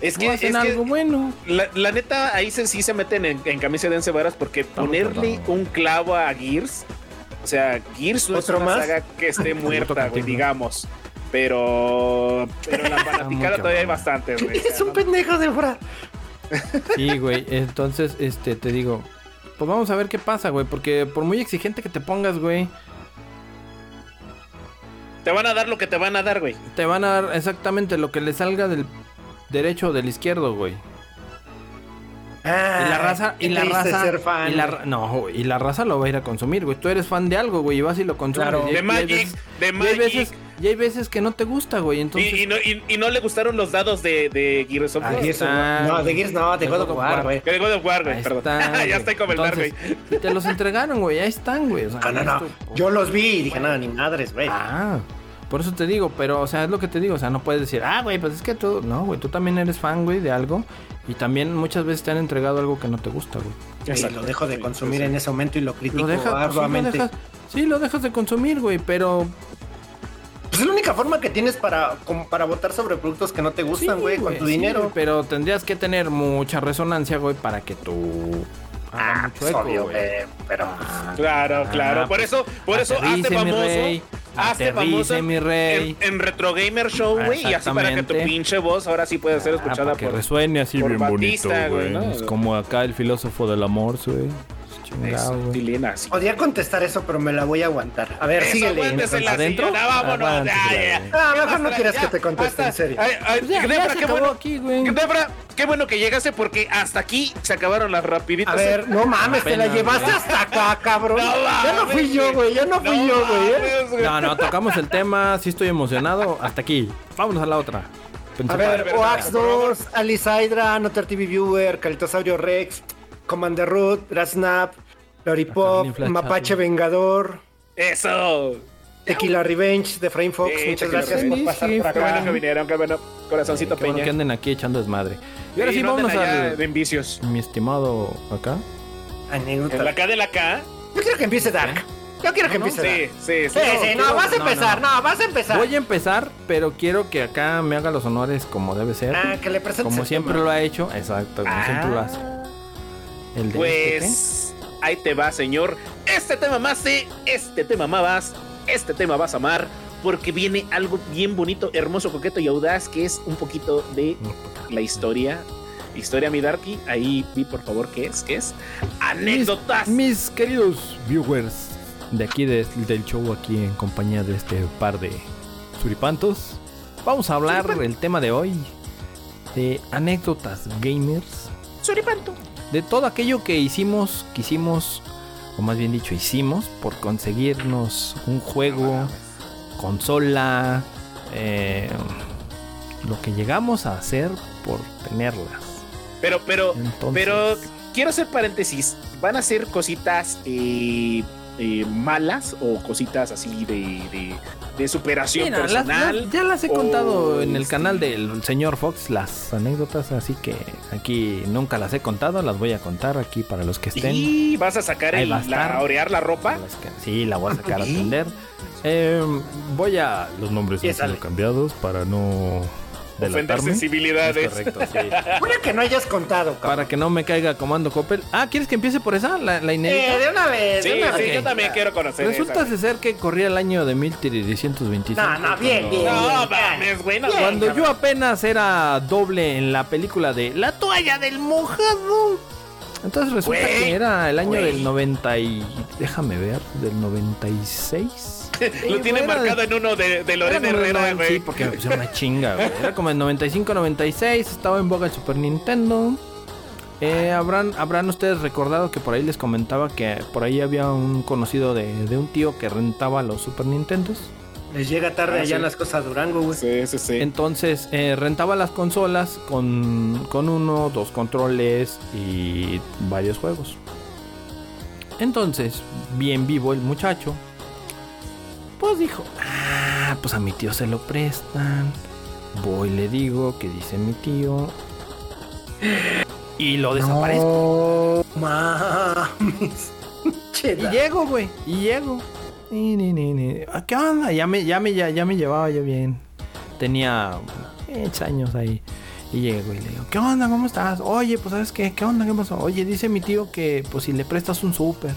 C: Es que, es
A: hacen
C: que
A: algo bueno.
C: la, la neta, ahí se, sí se meten en, en camisa de once varas porque ponerle
A: perdón.
C: un clavo a Gears, o sea, Gears no es
B: ¿Otro
C: una
B: más?
C: saga que esté muerta, güey, digamos. Pero, pero en la fanaticada todavía hay
A: cabrón.
C: bastantes, güey. o sea,
B: Eres un
C: no-
B: pendejo, Débora.
A: Sí, güey. Entonces, este, te digo, pues vamos a ver qué pasa, güey. Porque por muy exigente que te pongas, güey,
C: Te van a dar lo que te van a dar, güey.
A: te van a dar exactamente lo que le salga del derecho o del izquierdo, güey.
B: Ah,
A: Y la raza, y la raza,
B: ser fan,
A: y la, no, y la raza lo va a ir a consumir, güey. Tú eres fan de algo, güey, y vas y lo consumes.
B: Claro.
A: Y hay-
C: De
A: y
C: Magic,
A: veces-
C: de
A: y hay
C: Magic.
A: veces, y hay veces que no te gusta, güey. Entonces,
C: Y, y no, y- y no le gustaron los dados de, de Gears of
B: Ah,
C: War.
B: Gears of
A: Ah,
B: War. No, de Gears no, de God of War, güey.
C: Que de God of War, güey,
A: ahí
C: perdón.
A: están,
C: ya estoy como el güey.
A: Te los entregaron, güey, ahí están, güey. o sea,
B: No, no, no.
A: esto-
B: Yo los vi y dije, nada, ni madres, güey.
A: Ah, por eso te digo, pero, o sea, es lo que te digo, o sea, no puedes decir, ah, güey, pues es que tú, no, güey, tú también eres fan, güey, de algo, y también muchas veces te han entregado algo que no te gusta, güey.
B: Y
C: Exacto.
B: lo dejo de
C: Sí,
B: consumir
C: sí, sí.
B: en ese momento y lo critico
A: Lo dejas, pues, sí, lo
B: arduamente.
A: dejas, sí, lo dejas de consumir, güey, pero
B: Pues es la única forma que tienes para, como para votar sobre productos que no te gustan,
A: Sí,
B: güey, con tu
A: sí,
B: dinero.
A: pero tendrías que tener mucha resonancia, güey, para que tú haga
B: Ah,
A: mucho
B: pues,
A: eco,
B: obvio,
A: güey.
B: güey, pero
A: Ah,
C: Claro,
A: ah,
C: claro. Por
A: pues,
C: eso, por eso hazte famoso.
A: rey,
C: Hazte famoso en,
A: mi rey.
C: en- en Retro Gamer Show, güey. Y así para que tu pinche voz ahora sí pueda ser escuchada
A: Ah, para que
C: por.
A: resuene así
C: por
A: bien
C: Batista,
A: bonito,
C: güey,
A: güey.
C: ¿no?
A: Es como acá el filósofo del amor, güey. Chingado,
C: Eso, sí.
B: Podría contestar eso, pero me la voy a aguantar. A ver,
C: Eso,
B: síguele.
A: ¿Adentro?
C: señora, vámonos. Ya.
A: güey.
B: Ah, mejor no
C: Basta,
B: quieras
C: ya,
B: que te conteste en serio.
C: Ay, ay,
A: Pues ya, ya
C: Gnebra,
A: se
C: qué bueno.
A: aquí, güey.
C: Qué bueno que llegaste porque hasta aquí se acabaron las rapiditas.
B: A ver, no mames, te la llevaste
A: güey.
B: hasta acá, cabrón.
C: No
B: ya no fui yo, güey. Ya no fui
C: No
B: yo, güey. ¿eh?
C: güey.
A: No, no, tocamos el tema, sí estoy emocionado. Hasta aquí. Vámonos a la otra. Pensé-
B: A ver, Oax
C: por favor.
B: 2, Alice Hydra, Notar TV Viewer, Calitosaurio Rex, Commander Root, Rasnap, Lollipop,
A: Carlin Flash
B: Mapache Vengador,
C: Eso.
B: Tequila Revenge de Frame Fox.
C: Sí,
B: Muchas gracias por pasar
A: sí,
B: por
C: Qué bueno
B: acá.
C: que vinieron, qué bueno. Corazoncito
A: Qué bueno
C: Peña.
A: que anden aquí echando desmadre. Y ahora sí,
C: no
A: vámonos al...
C: de vicios.
A: Mi estimado acá.
B: Anécdota.
C: En la K de la K.
B: Yo quiero que empiece Dark. Yo quiero que empiece
C: Sí,
B: Dark.
C: sí, sí.
B: Sí, sí, no, vas a
A: no, no,
B: empezar,
A: no.
B: no, vas a empezar.
A: Voy a empezar, pero quiero que acá me haga los honores como debe ser.
B: Ah, que le presentes
A: como
B: el
A: siempre
B: tema.
A: lo ha hecho. Exacto, como siempre lo hace. El de este,
C: Pues ahí te va, señor. Este tema más este tema más, este tema vas a amar, porque viene algo bien bonito, hermoso, coqueto y audaz, que es un poquito de la historia. Historia, mi Darky. Ahí vi, por favor, qué es, qué es. Anécdotas.
A: Mis, mis queridos viewers de aquí de- del show, aquí en compañía de este par de suripantos, vamos a hablar el tema de hoy de anécdotas gamers,
C: Suripanto.
A: De todo aquello que hicimos, quisimos, o más bien dicho, hicimos por conseguirnos un juego, consola, eh, lo que llegamos a hacer por tenerlas.
C: Pero, pero,
A: Entonces,
C: pero quiero hacer paréntesis. ¿Van a ser cositas eh, eh, malas o cositas así de, de, de superación personal?
A: las- ya las he
C: o,
A: contado en el canal del señor Fox, las anécdotas, así que aquí nunca las he contado, las voy a contar aquí para los que estén.
C: Y vas a sacar el,
A: va a estar.
C: la, orear la ropa.
A: Que- sí, la voy a sacar a atender. Eh, voy a... Los nombres han sido cambiados para no
C: Ofender sensibilidades.
A: Es correcto, sí.
B: Una que no hayas contado, cabrón.
A: para que no me caiga comando Coppel. Ah, ¿quieres que empiece por esa? La, la inédita.
B: Eh, de una vez,
C: Sí,
B: de una
C: sí,
B: vez.
C: yo también quiero conocer
A: Resulta
C: esa.
A: ser que corría el año de 1325.
B: No, no, bien, bien.
C: No, mames, güey. no,
A: Cuando yo apenas era doble en la película de La toalla del mojado. Entonces resulta
C: Güey,
A: que era el año
C: güey.
A: del 90 y... Déjame ver, del 96.
C: Lo tiene marcado en uno de, de Lorena Herrera, güey.
A: Sí, porque me pusieron una chinga, güey. Era como el 95-96, estaba en boga el Super Nintendo. Eh, habrán, habrán ustedes recordado que por ahí les comentaba que por ahí había un conocido de, de un tío que rentaba los Super Nintendos.
B: Les llega tarde
C: Ah,
B: allá
C: sí.
B: en las cosas a Durango, güey.
C: Sí, sí, sí.
A: Entonces eh, rentaba las consolas con, con uno, dos controles y varios juegos. Entonces, bien vivo el muchacho, pues dijo, ah, pues a mi tío se lo prestan. Voy, le digo que dice mi tío. Y lo desaparezco.
B: No mames.
A: Y llego, güey. Y llego. Ni, ni, ni, ni. Ah, ¿Qué onda? Ya me, ya me, ya, ya me llevaba yo bien. Tenía eh, años ahí. Y llego y le digo, ¿qué onda? ¿Cómo estás? Oye, pues ¿sabes qué? ¿Qué onda? ¿Qué pasó? Oye, dice mi tío que pues si le prestas un súper.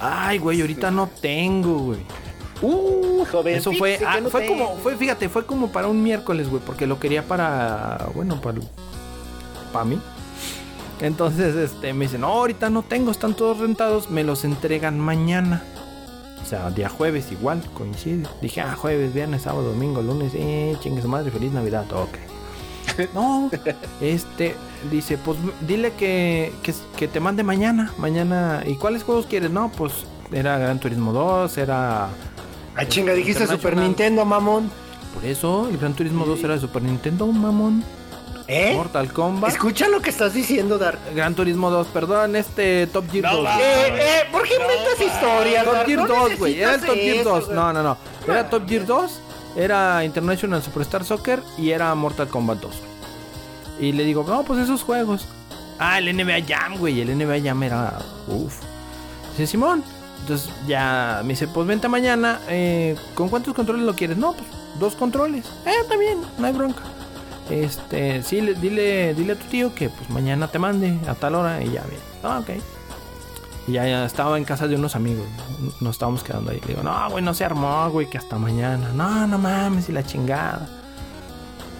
A: Ay, güey, ahorita no tengo, güey.
C: Uh, joven.
A: Eso fue, ah,
C: no
A: fue
C: tengo.
A: como, fue, fíjate, fue como para un miércoles, güey, porque lo quería para, bueno, para, para mí. Entonces, este, me dicen, no, ahorita no tengo, están todos rentados, me los entregan mañana. O sea, día jueves igual, coincide. Dije, ah, jueves, viernes, sábado, domingo, lunes, eh, chingue su madre, feliz Navidad, ok. No, este, dice, pues dile que, que, que te mande mañana, mañana. ¿Y cuáles juegos quieres? No, pues era Gran Turismo 2, era
B: Ah, chinga, dijiste Super. Nintendo, mamón.
A: Por eso, el Gran Turismo 2 era de Super Nintendo, mamón.
B: ¿Eh?
A: Mortal Kombat.
B: Escucha lo que estás diciendo, Dark.
A: Gran Turismo 2, perdón, este Top Gear
C: No,
A: 2.
C: va.
B: Eh, eh, ¿por qué inventas historias,
A: Top? Gear
B: No
A: 2, güey. Era el Top Gear
B: necesitas
A: 2.
B: eso,
A: No, no, no. Era Top Gear 2, era International Superstar Soccer y era Mortal Kombat 2. Y le digo, no, pues esos juegos. Ah, el NBA Jam, güey. El NBA Jam era. Uf. Dice Simón. Entonces ya me dice, pues vente mañana. eh, ¿Con cuántos controles lo quieres? No, pues dos controles. Eh, está bien, no hay bronca. Este, sí, le- dile, dile a tu tío que pues mañana te mande a tal hora y ya bien. Ah, ok. Y ya, ya estaba en casa de unos amigos. Nos estábamos quedando ahí. Le digo, no, güey, no se armó, güey, que hasta mañana. No, no mames, y la chingada.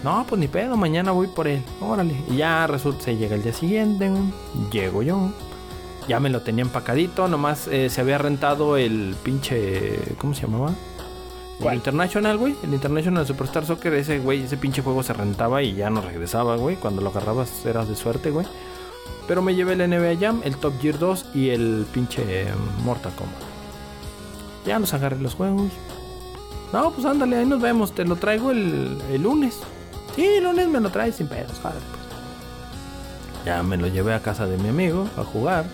A: No, pues ni pedo, mañana voy por él. Órale. Y ya resulta, se llega el día siguiente. Llego yo. Ya me lo tenía empacadito, nomás eh, se había rentado el pinche. ¿Cómo se llamaba? El. International, güey. El International Superstar Soccer, ese güey, ese pinche juego se rentaba y ya no regresaba, güey. Cuando lo agarrabas eras de suerte, güey. Pero me llevé el NBA Jam, el Top Gear 2 y el pinche eh, Mortal Kombat. Ya nos agarré los juegos. No, pues ándale, ahí nos vemos. Te lo traigo el, el lunes. Sí, el lunes me lo traes sin pedos, joder, pues. Ya me lo llevé a casa de mi amigo a jugar.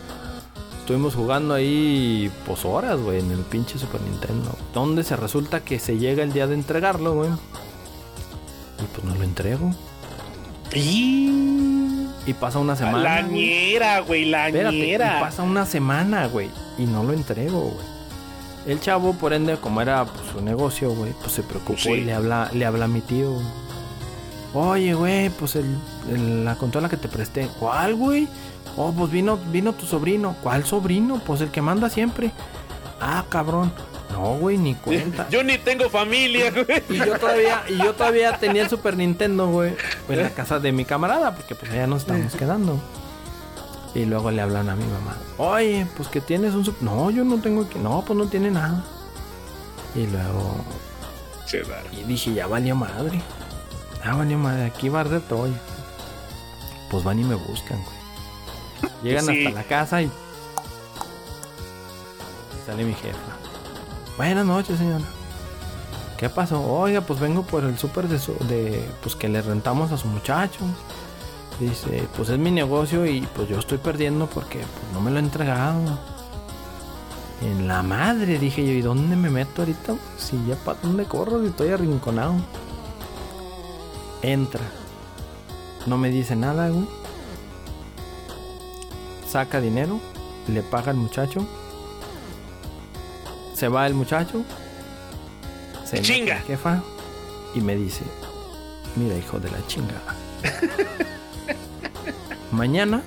A: Estuvimos jugando ahí, pues horas, güey, en el pinche Super Nintendo. Donde se resulta que se llega el día de entregarlo, güey. Y pues no lo entrego.
C: Y...
A: Y pasa una semana.
C: La ñera, güey, la
A: Espérate, y pasa una semana, güey. Y no lo entrego, güey. El chavo, por ende, como era pues, su negocio, güey, pues se preocupó
C: Sí.
A: y le habla, le habla a mi tío. Oye, güey, pues el, el- la consola que te presté. ¿Cuál, güey? Oh, pues vino, vino tu sobrino. ¿Cuál sobrino? Pues el que manda siempre. Ah, cabrón. No, güey, ni cuenta.
C: Yo ni tengo familia, güey.
A: Y yo todavía, y yo todavía tenía el Super Nintendo, güey. En la casa de mi camarada, porque pues allá nos estamos quedando. Y luego le hablan a mi mamá. Oye, pues que tienes un Super. No, yo no tengo que. No, pues no tiene nada. Y luego.
C: Chedar.
A: Y dije, ya valió madre. Ya valió madre. Aquí va arder Troya. Pues van y me buscan, güey. Llegan
C: Sí.
A: hasta la casa y. Sale mi jefa. Buenas noches, señora. ¿Qué pasó? Oiga, pues vengo por el súper de, su- de. Pues que le rentamos a su muchacho. Dice, pues es mi negocio y pues yo estoy perdiendo porque pues, no me lo he entregado. En la madre, dije yo, ¿y dónde me meto ahorita? Si ya para dónde corro, si estoy arrinconado. Entra. No me dice nada, güey. Saca dinero, le paga al muchacho. Se va el muchacho. Se mete
C: Chinga.
A: la jefa y me dice, mira hijo de la chingada. mañana,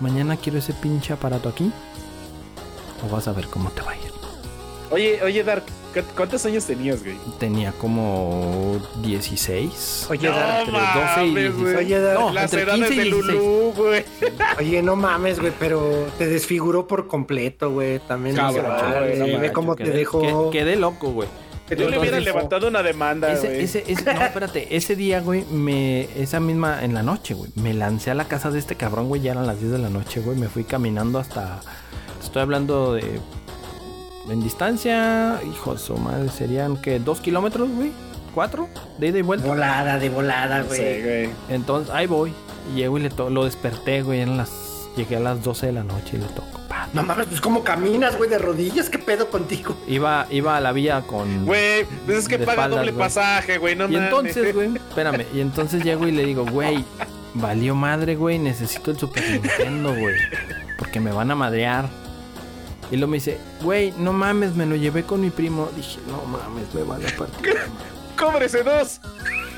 A: mañana quiero ese pinche aparato aquí. O vas a ver cómo te va a ir.
C: Oye, oye, Dark, ¿cu- ¿cuántos años tenías, güey?
A: Tenía como 16.
B: Oye,
C: No
A: entre 12 y
C: mames, güey.
A: 16.
B: Oye,
A: No,
C: Las
A: entre
C: edades
A: 15 y
C: de
A: 16.
C: Lulú, güey.
B: oye, no mames, güey, pero te desfiguró por completo, güey. También no se
C: Cabrón,
B: vale,
C: güey, no
B: ve cómo te
A: Quedé-
B: dejó.
A: que- Quedé loco, güey.
C: Yo le hubiera
A: Entonces,
C: levantado una demanda,
A: Ese,
C: güey.
A: ese, ese- no, espérate, ese día, güey, me, esa misma, en la noche, güey, me lancé a la casa de este cabrón, güey, ya eran las 10 de la noche, güey, me fui caminando hasta, estoy hablando de, en distancia, hijo de su madre, serían, que ¿Dos kilómetros, güey? ¿Cuatro? De ida y vuelta.
B: Volada, de volada,
C: Sí,
B: güey.
C: güey.
A: Entonces, ahí voy, y llego y le to- lo desperté, güey, eran las, llegué a las 12 de la noche y le toco, pa.
B: No mames, pues cómo caminas, güey, de rodillas, qué pedo contigo.
A: Iba, iba a la vía con...
C: Güey, pues es que paga
A: espaldas,
C: doble
A: güey.
C: pasaje, güey, no
A: Y
C: mames.
A: entonces, güey, espérame, y entonces llego y le digo, güey, valió madre, güey, necesito el Super Nintendo, güey, porque me van a madrear. Y luego me dice, güey, no mames, me lo llevé con mi primo. Dije, no mames, me van a partir. la madre".
C: ¡Cóbrese dos!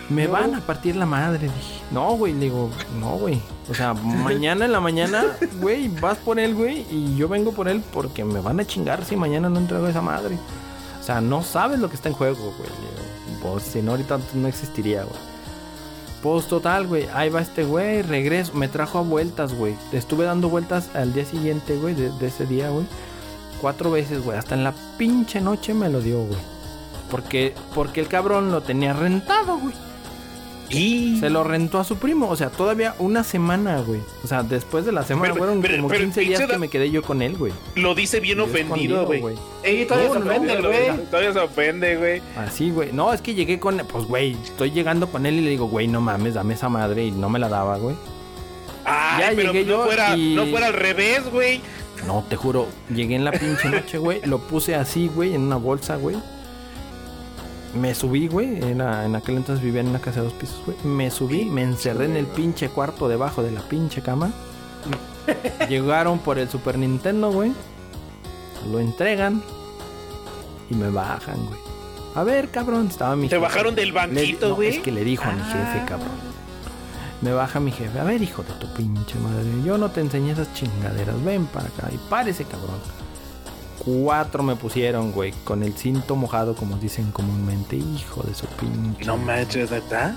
A: Me van a partir la madre, dije. No, güey, le digo, no, güey. O sea, mañana en la mañana, güey, vas por él, güey, y yo vengo por él porque me van a chingar si mañana no entrego esa madre. O sea, no sabes lo que está en juego, güey. Le digo, Pues si no, ahorita no existiría, güey. Pues total, güey. Ahí va este güey, regreso. Me trajo a vueltas, güey. Estuve dando vueltas al día siguiente, güey, de, de ese día, güey. Cuatro veces, güey. Hasta en la pinche noche me lo dio, güey. Porque, porque el cabrón lo tenía rentado, güey.
C: Y...
A: Se lo rentó a su primo. O sea, todavía una semana, güey. O sea, después de la semana,
C: Pero-
A: fueron
C: pero-
A: como
C: pero
A: 15 días que me quedé yo con él, güey.
C: Lo dice bien ofendido, güey.
B: Ey, todavía
A: No,
B: se ofende, güey.
C: Todavía se ofende, güey.
A: Así, güey. No, es que llegué con. Pues, güey, estoy llegando con él y le digo, güey, no mames, dame esa madre. Y no me la daba, güey.
C: Ay,
A: Ya
C: pero
A: llegué
C: no
A: yo
C: fuera,
A: y-
C: no fuera al revés, güey.
A: No, te juro, llegué en la pinche noche, güey. Lo puse así, güey, en una bolsa, güey. Me subí, güey. Era, en aquel entonces vivía en una casa de dos pisos, güey. Me subí, me encerré en el pinche cuarto debajo de la pinche cama. Llegaron por el Super Nintendo, güey. Lo entregan y me bajan, güey. A ver, cabrón, estaba mi
C: Te
A: jefe.
C: bajaron del banquito,
A: no,
C: güey.
A: es que le dijo a mi jefe,
C: Ah.
A: cabrón. Me baja mi jefe. A ver, hijo de tu pinche madre. Yo no te enseñé esas chingaderas. Ven para acá. Y párese, cabrón. Cuatro me pusieron, güey. Con el cinto mojado, como dicen comúnmente. Hijo de su pinche.
C: No manches, ¿verdad?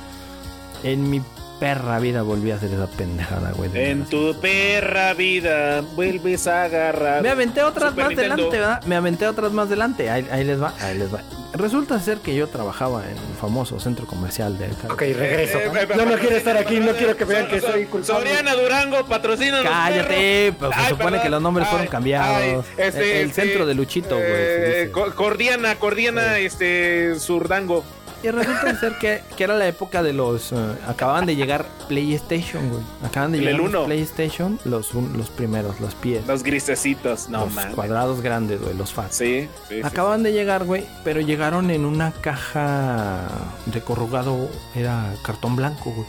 A: En mi perra vida volví a hacer esa pendejada, güey.
C: En tu perra vida vuelves a agarrar.
A: Me aventé otras
C: Super
A: más
C: Nintendo.
A: delante, ¿verdad? Me aventé otras más delante. Ahí, ahí les va, ahí les va. Resulta ser que yo trabajaba en el famoso centro comercial de acá.
B: Ok, regreso.
C: Eh, eh,
B: Yo no
C: eh,
B: quiero estar aquí, no quiero que vean que
C: So-
B: soy
C: so-
B: culpable.
C: Soriana Durango, patrocina.
A: Cállate, pues se supone que los nombres fueron cambiados. El- el centro de Luchito, güey, dice.
C: Cordiana, Cordiana, este, Surdango.
A: Y resulta ser que, que era la época de los... eh, acababan de llegar PlayStation, güey. Acaban de
C: El
A: llegar los. PlayStation, los, un- los primeros, los pies.
C: Los grisecitos, no
A: los cuadrados grandes, güey, los fats.
C: Sí, sí, sí.
A: Acaban de llegar, güey, pero llegaron en una caja de corrugado, era cartón blanco, güey.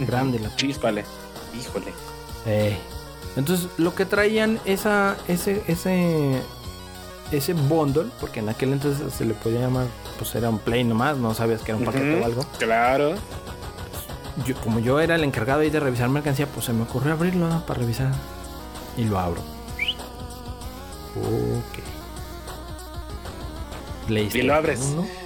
A: Grande la
C: Chíspale. Híjole.
A: Eh, Entonces, lo que traían esa, ese, ese, ese bundle, porque en aquel entonces se le podía llamar, pues era un play nomás, no sabías que era un paquete o algo.
C: Claro.
A: Yo, como yo era el encargado ahí de revisar mercancía, pues se me ocurrió abrirlo ¿no? para revisar. Y lo abro. Ok. PlayStation
C: Y lo abres.
A: 1.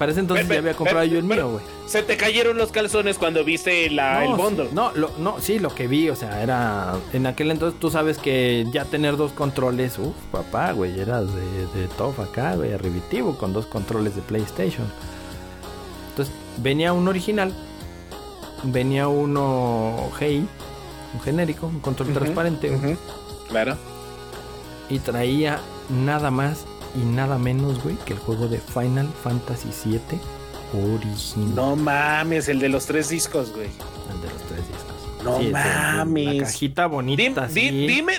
A: Para ese entonces
C: Ve-
A: ya había comprado yo el mío, güey.
C: Se te cayeron los calzones cuando viste la, el bundle.
A: sí, no, lo- no, sí, lo que vi, o sea, era. En aquel entonces tú sabes que ya tener dos controles, uff, papá, güey, eras de, de top acá, güey, arribitivo, con dos controles de PlayStation. Entonces, venía un original, venía uno Hey, un genérico, un control transparente.
C: Claro.
A: y traía nada más y nada menos, güey, que el juego de Final Fantasy VII original.
C: No mames, el de los tres discos, güey.
A: El de los tres discos.
C: No
A: Sí,
C: mames.
A: La cajita bonita.
C: Dim- di-
A: así.
C: dime,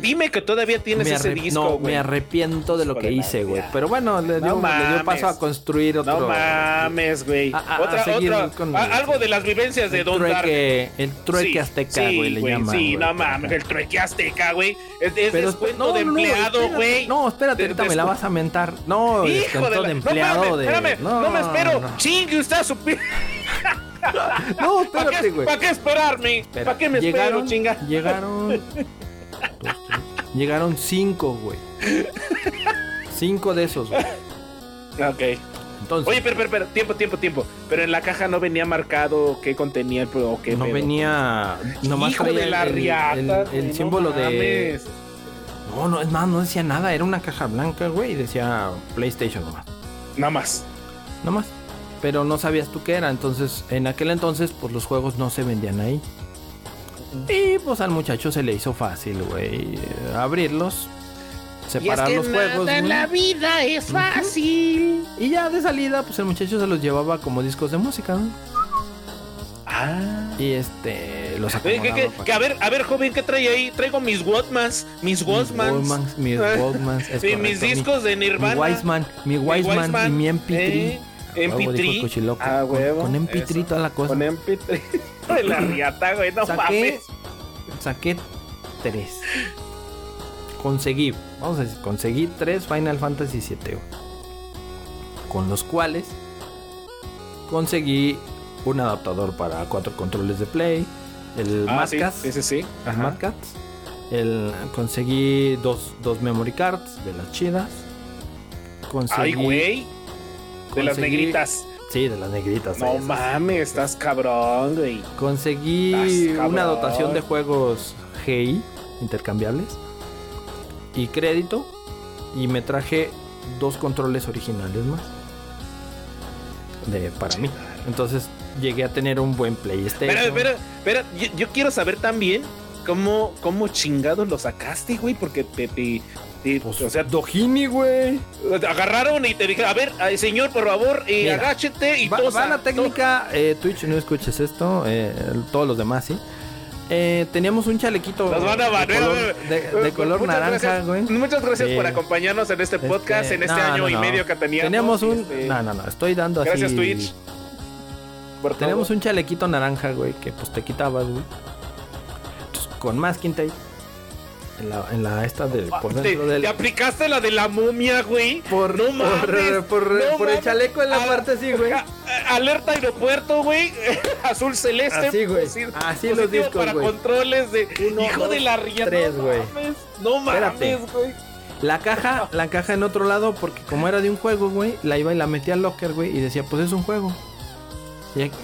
C: dime que todavía tienes ese disco,
A: no, me arrepiento de lo que hice, güey. Pero bueno, le dio,
C: No
A: le dio paso a construir otro.
C: No mames, güey.
A: A-
C: Otra, otra.
A: con
C: a-
A: el-
C: algo de las vivencias de Don Dark.
A: el trueque
C: Sí,
A: azteca,
C: sí,
A: güey, le llaman.
C: Sí,
A: güey,
C: no mames, el trueque azteca, güey. Es, es
A: Pero
C: descuento
A: no,
C: de empleado, güey.
A: No, espérate, ahorita me la vas a mentar. No,
C: Hijo de,
A: de, empleado
C: no, mames, no, me espero. Chingue usted a su
A: No,
C: ¿Para
A: espérate, güey.
C: ¿Para qué esperarme?
A: Espera,
C: ¿Para qué me espero, chinga?
A: Llegaron. llegaron cinco, güey. Cinco de esos, güey.
C: Ok.
A: Entonces,
C: Oye, pero, pero, pero, tiempo, tiempo, tiempo. Pero en la caja no venía marcado qué contenía el o qué
A: no
C: pedo.
A: venía. Nomás
C: Hijo de la
A: el, el-
C: riata,
A: el-
C: güey,
A: el
C: no
A: símbolo de.
C: mames.
A: No, no, es más, no decía nada. Era una caja blanca, güey. Y decía PlayStation nomás.
C: Nada más.
A: Nomás. Pero no sabías tú qué era. Entonces, en aquel entonces, pues los juegos no se vendían ahí. Y pues al muchacho se le hizo fácil, güey. Abrirlos. Separar los juegos.
D: en la vida es fácil.
A: Y ya de salida, pues el muchacho se los llevaba como discos de música, ¿no?
C: Ah.
A: Y este, los
C: que,
A: acomodaba.
C: que-
A: para
C: que a ver, a ver, joven, ¿qué trae ahí? Traigo mis Walkmans, mis
A: mis
C: Walkmans.
A: Mis Walkmans, es
C: Sí, mis
A: correcto, mi-
C: discos de
A: Mi
C: Nirvana.
A: Wiseman, mi Wiseman y mi MP3.
C: eh,
A: Huevo, dijo el
C: MP3.
A: cochiloco.
C: Ah,
A: Con-
C: huevo.
A: Con, MP3
C: Eso.
A: toda la cosa.
C: Con MP3. de la riata, güey, no
A: saqué,
C: mames.
A: saqué tres. Conseguí, vamos a decir, conseguí tres Final Fantasy VII. Con los cuales conseguí un adaptador para cuatro controles de play. El
C: Ah, sí,
A: Madcast.
C: sí,
A: el
C: Ajá.
A: Madcast. El, conseguí dos, dos memory cards de las chidas. Conseguí,
C: Ay, güey. De las negritas.
A: Sí, de las negritas.
C: No mames, estás cabrón, güey.
A: Conseguí
C: Estás cabrón.
A: una dotación de juegos GI intercambiables y crédito y me traje dos controles originales más de para mí. Entonces llegué a tener un buen PlayStation.
C: Espera, espera, espera. Yo, yo quiero saber también cómo, cómo chingados lo sacaste, güey, porque te, te-
A: Pues,
C: o sea,
A: Dojini, güey.
C: agarraron y te dijeron, a ver, ay, señor, por favor, eh, agáchete y
A: Va,
C: tosa,
A: va la técnica, eh, Twitch, no escuches esto, eh, todos los demás, sí. Eh, teníamos un chalequito
C: Nos van a
A: de color, de- de color
C: Muchas
A: naranja,
C: gracias-
A: güey.
C: Muchas gracias por acompañarnos en este podcast,
A: Este,
C: en este
A: no,
C: año
A: no,
C: y
A: no.
C: medio que teníamos.
A: Teníamos un.
C: este,
A: No, no, no, estoy dando así.
C: Gracias, Twitch. por todo.
A: Tenemos un chalequito naranja, güey, que pues te quitabas, güey. Entonces, con masking tape. En la, en la esta de. Por
C: Te,
A: dentro del.
C: te aplicaste la de la momia, güey.
A: Por,
C: no
A: por-
C: mames,
A: por,
C: no
A: por el chaleco en la
C: Ah,
A: parte así, güey.
C: a- Alerta aeropuerto, güey. Azul celeste.
A: Así, güey. Así los discos,
C: para
A: güey.
C: controles de.
A: Uno,
C: hijo de la riata.
A: tres,
C: no
A: güey.
C: mames. No
A: Espérate.
C: mames, güey.
A: La caja, la caja en otro lado, porque como era de un juego, güey, la iba y la metía al locker, güey, y decía, pues es un juego.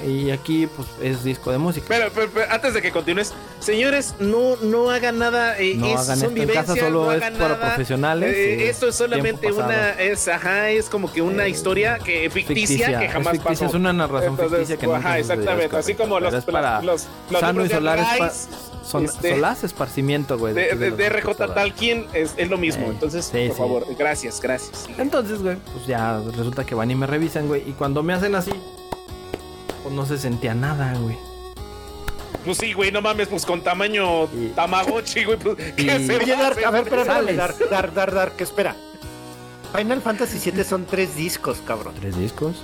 A: Y, aquí, pues, es disco de música.
C: Pero, pero- pero antes de que continúes, señores, no, no hagan nada. eh,
A: No
C: es-
A: hagan
C: son
A: esto en casa, solo
C: no
A: es para
C: nada.
A: profesionales,
C: Eh,
A: sí.
C: esto es solamente una, es, ajá, es como que una
A: Eh,
C: historia que ficticia,
A: ficticia,
C: que
A: es
C: jamás
A: ficticia,
C: pasó.
A: es una narración ficticia que
C: Ajá, exactamente.
A: es
C: Así como los,
A: es para
C: los, los
A: Sano y solar son-
C: este,
A: solaz esparcimiento, güey.
C: de, de, de RJ. Talquien es, es lo mismo.
A: Sí,
C: Entonces,
A: sí,
C: por
A: sí.
C: favor, gracias, gracias.
A: Entonces, güey, pues ya resulta que van y me revisan, güey. Y cuando me hacen así, pues no se sentía nada, güey.
C: Pues sí, güey, no mames, pues con tamaño
A: Y-
C: Tamagotchi, güey. Pues, ¿qué
A: Y-
C: se
B: Oye,
C: a
B: Dark,
C: hacer?
B: a ver, espérame,
A: Sales.
B: Dark, Dark, Dark, Dark, espera. Final Fantasy VII son tres discos, cabrón.
A: ¿Tres discos?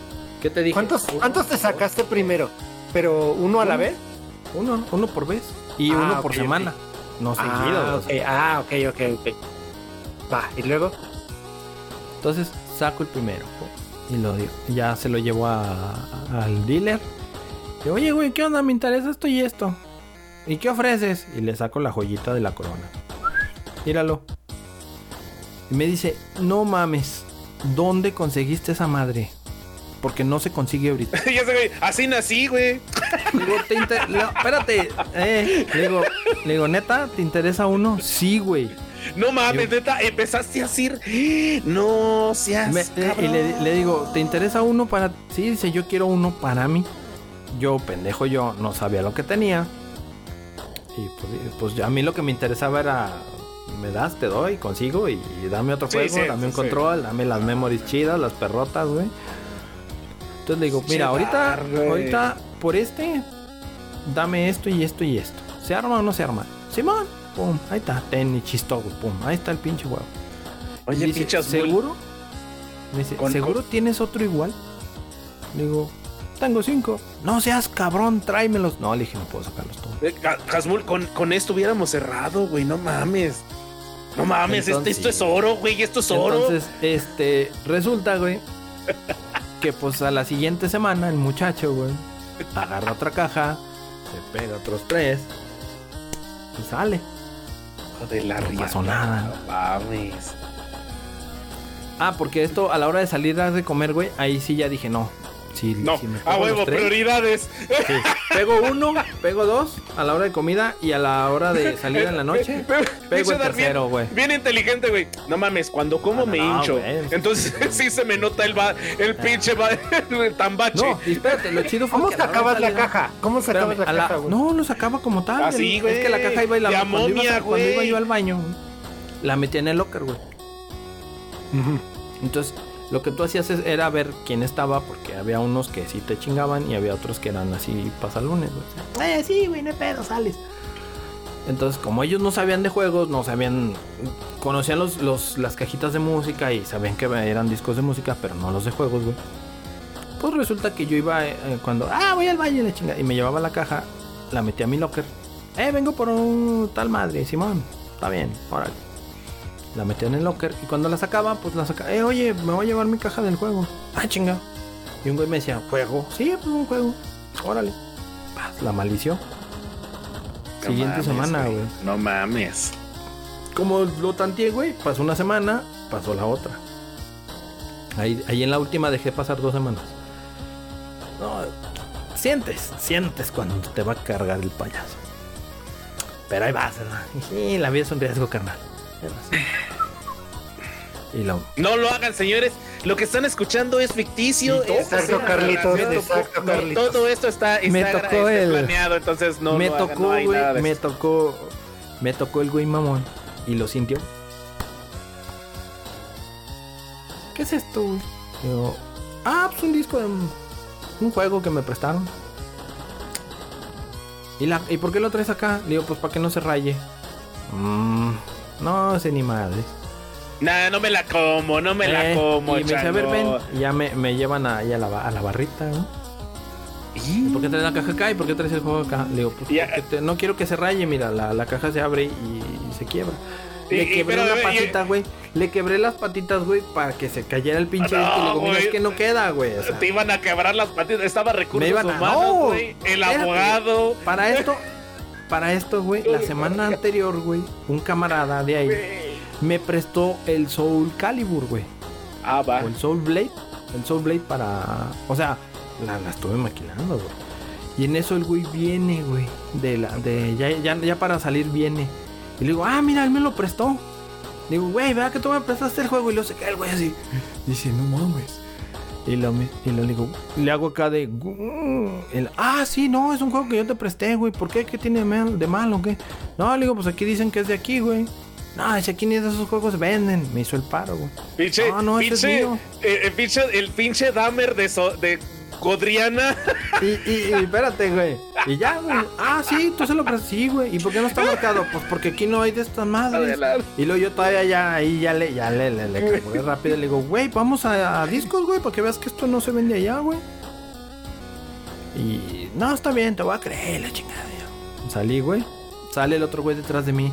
A: ¿Qué te dije?
B: ¿Cuántos, ¿Cuántos te sacaste primero? ¿Pero uno a la vez?
A: Uno, uno por vez. Y
B: Ah,
A: uno por semana. No seguido.
B: Ah,
A: o sea.
B: ok, ah, ok, ok, ok. Va, y luego.
A: Entonces saco el primero. Y lo digo. Ya se lo llevo a- al dealer. Y, Oye, güey, ¿qué onda? Me interesa esto y esto. ¿Y qué ofreces? Y le saco la joyita de la corona. Míralo. Y me dice, no mames, ¿dónde conseguiste esa madre? Porque no se consigue ahorita.
C: Ya sé, güey, así nací, güey.
A: Digo, ¿te inter- espérate, eh, le digo, le digo, neta, ¿te interesa uno? Sí, güey.
C: No mames, neta, empezaste a decir, no seas.
A: Me- eh, y le, le digo, ¿te interesa uno para...? Sí, dice, yo quiero uno para mí. Yo, pendejo, yo no sabía lo que tenía. Y pues, pues, a mí lo que me interesaba era... Me das, te doy, consigo y, dame otro
C: Sí,
A: juego,
C: sí,
A: dame un control, dame las memories chidas, las perrotas, güey. Entonces le digo, mira, ahorita, ahorita, por este, dame esto y esto y esto. ¿Se arma o no se arma? Simón, pum, ahí está, ten y chistoso, pum, ahí está el pinche huevo.
C: Oye,
A: dice,
C: pinche azul.
A: ¿seguro? Me dice,
C: Con-
A: ¿seguro tienes otro igual? Digo, tengo cinco. No seas cabrón, tráemelos. No, le dije, no puedo sacarlos todos.
C: Eh, Hasmul, con, con esto hubiéramos cerrado, güey, no mames. No mames, este- esto es oro, güey, esto es oro.
A: Entonces, este, resulta, güey, que pues a la siguiente semana el muchacho, güey, agarra otra caja, se pega otros tres y sale.
C: De la
A: no pasó nada.
C: No mames.
A: Ah, porque esto a la hora de salir de comer, güey, ahí sí ya dije, no. Sí,
C: No,
A: me
C: a huevo,
A: tres.
C: prioridades.
A: Sí. Pego uno, pego dos a la hora de comida y a la hora de salir en la noche. Pego el tercero,
C: bien-
A: güey.
C: Bien inteligente, güey. No mames, cuando como
A: No,
C: me
A: no,
C: hincho.
A: güey.
C: Entonces sí se me nota el, ba- el pinche ba- el tambache.
A: No, espérate, lo chido fue
B: ¿Cómo
A: la
B: sacabas la
A: salir-
B: caja? ¿Cómo sacabas
A: Espérame,
B: la
A: la-
B: caja, güey?
A: no, lo sacaba como tal.
C: Ah, sí,
A: Es
C: güey.
A: que la caja iba y la
C: De
A: cuando, iba, cuando iba
C: güey.
A: yo al baño, la metía en el locker, güey. Entonces, lo que tú hacías era ver quién estaba, porque había unos que sí te chingaban y había otros que eran así pasalunes, güey. Eh, sí, güey, no hay pedo, sales. Entonces, como ellos no sabían de juegos, no sabían, conocían los, los, las cajitas de música y sabían que eran discos de música, pero no los de juegos, güey. Pues resulta que yo iba eh, eh, cuando, ah, voy al baño y la chinga, y me llevaba la caja, la metí a mi locker. Eh, vengo por un tal madre, Simón, está bien, órale. La metía en el locker y cuando la sacaba, pues la sacaba. Eh, oye, me voy a llevar mi caja del juego. Ah, chinga. Y un güey me decía, ¿juego? Sí, pues un juego. Órale. Paz, La malició.
C: No
A: Siguiente
C: mames,
A: semana, güey.
C: No mames.
A: Como lo tanteé, güey, pasó una semana, pasó la otra. Ahí, ahí en la última dejé pasar dos semanas. No, sientes, sientes cuando te va a cargar el payaso. Pero ahí vas, ¿verdad? Sí, la vida es un riesgo, carnal. Y lo,
C: No lo hagan, señores. Lo que están escuchando es ficticio.
A: Sí,
C: es-
B: Exacto, Carlitos, exacto, Carlitos.
C: Todo esto está, está
A: Me tocó
C: está
A: el-
C: planeado, entonces no
A: me
C: lo hagan,
A: tocó,
C: no hay
A: güey, me tocó, me tocó el güey mamón y lo sintió. ¿Qué es esto, güey? Digo, ah, pues un disco de un, un juego que me prestaron. ¿Y, la, ¿Y por qué lo traes acá? Le digo, pues para que no se raye. Mm, no sé ni madre.
C: Nah, no me la como, no me la
A: Eh,
C: como,
A: y me dice, a ver, ven. Y ya me, me llevan a la, a la barrita, ¿no? ¿Y por qué traes la caja acá? ¿Y por qué traes el juego acá? Le digo, pues porque te- no quiero que se raye, mira, la, la caja se abre y, y se quiebra. Le
C: y-
A: quebré
C: pero,
A: una
C: y-
A: patita, güey. Le quebré las patitas, güey, para que se cayera el pinche
C: No,
A: disco. Es que no queda, güey. o sea,
C: Te iban a quebrar las patitas. Estaba recursos
A: Me iban a-
C: humanos,
A: No,
C: güey. El
A: espérate.
C: abogado.
A: para esto, para esto, güey, la semana anterior, güey, un camarada de ahí me prestó el Soul Calibur, güey.
C: Ah, va.
A: o el Soul Blade. El Soul Blade para. O sea, La, la estuve maquinando, güey. Y en eso el güey viene, güey. De la, de, ya, ya, ya para salir viene. Y le digo, ah, mira, él me lo prestó. Digo, güey, vea que tú me prestaste el juego. Y luego se cae el güey así. Dice, no mames. Y lo, y le digo, le hago acá de. el- ah, sí, no, es un juego que yo te presté, güey. ¿Por qué? ¿Qué tiene de mal, de malo qué? No, le digo, pues aquí dicen que es de aquí, güey. No, dice aquí ni de esos juegos venden. Me hizo el paro, güey.
C: Pinche,
A: No, no, ese es
C: pinche,
A: mío.
C: eh, eh, pinche, el pinche Dahmer de, so- de Godriana.
A: Y, y, y espérate, güey. Y ya, güey. Ah, sí, tú se lo prestas. Sí, güey. ¿Y por qué no está marcado? Pues porque aquí no hay de estas madres. Y luego yo todavía ya ahí ya le, ya le, le, le calculé rápido. Le digo, güey, vamos a, a discos, güey, para que veas que esto no se vende allá, güey. Y no, está bien, te voy a creer, la chingada. Yo Salí, güey. Sale el otro güey detrás de mí.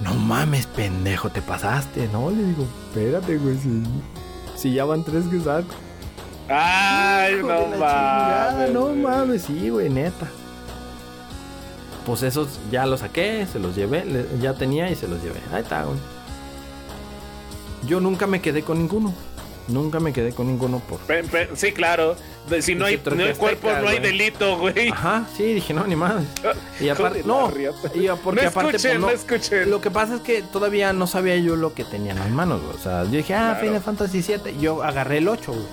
A: No mames, pendejo, te pasaste, ¿no? Le digo, espérate, güey, si, si ya van tres que saco.
C: Ay,
A: Hijo
C: no mames.
A: No mames, sí, güey, neta. Pues esos ya los saqué, se los llevé, le- ya tenía y se los llevé. Ahí está, güey. Yo nunca me quedé con ninguno. Nunca me quedé con ninguno por.
C: Pe- pe- sí, claro. De- si no hay, no hay
A: azteca,
C: no hay delito, güey.
A: Ajá, sí, dije, no, ni más. Y aparte, no. Y porque
C: no
A: aparte, pues,
C: escuchen,
A: no-
C: no escuchen.
A: Lo que pasa es que todavía no sabía yo lo que tenía en las manos, güey. O sea, yo dije, ah,
C: Claro.
A: Final Fantasy VII. Yo agarré el 8, güey.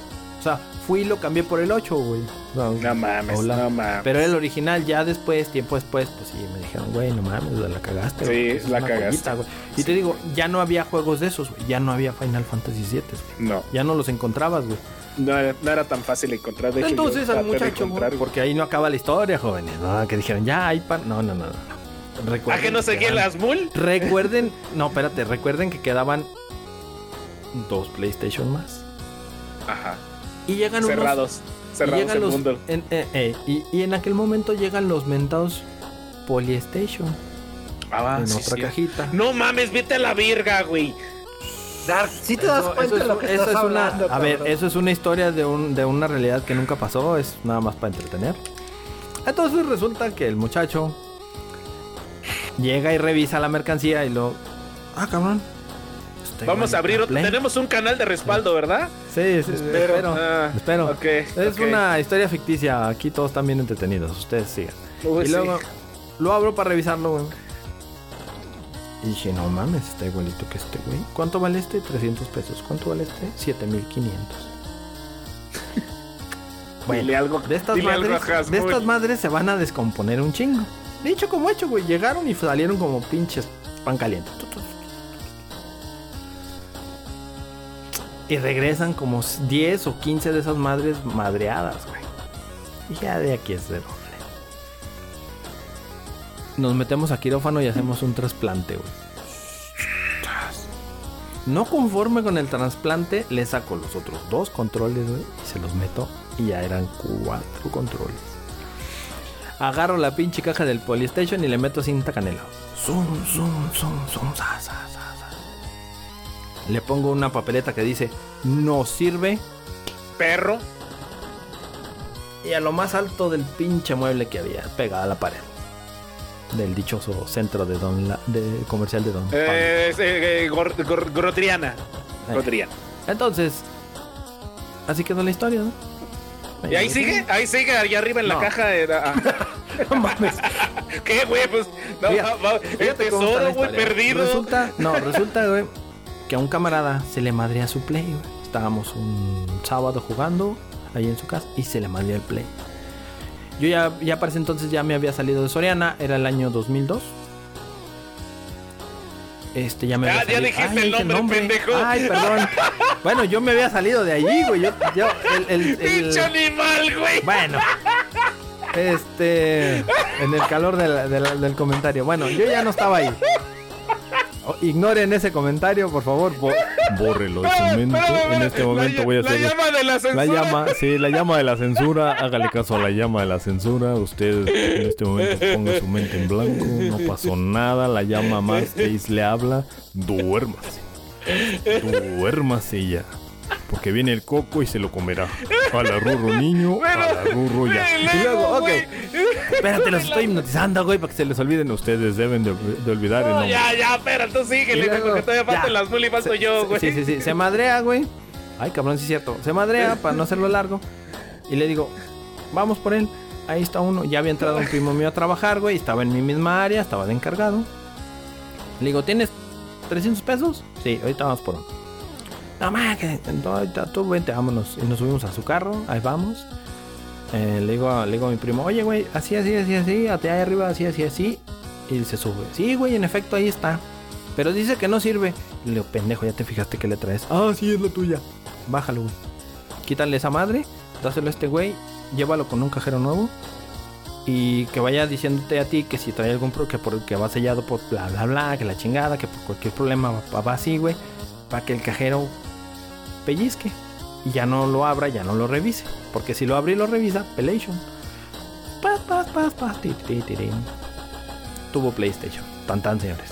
A: O sea, fui y lo cambié por el 8, güey.
C: No mames,
A: hola.
C: no mames.
A: Pero el original, ya después, tiempo después, pues sí, me dijeron, güey, no mames, la cagaste.
C: Sí,
A: es
C: la cagaste.
A: joyita. Y te digo, ya no había juegos de esos, güey. Ya no había Final Fantasy VII.
C: No,
A: Ya no los encontrabas, güey.
C: no era, no era tan fácil encontrar. De hecho,
A: Entonces al muchacho, porque ahí no acaba la historia, jóvenes. No, que dijeron, ya hay pan. No, no, no, no.
C: ¿A
A: Recuerden
C: Ah, que no seguían
A: quedan-
C: las mul?
A: Recuerden, no, espérate, recuerden que quedaban dos PlayStation más.
C: Ajá.
A: Y llegan unos.
C: Cerrados.
A: y
C: Cerrados
A: llegan
C: el
A: los.
C: mundo.
A: en- eh, eh, y, y en aquel momento llegan los mentados Polystation
C: Ah,
A: en
C: sí,
A: otra
C: sí.
A: cajita.
C: No mames, vete a la virga, güey.
B: Dark, sí te das
A: Eso-
B: cuenta
A: eso
B: de
A: es,
B: lo que
A: eso
B: estás
A: es una,
B: hablando,
A: a ver,
B: cabrón?
A: eso es una historia de, un, de una realidad que nunca pasó, es nada más para entretener. Entonces resulta que el muchacho llega y revisa la mercancía y lo... Ah, cabrón.
C: Vamos a abrir otro. Tenemos un canal de respaldo, ¿verdad?
A: Sí, sí, espero.
C: Ah,
A: espero.
C: ok,
A: es una historia ficticia, aquí todos están bien entretenidos, ustedes sigan.
C: Uy,
A: y
C: sí.
A: luego lo abro para revisarlo, güey. Y dije, no mames, está igualito que este, güey. ¿Cuánto vale este? 300 pesos. ¿Cuánto vale este? 7500.
C: Dile algo,
A: de estas,
C: dile algo
A: madres, de estas madres se van a descomponer un chingo. Dicho como hecho, güey. Llegaron y salieron como pinches pan caliente. Y regresan como 10 o 15 de esas madres madreadas, güey. Y ya de aquí es de doble. Nos metemos a quirófano y hacemos un trasplante, güey. No conforme con el trasplante, le saco los otros dos controles, güey, y se los meto. Y ya eran cuatro controles. Agarro la pinche caja del Polystation y le meto cinta canela. Zoom, zoom, sa, sa, sa, sa. Le pongo una papeleta que dice, no sirve.
C: Perro.
A: Y a lo más alto del pinche mueble que había, pegada a la pared. Del dichoso centro de Don La- de comercial de Don.
C: Eh, eh, eh, gor- gor- Grotriana. Grotriana.
A: Entonces, así quedó la historia, ¿no?
C: ¿Y ahí sigue? Ahí sigue, allá arriba en la caja. era- ah.
A: No mames.
C: ¿Qué, güey? Pues, no,
A: Fíjate-
C: el
A: la
C: tesoro, güey, perdido.
A: Resulta, no, resulta, güey, que a un camarada se le madrea su play, güey. Estábamos un sábado jugando ahí en su casa y se le madrea el play. Yo ya, ya para ese entonces ya me había salido de Soriana, era el año 2002. Este, ya me había
C: ya
A: salido-
C: dijiste
A: Ay,
C: el nombre, pendejo.
A: Ay, perdón. bueno, yo me había salido de allí, güey. Yo, yo, el, el- el-
C: ¡Pinche animal, güey!
A: bueno. Este. En el calor del- del comentario. Bueno, yo ya no estaba ahí. O- Ignoren ese comentario, por favor. Bo- bórrelo de su mente. En este
C: la
A: momento voy a
C: La
A: hacer.
C: llama de la censura.
A: La llama, sí, la llama de la censura. Hágale caso a la llama de la censura. Usted en este momento ponga su mente en blanco. No pasó nada. La llama más le habla. Duérmase. Duérmase ya. Porque viene el coco y se lo comerá. A la rurro niño, a la rurro ya.
C: el
A: Y luego,
C: ego,
A: ok. Espérate, los estoy hipnotizando, güey, para que se les olviden. Ustedes deben de, de olvidar el
C: No,
A: nombre.
C: ya, ya, espera, tú síguele,
A: luego,
C: porque todavía faltan
A: ya.
C: las mul y falto yo, güey.
A: Sí, sí, sí. Se madrea, güey. Ay, cabrón, sí es cierto. Se madrea para no hacerlo largo. Y le digo, vamos por él. Ahí está uno. Ya había entrado un primo mío a trabajar, güey. Estaba en mi misma área, estaba de encargado. Le digo, ¿tienes 300 pesos? Sí, ahorita vamos por uno. No, más que tú vente, vámonos. Y nos subimos a su carro, ahí vamos. Eh, le, digo, a- mi primo, oye, güey, así, así, así, así, hasta arriba, así, así, así. Y se sube. Sí, güey, en efecto, ahí está. Pero dice que no sirve. Y le digo, pendejo, ya te fijaste que le traes. Ah, sí, es la tuya. Bájalo, güey. Quítale esa madre, dáselo a este güey, llévalo con un cajero nuevo. Y que vaya diciéndote a ti que si trae algún pro, que por va sellado por bla bla bla, que la chingada, que por cualquier problema va, va así, güey. Para que el cajero pellizque. Y ya no lo abra, ya no lo revise. Porque si lo abre y lo revisa, pelation. Paz, paz, paz. ti, ti, tirín. Tuvo PlayStation. Tan tan, señores.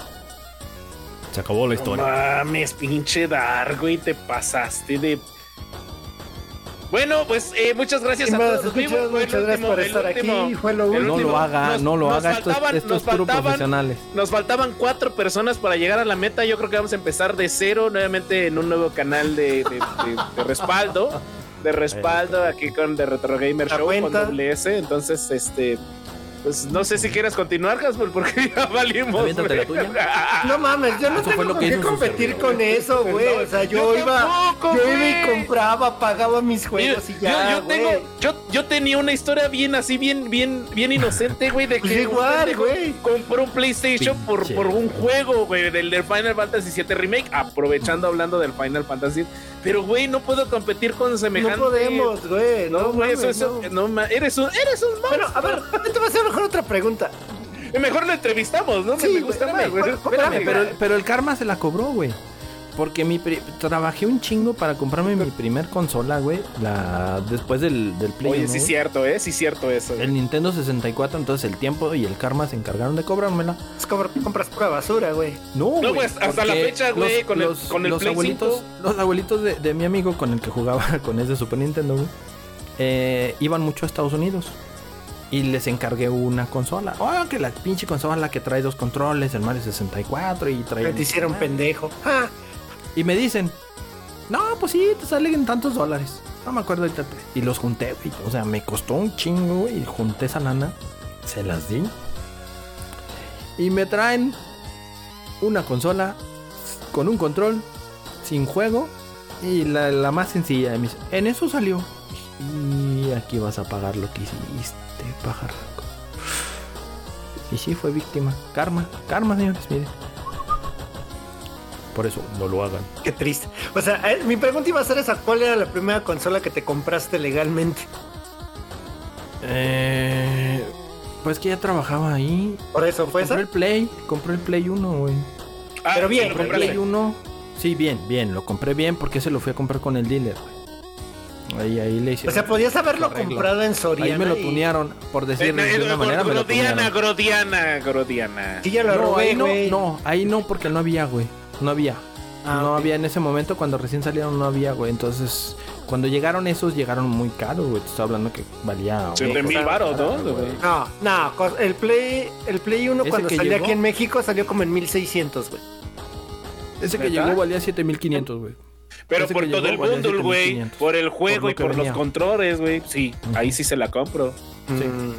A: Se acabó la
C: No
A: historia.
C: mames, pinche Dark, güey, te pasaste de. Bueno, pues eh, muchas gracias a todos.
B: Escuchas, muchas gracias por estar
C: último-
B: aquí. Fue lo último.
A: No lo haga,
C: Nos-
A: no lo haga. Esto, es-
C: faltaban-
A: esto
C: nos
A: es puro
C: faltaban-
A: profesionales.
C: Nos faltaban cuatro personas para llegar a la meta. Yo creo que vamos a empezar de cero nuevamente en un nuevo canal de, de- de- de respaldo. De respaldo aquí con The Retro Gamer Show con
B: cuenta.
C: doble S. Entonces, este. Pues no sé si quieres continuar, Casper, porque ya valimos.
A: La.
B: No mames, yo no
A: Eso
B: tengo
A: lo
B: con
A: que
B: competir
A: servidor.
B: con eso, güey. O sea, yo,
C: Yo
B: iba,
C: tampoco,
B: yo iba y compraba, pagaba mis juegos y ya,
C: yo tengo, yo, yo tenía una historia bien así, bien, bien, bien inocente, güey, de
B: Pues
C: que
B: igual,
C: un
B: güey.
C: compró un PlayStation por,
A: Pinche.
C: por un juego, güey, del, del Final Fantasy VII Remake, aprovechando hablando del Final Fantasy. Pero, güey, no puedo competir con semejante.
B: No podemos, güey.
C: No, güey, eso,
B: mames,
C: eso,
B: no.
C: no, ma- eres un, eres un monstruo.
B: Bueno, a ver, te voy a hacer mejor otra pregunta.
C: Mejor lo entrevistamos, ¿no?
B: Sí,
C: me gusta
B: espérame,
C: más, güey.
B: espérame,
A: pero, pero el karma se la cobró, güey. Porque mi pri- trabajé un chingo para comprarme mi primer consola, güey. La después del, del Play.
C: Oye, sí,
A: güey.
C: cierto, ¿eh? Sí, cierto eso.
A: El Nintendo 64, entonces el tiempo y el karma se encargaron de cobrármela.
B: Es como compras pura basura, güey.
A: No,
C: No,
A: güey,
C: pues, hasta la fecha, güey, con el- con el
A: los
C: Play
A: abuelitos,
C: 5.
A: los abuelitos de, de mi amigo con el que jugaba con ese Super Nintendo, güey, eh, iban mucho a Estados Unidos. Y les encargué una consola. Oh, que la pinche consola que trae dos controles, el Mario 64 y trae...
B: Te hicieron pendejo. Ah,
A: Y me dicen, no, pues sí, te salen tantos dólares. No me acuerdo ahorita. Y los junté, güey. O sea, me costó un chingo. Y junté esa lana. Se las di. Y me traen una consola con un control, sin juego. Y la, la más sencilla de mis. En eso salió. Y aquí vas a pagar lo que hiciste, pajarraco. Y sí, fue víctima. Karma, karma, señores, miren. Por eso no lo hagan.
B: qué triste. O sea, eh, mi pregunta iba a ser esa. ¿Cuál era la primera consola que te compraste legalmente?
A: Eh, pues que ya trabajaba ahí.
B: Por eso fue esa.
A: Compré el Play, compré el Play 1, güey.
C: Ah,
B: pero bien,
A: Compré el. Play 1. Sí, bien, bien, lo compré bien porque se lo fui a comprar con el dealer, güey. Ahí, ahí le
B: O sea, podías haberlo comprado en Soriana.
A: Ahí me lo
B: y-
A: tunearon, por
C: Eh,
A: decirlo
C: eh,
A: de una manera, me lo
C: Grodiana,
A: tunearon.
C: Grodiana, Grodiana.
B: Sí, ya lo
A: No,
B: robé,
A: ahí no, no, ahí no, porque no había, güey. No había.
B: Ah,
A: no había en ese momento, cuando recién salieron, no había, güey. Entonces, cuando llegaron esos, llegaron muy caros, güey. Te estoy hablando que valía.
C: Siete
A: güey,
C: mil varos, ¿no?
B: No, no, el Play, el Play 1
A: ¿Ese
B: cuando salió
A: llegó?
B: aquí en México salió como en 1600, güey.
A: Ese que llegó valía 7500, güey.
C: Pero por todo
A: llegó
C: el bundle, güey.
A: 7500.
C: Por el juego
A: Por
C: y por
A: venía.
C: los controles, güey. Sí, ahí sí se la compro.
A: Sí.
B: Mm,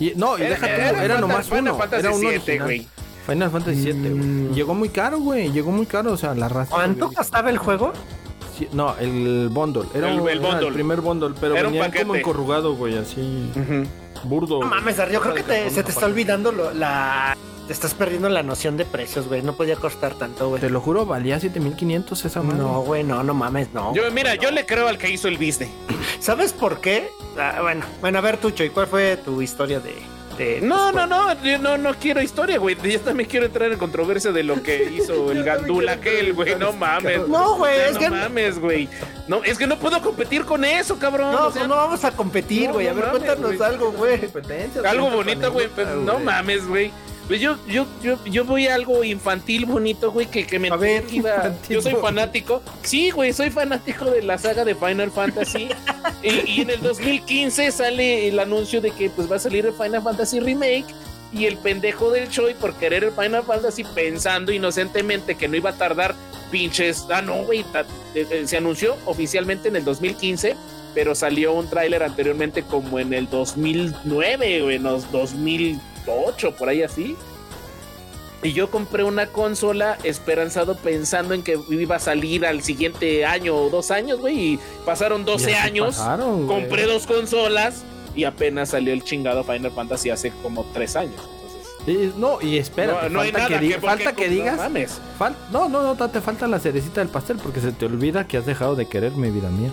A: Y, no, y deja tú, era,
C: Final-
A: nomás
C: Final
A: uno.
C: Fantasy
A: era uno
C: VII,
A: original.
C: güey.
A: Final Fantasy 7, güey.
B: Mm.
A: Llegó muy caro, güey. Llegó muy caro, o sea, la raza.
B: ¿Cuánto costaba el juego?
A: Sí, no, el bundle. Era,
C: El-
A: un-
C: el
A: era
C: bundle.
A: primer bundle, pero
C: Era un
A: venía como encorrugado, güey, así. Burdo.
B: No mames, yo creo que te- se te está
A: olvidando
B: olvidando lo- la... Te estás perdiendo la noción de precios, güey. No podía costar tanto, güey.
A: Te lo juro, valía 7500 esa madre.
B: No, güey, no, no mames, no.
C: Yo, mira, yo le creo al que hizo el business.
B: ¿Sabes por qué? Ah, bueno, bueno, a ver, Tucho, ¿y cuál fue tu historia de...? de
C: No, no, no, yo no, no quiero historia, güey. Yo también quiero entrar en controversia de lo que hizo el gandula aquel, güey. No mames.
B: No, güey, es
C: no
B: que-
C: mames, güey. No, es que no puedo competir con eso, cabrón.
B: No,
C: o sea,
B: pues no vamos a competir,
C: no,
B: güey. a
C: no
B: ver,
C: mames,
B: cuéntanos algo, güey.
C: algo bonito, güey. pues, no mames, güey. Pues yo, yo, yo, yo voy a algo infantil bonito, güey, que, que me
B: A ver,
C: iba- Yo soy fanático. Sí, güey, soy fanático de la saga de Final Fantasy. y, y en el 2015 sale el anuncio de que pues va a salir el Final Fantasy Remake. Y el pendejo del Choi por querer el Final Fantasy pensando inocentemente que no iba a tardar pinches. Ah, no, güey. eh, eh, Se anunció oficialmente en el 2015 pero salió un tráiler anteriormente como en el 2009 o en los 2008, por ahí así. Y yo compré una consola esperanzado pensando en que iba a salir al siguiente año o dos años, güey. Y pasaron 12
A: Y así
C: años.
A: pasaron,
C: compré dos consolas y apenas salió el chingado Final Fantasy hace como tres años. Entonces,
A: Y- no, y espera,
C: no,
A: falta, que, diga-
C: que,
A: falta que digas.
C: mames.
A: fal- no, no, no, te falta la cerecita del pastel porque se te olvida que has dejado de quererme, vida mía.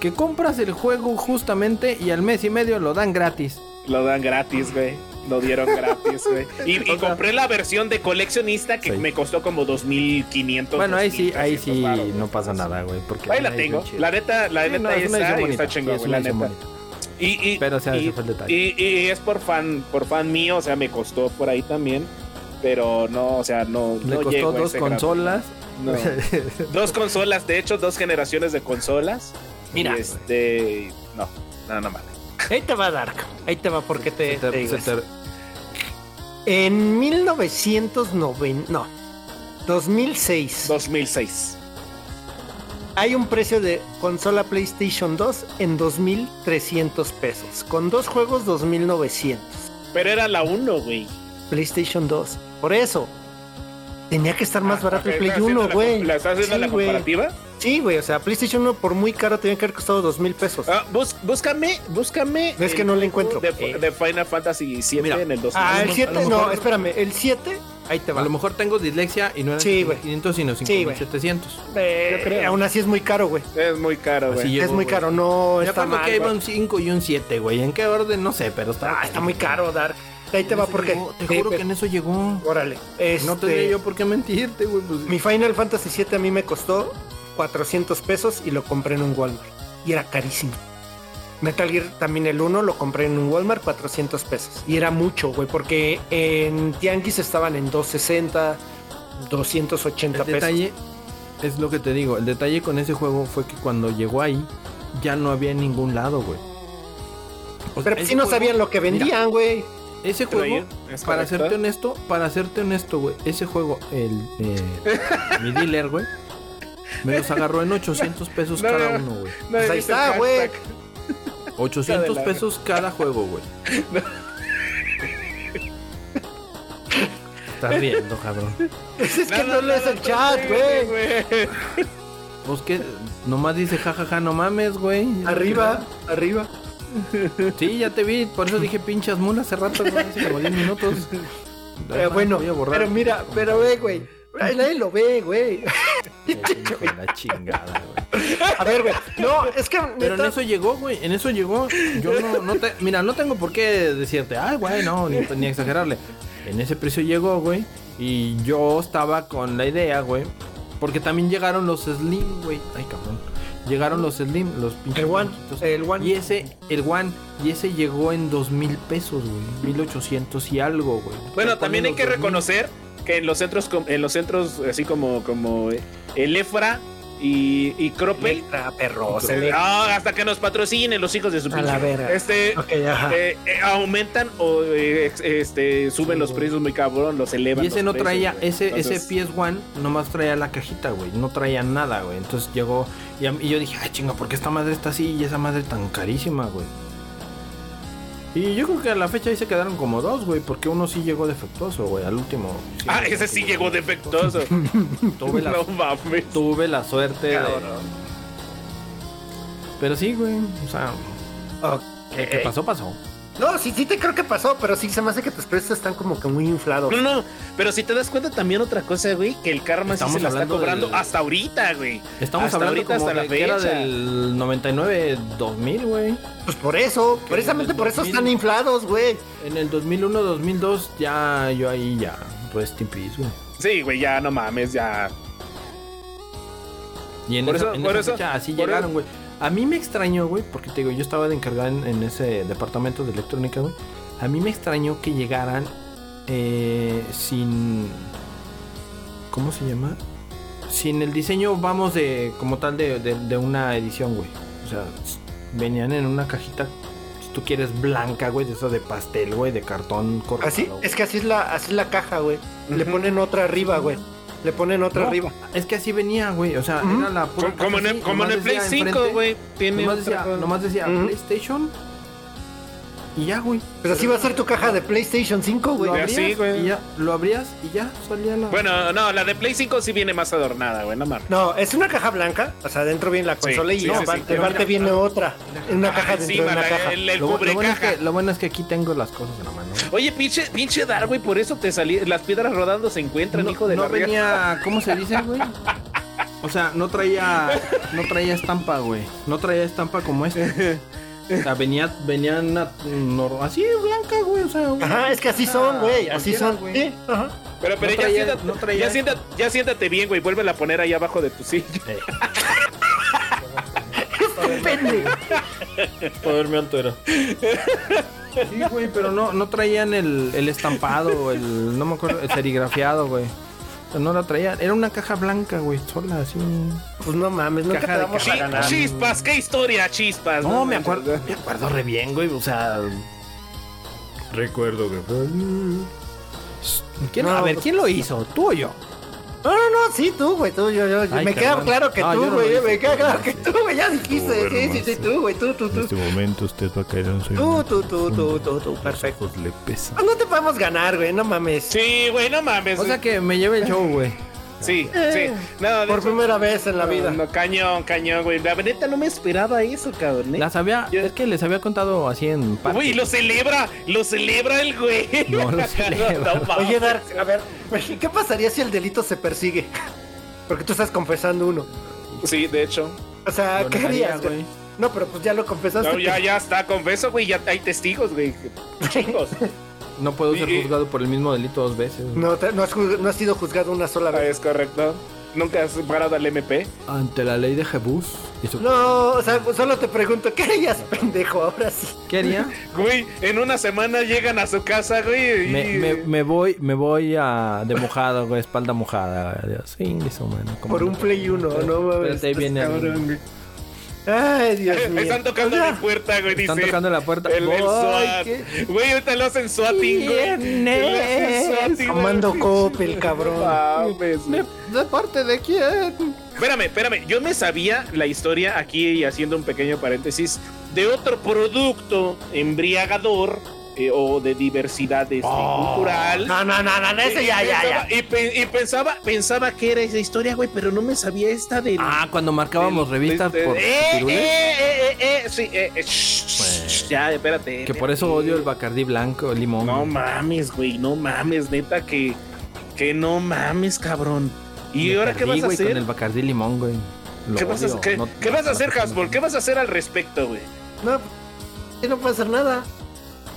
A: Que compras el juego justamente y al mes y medio lo dan gratis.
C: Lo dan gratis, güey. Lo dieron gratis, güey. Y, y compré la versión de coleccionista que
A: Sí.
C: me costó como 2500.
A: Bueno, ahí sí, ahí
C: 2300
A: sí no pasa nada, güey. Porque
C: Ahí la tengo. La neta, la
A: Sí,
C: neta
A: no, es
C: está
A: bonita,
C: está chingón, güey, la neta.
A: bonita.
C: Y, y,
A: Pero, o sea,
C: y,
A: ese fue el detalle.
C: y- y es por fan, por fan mío, o sea, me costó por ahí también. Pero no, o sea, no.
A: Le
C: no
A: costó
C: llego a
A: dos consolas.
C: No. dos consolas, de hecho, dos generaciones de consolas.
B: Mira.
C: Y este. No, no, no.
B: Ahí te va Dark. Ahí te va porque te,
A: Se te-
B: te digo
A: se
B: eso.
A: te-
B: En 1990, no, 2006,
C: 2006.
B: hay un precio de consola PlayStation 2 en 2.300 pesos. Con dos juegos, 2.900.
C: Pero era la 1, güey.
B: PlayStation 2. Por eso. Tenía que estar más
C: Ah,
B: barato el Play
C: ¿estás haciendo
B: 1,
C: la
B: güey.
C: ¿La estás haciendo
B: Sí,
C: la
B: güey.
C: comparativa?
B: Sí, güey. O sea, PlayStation 1 por muy caro tenía que haber costado 2.000 pesos.
C: Ah, bus- búscame, búscame.
B: Es que no
C: juego
B: encuentro.
C: De,
B: Eh.
C: de Final Fantasy 7
A: Mira.
C: en el 2000.
B: Ah, el
A: a
B: 7,
A: lo
B: no,
A: mejor-
B: espérame. El 7, ahí te va.
A: A lo mejor tengo dislexia y no eran
B: Sí, güey.
A: 500 sino
B: Sí, güey.
A: 5700.
B: Eh,
C: yo creo.
B: Aún así es muy caro, güey.
C: Es muy caro, güey.
B: es muy
A: güey.
B: caro, no está mal.
A: que iba
B: güey.
A: un 5 y un 7, güey. ¿En qué orden? No sé, pero está.
B: Ah, está muy caro, Dark. Ahí te va porque.
A: llegó, Te juro que en eso llegó.
B: Órale. Este,
A: No tendría yo por qué mentirte, güey. Pues,
B: Mi Final Fantasy 7 a mí me costó 400 pesos y lo compré en un Walmart. Y era carísimo. Metal Gear también el 1 lo compré en un Walmart 400 pesos. Y era mucho, güey, porque en Tianguis estaban en 260, 280
A: el
B: pesos.
A: detalle es lo que te digo. El detalle con ese juego fue que cuando llegó ahí ya no había en ningún lado, güey. O sea,
B: Pero si no
A: juego-
B: sabían lo que vendían, güey.
A: Ese juego,
C: es
A: para serte honesto, para serte honesto, güey, ese juego, el eh, mi dealer, güey, me los agarró en 800 pesos
C: No,
A: cada
C: no.
A: uno, güey.
C: No,
B: Pues ahí está, güey.
C: hashtag.
A: 800
C: la-
A: pesos cada juego, güey. Estás riendo, cabrón.
B: Es que
C: No,
B: no,
C: no,
B: lees
C: no,
B: el
C: no,
B: chat, güey.
A: Pues que nomás dice jajaja, no mames, güey.
B: Arriba, arriba.
A: Sí, ya te vi, por eso dije pinchas mulas hace rato, güey, hace como 10 minutos.
B: Pero bueno,
A: Voy a borrar.
B: pero mira, pero ve, güey. Nadie lo ve, güey.
A: La chingada, güey.
B: A ver, güey. No, es que.
A: Pero en eso llegó, güey, en eso llegó. Yo no, no te, mira, no tengo por qué decirte, ay, güey, no, ni, ni exagerarle. En ese precio llegó, güey, y yo estaba con la idea, güey, porque también llegaron los Slim, güey. Ay, cabrón. Llegaron los Slim, los pinches.
B: El One, el One.
A: Y ese, el One, y ese llegó en dos mil pesos, güey. Mil ochocientos y algo, güey.
C: Bueno,
A: Te
C: también hay que
A: los 2000.
C: reconocer que en los centros, com- en los centros así como, como eh, el Efra y, y
B: perro.
C: ah, hasta que nos patrocinen los hijos de su
B: A la
C: pinche-
B: verga.
C: Este, eh, eh, aumentan o eh, este, suben
A: Sí,
C: los precios muy cabrón, los elevan.
A: Y ese no
C: precios,
A: traía, ese,
C: Entonces,
A: ese PS1 nomás traía la cajita, güey. No traía nada, güey. Entonces llegó y, a- y yo dije, ay chinga, ¿por qué esta madre está así y esa madre tan carísima, güey? Y yo creo que a la fecha ahí se quedaron como dos, güey, porque uno sí llegó defectuoso, güey, al último. sí,
C: Ah, ese sí llegó defectuoso.
A: Tuve la,
C: no mames.
A: tuve la suerte de... Pero sí, güey, o sea,
B: Ok.
A: ¿qué pasó? Pasó.
B: No, sí, sí te creo que pasó, pero sí se me hace que tus precios están como que muy inflados.
C: No, no, pero si te das cuenta también otra cosa, güey, que el karma sí se la está cobrando
A: del-
C: hasta ahorita, güey.
A: Estamos
C: Hasta
A: hablando
C: ahorita,
A: como
C: hasta
A: de
C: la
A: que era
C: fecha.
A: del 99, 2000, güey.
B: Pues por eso,
A: Que
B: precisamente por eso
A: 2000.
B: están inflados, güey.
A: En el 2001, 2002 ya yo ahí ya rest in peace, güey.
C: Sí, güey, ya no mames, ya.
A: Y en
C: Por
A: esa,
C: eso-
A: en
C: por
A: esa
C: eso-
A: fecha así
C: por
A: llegaron, güey. A mí me extrañó, güey, porque te digo, yo estaba de encargado en, en ese departamento de electrónica, güey. A mí me extrañó que llegaran eh, sin... ¿Cómo se llama? Sin el diseño, vamos, de como tal de, de- de una edición, güey. O sea, venían en una cajita, si tú quieres, blanca, güey, de eso de pastel, güey, de cartón cortado.
B: Así,
A: güey.
B: es que así es la, así es la caja, güey. Le ponen otra arriba, güey. Le ponen otra
A: No,
B: arriba.
A: Es que así venía, güey. O sea,
B: Ujú.
A: era la pura
C: Como, en, el- como en el Play
A: decía
C: 5,
A: enfrente,
C: güey. Tiene
A: Nomás decía, nomás decía. PlayStation. Y ya, güey.
B: Pues así va a ser tu caja de PlayStation 5, güey.
A: Lo abrías
C: sí, güey.
A: y ya, lo abrías y ya salía la.
C: Bueno, no, la de Play 5 sí viene más adornada, güey, no mames.
B: No, es una caja blanca, o sea, dentro viene la consola y
C: sí, sí,
B: aparte,
C: sí.
A: Pero
B: aparte
A: mira,
B: viene otra. Una caja
C: Ah,
B: dentro de una
C: la-
B: caja.
C: el, el
A: lo, bu- lo bueno es que, lo bueno es que aquí tengo las cosas en la mano.
C: Oye, pinche, pinche Dar, güey, por eso te salí. Las piedras rodando se encuentran,
A: No,
C: hijo de
A: no
C: la
A: venía, ¿cómo se dice, güey? O sea, no traía, no traía estampa, güey. No traía estampa como esta. O sea, venía, venía una, nor- así blanca, güey. O sea, una-
B: Ajá, es que así son, güey, así son.
A: güey.
B: Sí, ajá.
C: Pero, pero
A: No
C: ya,
A: traía-
C: siéntate,
A: no traía
C: ya, siéntate, ya siéntate bien, güey. Vuélvela a poner ahí abajo de tu silla.
B: Pendejo.
A: Poderme entera. Sí, güey, pero no, no traían el, el estampado, el, no me acuerdo, el serigrafiado, güey. No la traían. Era una caja blanca, güey, sola, así.
B: Pues no mames, nunca
A: Caja
B: te
A: de
B: vamos
C: Chi-
B: a ganar.
C: chispas, qué historia, chispas.
A: No, me acuerdo, me acuerdo re bien, güey. O sea, recuerdo que fue. ¿Quién-
B: No,
A: a ver, ¿quién lo hizo? ¿Tú o yo?
B: No, no, no, sí, tú, güey, tú, yo, yo.
A: Ay,
B: me queda claro que
A: No,
B: tú,
A: no
B: güey,
A: hice,
B: me queda claro
A: no
B: que tú, güey, ya dijiste, sí, sí, sí, tú, güey, tú, tú, tú.
A: momento usted va a caer en su
B: Tú, tú, tú, tú, tú, tú, perfecto.
A: le pesa.
B: No te podemos ganar, güey, no mames.
C: Sí, güey, no mames.
A: O sea que me lleve el show, güey.
C: Sí, sí. No, de
B: Por
C: hecho,
B: primera vez en la
C: no,
B: vida.
C: No, cañón, cañón, güey. La neta no me esperaba eso, cabrón. ¿eh?
A: Las había,
C: Yo-
A: es que les había contado así en parte.
C: Güey, lo celebra, lo celebra el güey.
A: No lo celebra.
C: No.
B: Oye, Dark, a ver, ¿qué pasaría si el delito se persigue? Porque tú estás confesando uno.
C: Sí, de hecho.
B: O sea,
A: Lo
B: ¿qué harías, güey? No, pero pues ya lo confesaste.
C: No, ya, ya está, confeso, güey. Ya hay testigos, güey. Chingos.
A: No puedo ser
C: Y-
A: juzgado por el mismo delito dos veces.
B: No, te- no, has, no has sido juzgado una sola vez.
C: Es correcto. Nunca has parado al MP.
A: Ante la ley de Jebús y su...
B: No, o sea, solo te pregunto, ¿qué harías, pendejo? Ahora sí.
A: ¿Qué haría?
C: Güey, en una semana llegan a su casa, güey. Y...
A: Me, me, me voy, me voy a de mojado, güey, espalda mojada. Dios, eso, mano. ¿cómo
B: Por
A: no?
B: un Play 1, no mames.
A: Ahí viene
B: cabrón,
A: alguien.
B: Ay, Dios mío.
C: Están tocando
B: Ya.
C: mi puerta, güey.
A: Están
C: dice.
A: tocando la puerta.
C: El, el
A: Ay,
C: SWAT.
A: qué-
C: Güey, ahorita lo hacen swatting, güey. Güey.
B: Coppel, cabrón.
C: Mames.
A: ¿De, de parte de quién?
C: Espérame, espérame. Yo me sabía la historia aquí y haciendo un pequeño paréntesis de otro producto embriagador eh, o de diversidad este, cultural.
B: No, no, no, no, ese
C: Y-
B: ya, ya,
C: pensaba-
B: ya.
C: Y, pe- y pensaba, pensaba que era esa historia, güey, pero no me sabía esta de.
A: Ah, cuando marcábamos revistas
C: de-
A: por
C: eh,
A: pirules.
C: eh, eh, eh, eh, sí, eh, eh, shh, ya, espérate.
A: Que por eso odio el Bacardí blanco, el limón.
C: No mames, güey, no mames, neta que que no mames, cabrón. ¿Y
A: Me
C: ahora qué vas a hacer?
A: Con el Bacardí limón, güey.
C: ¿Qué vas a, qué-
A: No-
C: qué
A: no-
C: vas a hacer, Hasbro? ¿Qué vas a hacer al respecto, güey?
B: No, no puede hacer nada.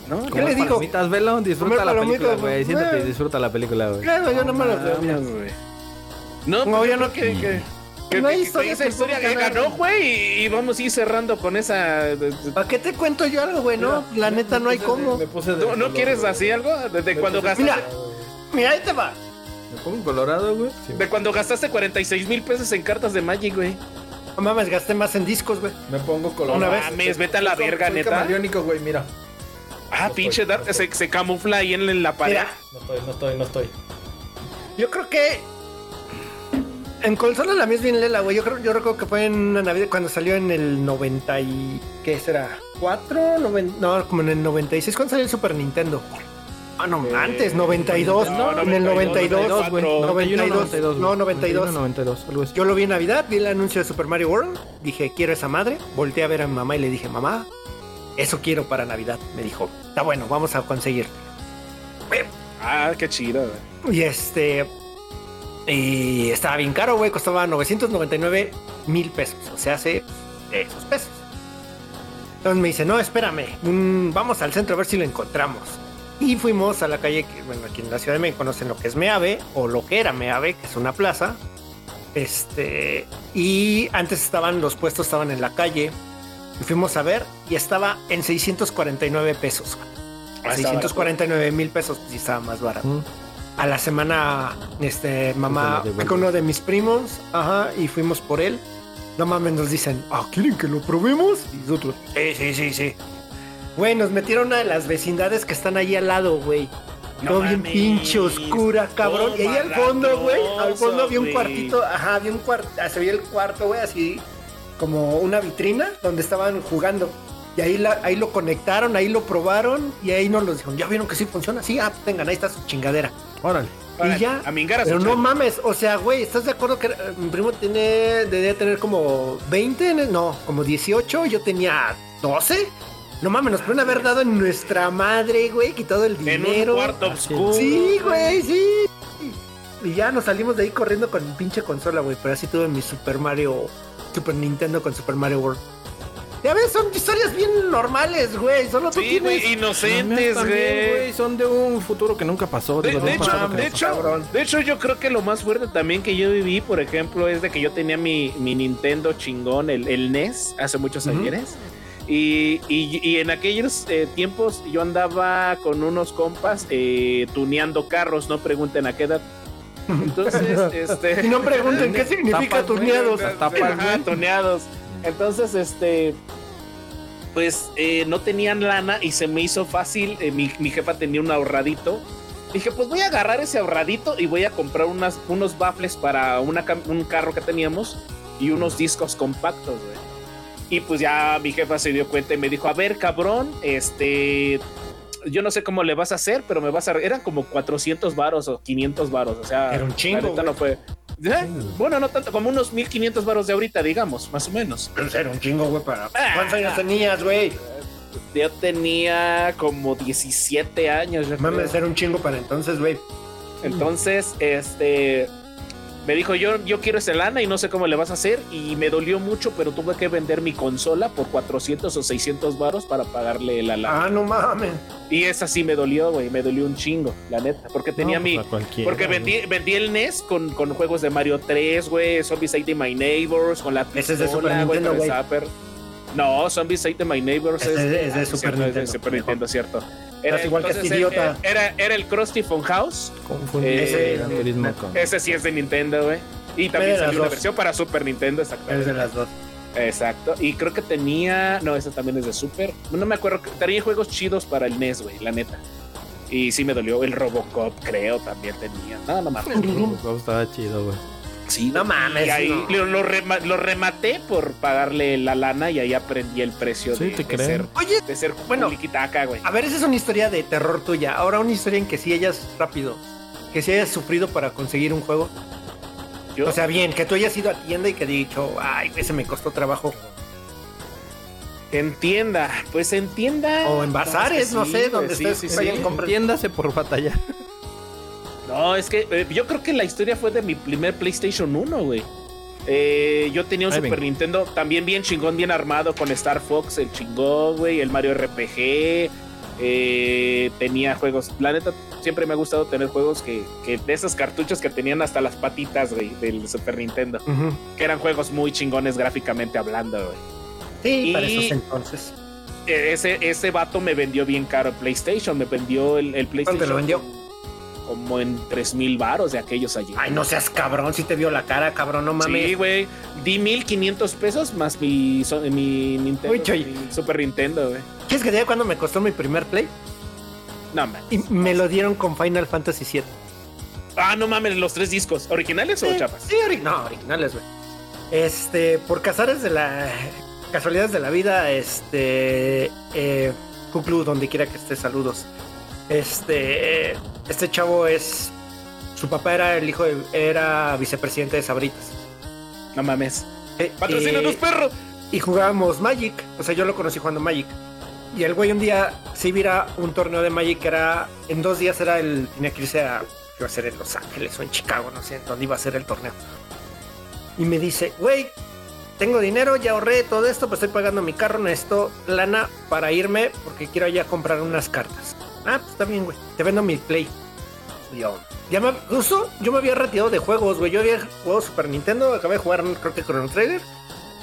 C: ¿No?
B: ¿Qué le digo?
A: palomitas, velo, disfruta la película, güey.
B: güey.
A: Siéntate y disfruta la película, güey.
B: Claro, yo no me lo
C: Mames, güey. No,
B: No,
C: pues yo
B: no-
C: que, que, que-
B: No hay historia
C: esa historia que ganó, güey, y, y vamos a ir cerrando con esa.
B: ¿Para qué te cuento yo algo, güey? No, la neta no hay cómo.
A: Me puse de
C: ¿No, no quieres así algo? Desde
A: Me
C: cuando gastaste.
B: Mira. Mira, ahí te va.
A: Me pongo colorado, güey. Sí,
C: De cuando gastaste 46 mil pesos en cartas de Magic, güey.
B: No mames, gasté más en discos, güey.
A: Me pongo colorado.
B: Una vez.
C: Mames, vete a la verga,
A: Soy
C: neta.
A: güey, mira.
C: Ah, pinche Dark, se, se camufla ahí en, en la pared.
B: Mira,
A: No estoy, no estoy, no estoy.
B: yo creo que. En consola la mía es bien lela, güey. Yo creo, yo recuerdo que fue en una Navidad cuando salió en el 90 y... ¿Qué será? ¿4? Noven- No, como en el 96. ¿Cuándo salió el Super Nintendo? Ah, no, antes, 92.
C: no,
B: en el 92.
C: 92,
A: güey.
B: 92,
A: 92,
B: no, 92.
A: 92, algo así.
B: Yo lo vi en Navidad, vi el anuncio de Super Mario World, dije, quiero esa madre. Volteé a ver a mi mamá y le dije, mamá, eso quiero para Navidad. Me dijo, está bueno, vamos a conseguir.
C: Ah, qué chido.
B: Y este. Y estaba bien caro, güey. Costaba 999 mil pesos. O sea, hace esos pesos. Entonces me dice, no, espérame. mm, vamos al centro a ver si lo encontramos. Y fuimos a la calle, que, bueno, aquí en la Ciudad de México conocen lo que es Meave, o lo que era Meave, que es una plaza. Este. Y antes estaban, los puestos estaban en la calle. Y fuimos a ver y estaba en 649 pesos.
C: Ah, está
B: 649 mil pesos, sí estaba más barato
A: Mm.
B: a la semana, este, mamá, fui con uno de mis primos, ajá, y fuimos por él. No mames, nos dicen, ah, ¿quieren que lo probemos? Y nosotros, sí, sí, sí, sí. Güey, nos metieron a las vecindades que están ahí al lado, güey.
C: No
B: Todo bien pinche oscura, cabrón. Y ahí al fondo, güey, al fondo había un cuartito, ajá, había un cuarto, se veía el cuarto, güey, así como una vitrina donde estaban jugando. Y ahí, la, ahí lo conectaron, ahí lo probaron y ahí nos lo dijeron. ¿Ya vieron que sí funciona? Sí, ah, tengan, ahí está su chingadera.
A: Órale.
C: Órale,
B: y ya.
C: a mingar a
B: Pero no mames, o sea, güey, ¿estás de acuerdo que eh, mi primo tiene, debía tener como 20? No, como 18, yo tenía 12. No mames, nos pueden haber dado en nuestra madre, güey, quitado el
C: En un
B: dinero.
C: cuarto oscuro.
B: Sí, güey, sí. Y ya nos salimos de ahí corriendo con pinche consola, güey. Pero así tuve mi Super Mario, Super Nintendo con Super Mario World. Ya ves, son historias bien normales, güey. Solo tú
C: Sí, güey, inocentes, güey.
A: Son de un futuro que nunca pasó.
C: De,
A: digo,
C: de
A: un
C: hecho, de hecho,
B: cabrón.
C: de hecho, yo creo que lo más fuerte también que yo viví, por ejemplo, es de que yo tenía mi, mi Nintendo chingón, el, el NES, hace muchos años. Y, y- y en aquellos eh, tiempos yo andaba con unos compas eh, tuneando carros, no pregunten a qué edad. Entonces, este.
B: Y no pregunten qué significa tuneados.
A: tapas,
C: tuneados. Entonces, este. Pues eh, no tenían lana y se me hizo fácil. eh, mi, mi jefa tenía un ahorradito. Dije, pues voy a agarrar ese ahorradito y voy a comprar unas, unos baffles para una un carro que teníamos y unos discos compactos, güey. Y pues ya mi jefa se dio cuenta y me dijo, a ver, cabrón, este, yo no sé cómo le vas a hacer, pero me vas a... Eran como 400 varos o 500 varos, o sea...
B: Era un chingo, güey.
C: no fue... ¿Eh? Bueno, no tanto, como unos 1500 varos de ahorita, digamos, más o menos.
B: Pero era un chingo, güey, para.
C: Ah.
B: ¿Cuántos años tenías, güey?
C: Yo tenía como 17 años.
B: Mames, era un chingo para entonces, güey.
C: Entonces, este me dijo, yo, yo quiero esa lana y no sé cómo le vas a hacer. Y me dolió mucho, pero tuve que vender mi consola por 400 o 600 varos para pagarle la lana.
B: Ah, no mames.
C: Y esa sí me dolió, güey, me dolió un chingo, la neta. Porque tenía
A: No,
C: mi...
A: pues
C: Porque vendí, vendí el NES con, con juegos de Mario 3, güey, Zombies Ate My Neighbors, con la
B: Ese es de
C: pistola,
B: Super
C: güey,
B: Nintendo,
C: con el
B: güey.
C: zapper. No, Zombies Ate My Neighbors es,
B: es de- es de
C: ah,
B: Super
C: cierto, es de
B: Nintendo,
C: Super
B: viejo.
C: Nintendo, cierto.
B: Estás igual que este idiota.
C: Era, era, era el Krusty Funhouse.
A: Confundí
C: Ese-
A: con.
C: Ese sí es de Nintendo, güey. Y también salió una
B: dos.
C: versión para Super Nintendo,
B: Es de
C: exactamente.
B: las dos.
C: Exacto. Y creo que tenía. No, ese también es de Super. No me acuerdo. Tenía juegos chidos para el NES, güey, la neta. Y sí me dolió. El Robocop, creo, también tenía. No, no mames.
A: Robocop estaba chido, güey.
C: Sí,
B: No mames,
C: Y ahí
B: no.
C: lo, lo rema- lo rematé por pagarle la lana y ahí aprendí el precio
A: Sí,
C: de,
A: te
C: de
A: creo.
C: ser,
B: Oye,
C: de ser
B: Bueno.
C: güey.
B: a ver, esa es una historia de terror tuya. Ahora una historia en que sí hayas rápido. Que sí hayas sufrido para conseguir un juego.
C: Yo,
B: O sea, bien, que tú hayas ido a tienda y que dicho, ay, ese me costó trabajo.
C: entienda, pues entienda.
B: O en bazares, no sé, donde
C: sí,
B: estés,
C: sí,
B: vayan,
C: sí.
A: por batallar.
C: No, es que eh, yo creo que la historia fue de mi primer PlayStation 1, güey. Eh, yo tenía un
A: Ay,
C: Super
A: venga.
C: Nintendo también bien chingón, bien armado con Star Fox, el chingón, güey, el Mario RPG. eh, tenía juegos, la neta, siempre me ha gustado tener juegos que, que de esos cartuchos que tenían hasta las patitas, güey, del Super Nintendo. Que eran juegos muy chingones gráficamente hablando, güey.
B: Sí, para
C: Y-
B: esos entonces.
C: Eh, Ese, ese vato me vendió bien caro PlayStation, me vendió el, el PlayStation.
B: ¿Cuánto te lo vendió?
C: Como en 3 mil varos de aquellos allí.
B: Ay, no seas cabrón, si te vio la cara, cabrón, no mames.
C: Sí, güey. Di 1500 pesos más mi, so- mi Nintendo.
B: Uy, Choy.
C: mi Super Nintendo, güey.
B: ¿Quieres que te diga cuándo me costó mi primer play?
C: No mames.
B: Y me lo dieron con Final Fantasy VII.
C: Ah, no mames, los tres discos. ¿Originales o chapas?
B: Sí, ori- no, originales, güey. Este, por cazares de la. Casualidades de la vida, este. Eh, Kuklu, donde quiera que esté, saludos. Este. eh, Este chavo es. Su papá era el hijo de. Era vicepresidente de Sabritas.
C: No mames.
B: Eh,
C: ¡Patrocínanos,
B: y-
C: perro!
B: y jugábamos Magic. O sea, yo lo conocí jugando Magic. Y el güey un día sí vira un torneo de Magic que era. En dos días era el. Tenía que irse a. Iba a ser en Los Ángeles o en Chicago, no sé en dónde iba a ser el torneo. Y me dice, güey, tengo dinero, ya ahorré todo esto, pues estoy pagando mi carro, necesito lana para irme porque quiero ya comprar unas cartas. Ah, pues está bien, güey. Te vendo mi play. Y yo, ya me. Justo, yo me había retirado de juegos, güey. Yo había jugado Super Nintendo, acabé de jugar, creo que Chrono Trigger.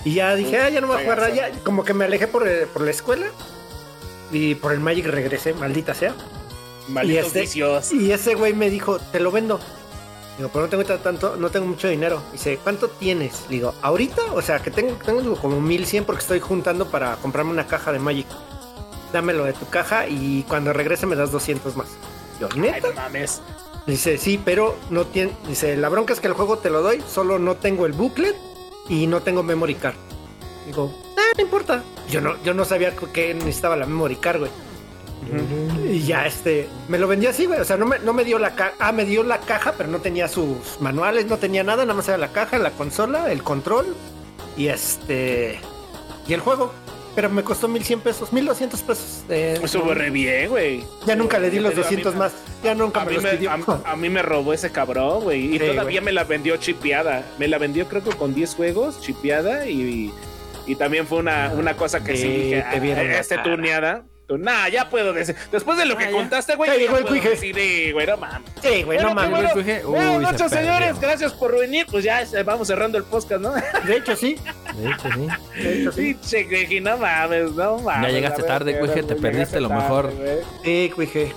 B: Y ya dije, ah, ya no voy a jugar, ya. Como que me alejé por, eh, por la escuela. Y por el Magic regresé, maldita sea.
C: Malditos
B: este-
C: vicios.
B: Y ese güey me dijo, te lo vendo. Digo, pero no tengo ta- tanto, no tengo mucho dinero. Dice, ¿cuánto tienes? Digo, ¿ahorita? O sea, que tengo, tengo como 1100 porque estoy juntando para comprarme una caja de Magic. Dámelo de tu caja y cuando regrese me das 200 más. Yo,
C: Ay,
B: ¿neta?
C: no mames.
B: Dice, sí, pero no tiene. Dice, la bronca es que el juego te lo doy, solo no tengo el booklet y no tengo memory card. Digo, ah, no importa. Yo no, yo no sabía que necesitaba la memory card, güey. Y ya, este, me lo vendió así, güey. O sea, no me, no me dio la caja. Ah, me dio la caja, pero no tenía sus manuales, no tenía nada, nada más era la caja, la consola, el control y este. Y el juego. Pero me costó 1100 pesos, 1200 pesos. Eh,
C: Estuvo re bien, güey.
B: ya nunca le di los
C: Te digo, a mí
B: 200
C: me-
B: más. Ya nunca
C: A
B: me
C: mí
B: los
C: me,
B: pidió.
C: a, a mí me robó ese cabrón, güey. Y
B: Sí,
C: todavía me la vendió chipeada. Me la vendió creo que con 10 juegos, chipeada. Y, y también fue una, una cosa que sí,
B: Sí,
C: dije,
B: te vieron
C: "Ah, este
B: cara".
C: tuneada. Tú, Nah, ya puedo decir. Después de lo que
B: Ah, ya.
C: contaste, güey,
B: Ya
C: ya
B: el cuije.
C: eh, güey, no mames.
B: Sí, güey, no
C: Bueno,
B: mames.
A: Uy, se
C: Buenas noches, señores. Gracias por venir. Pues ya eh, vamos cerrando el podcast, ¿no?
B: De hecho, sí.
A: De hecho, sí.
B: De hecho, sí.
C: Pinche, güey, no mames, no mames.
A: llegaste
C: la
A: tarde, güey, te perdiste
C: llegaste
A: lo mejor.
C: güey.
B: Sí, cuije.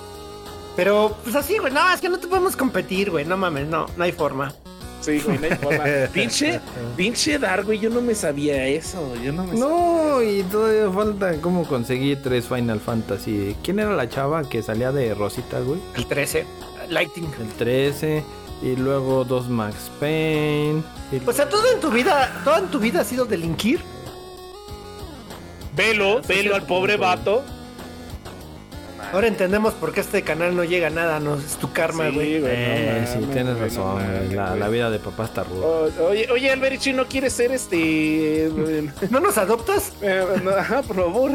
B: Pero, pues así, güey. No, es que no te podemos competir, güey. No mames, no, no hay forma.
C: Sí, güey, no hay forma. pinche, pinche Dar, güey, yo no me sabía eso. Yo no me sabía.
A: No, y todavía falta cómo conseguí tres Final Fantasy. ¿Quién era la chava que salía de Rosita, güey?
B: El 13, Lighting.
A: El 13. Y luego dos Max Payne.
B: O sea, todo en tu vida, toda en tu vida ha sido delinquir.
C: Velo, velo al pobre vato.
B: Ahora entendemos por qué este canal no llega a nada, no es tu karma,
C: Sí,
B: güey.
C: güey,
A: Eh,
C: no
A: sí, tienes razón,
C: mames,
A: La, vida de papá está ruda.
C: Oye, oye, Alberichi, ¿no quieres ser este. eh,
B: ¿No nos adoptas?
C: eh, no, ajá, por favor.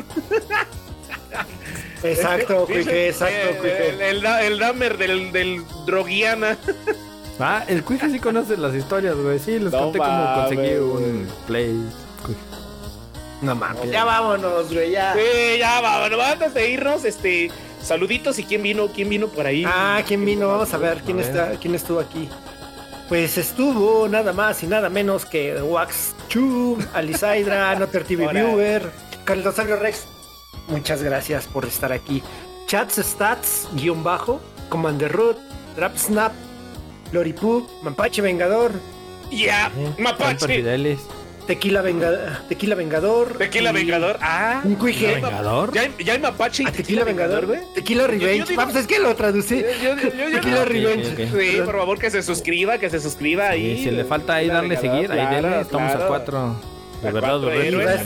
B: Exacto,
C: Dice,
B: cuije, exacto,
C: eh, El,
B: cuije.
C: el, el Dahmer del, del Droguiana.
A: Ah, el Cuije sí conoce las historias, güey. Sí, les
C: No
A: conté cómo conseguí un. Play.
B: No mames, ya vámonos, güey, ya.
C: Sí, ya, vámonos. Antes de irnos, este. Saluditos y quién vino, quién vino por ahí.
B: Ah, ¿quién vino? Vamos a ver quién
A: A ver.
B: está, quién estuvo aquí. Pues estuvo nada más y nada menos que Wax Chu, Alisaidra, Noter TV
C: Hola.
B: Viewer, Carlos Rosario Rex. Muchas gracias por estar aquí. Chats Stats, guion bajo, Commander Root, Trap Snap, Loripu, Mapache Vengador,
C: Ya,
A: Super
C: Mapache.
B: Tequila, Venga- Tequila Vengador.
C: Tequila
B: y
C: Vengador. Ah.
B: Un cuije.
A: ¿Vengador?
C: ¿Ya, hay- ya hay Mapache y
B: Ah, Tequila Vengador,
C: güey?
B: Tequila Revenge.
C: yo digo-
B: Vamos, es que lo traducí.
C: Yo- yo- yo- yo-
B: Tequila Revenge.
C: Sí, por favor que se suscriba, que se suscriba ahí.
A: Y si le falta ahí darle
C: Vengador,
A: seguir, ahí
C: claro,
A: denle. Estamos
C: claro.
A: a cuatro. De
C: A
A: verdad,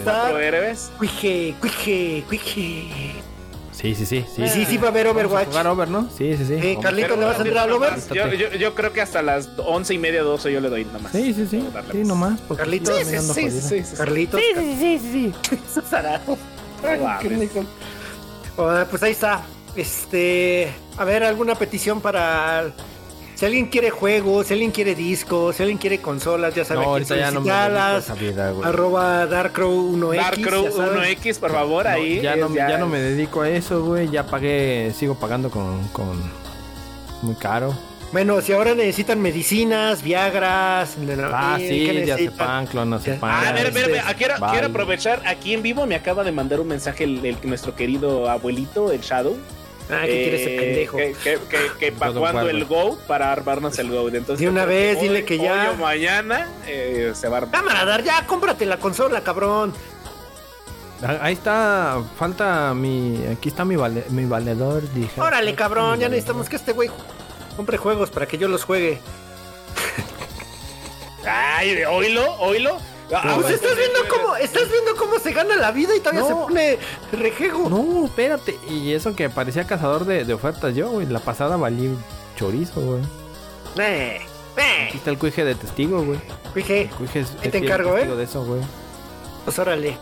C: cuatro héroes.
B: Cuije, cuije, cuije.
A: Sí, sí, sí. sí.
B: Y sí, sí va a haber Overwatch.
A: jugar over, ¿no? Sí, sí, sí.
B: Eh. Carlitos, ¿le vas a entrar al over?
C: Yo, yo, yo creo que hasta las once y media, doce yo le doy nomás.
A: Sí, sí, sí. Sí,
C: más.
A: nomás.
B: Carlitos,
A: sí,
C: Sí, sí, sí, sí, sí.
A: Sí, sí,
B: pues ahí está. Este, a ver, alguna petición para si alguien quiere juegos, si alguien quiere discos, si alguien quiere consolas, ya saben
A: No, ahorita ya no me dedico a vida, güey.
B: Arroba Darkrow1X.
C: Darkrow
B: ya saben.
C: 1X, por favor,
A: No,
C: ahí.
A: ya, no, ya no me dedico a eso, güey. Ya pagué, sigo pagando con, con muy caro.
B: Bueno, si ahora necesitan medicinas, Viagras,
A: Ah,
B: ¿qué
A: sí, ya se
B: necesitan?
A: pan, clonazepam.
C: Ah, a ver, a ver, a ver,
B: este,
C: quiero,
A: vale.
C: quiero aprovechar. Aquí en vivo me acaba de mandar un mensaje el, el- nuestro querido abuelito, el Shadow.
B: Ah, ¿qué quiere ese
C: Eh,
B: pendejo?
C: Que, que, que, que para
A: God of
C: cuando el Go, para armarnos el Go. Entonces,
B: De una vez,
C: hoy-
B: dile que ya.
C: Hoy o mañana eh, se va a armar.
B: Cámara, Dar, ya cómprate la consola, cabrón.
A: Ah, Ahí está, falta mi. Aquí está mi, vale- mi valedor. Dije.
B: Órale, cabrón, ya
A: valedor.
B: necesitamos que este güey compre juegos para que yo los juegue.
C: Ay, oílo, oílo. Ah,
B: Pues estás viendo cómo, estás viendo cómo se gana la vida y todavía
A: No.
B: se pone rejego.
A: No, espérate. Y eso que parecía cazador de, de ofertas yo, güey. La pasada valí chorizo, güey.
B: Eh, eh,
A: Aquí está el cuije de testigo, güey. El cuije es, es
B: te encargo, ¿eh?
A: de eso, güey.
B: pues órale.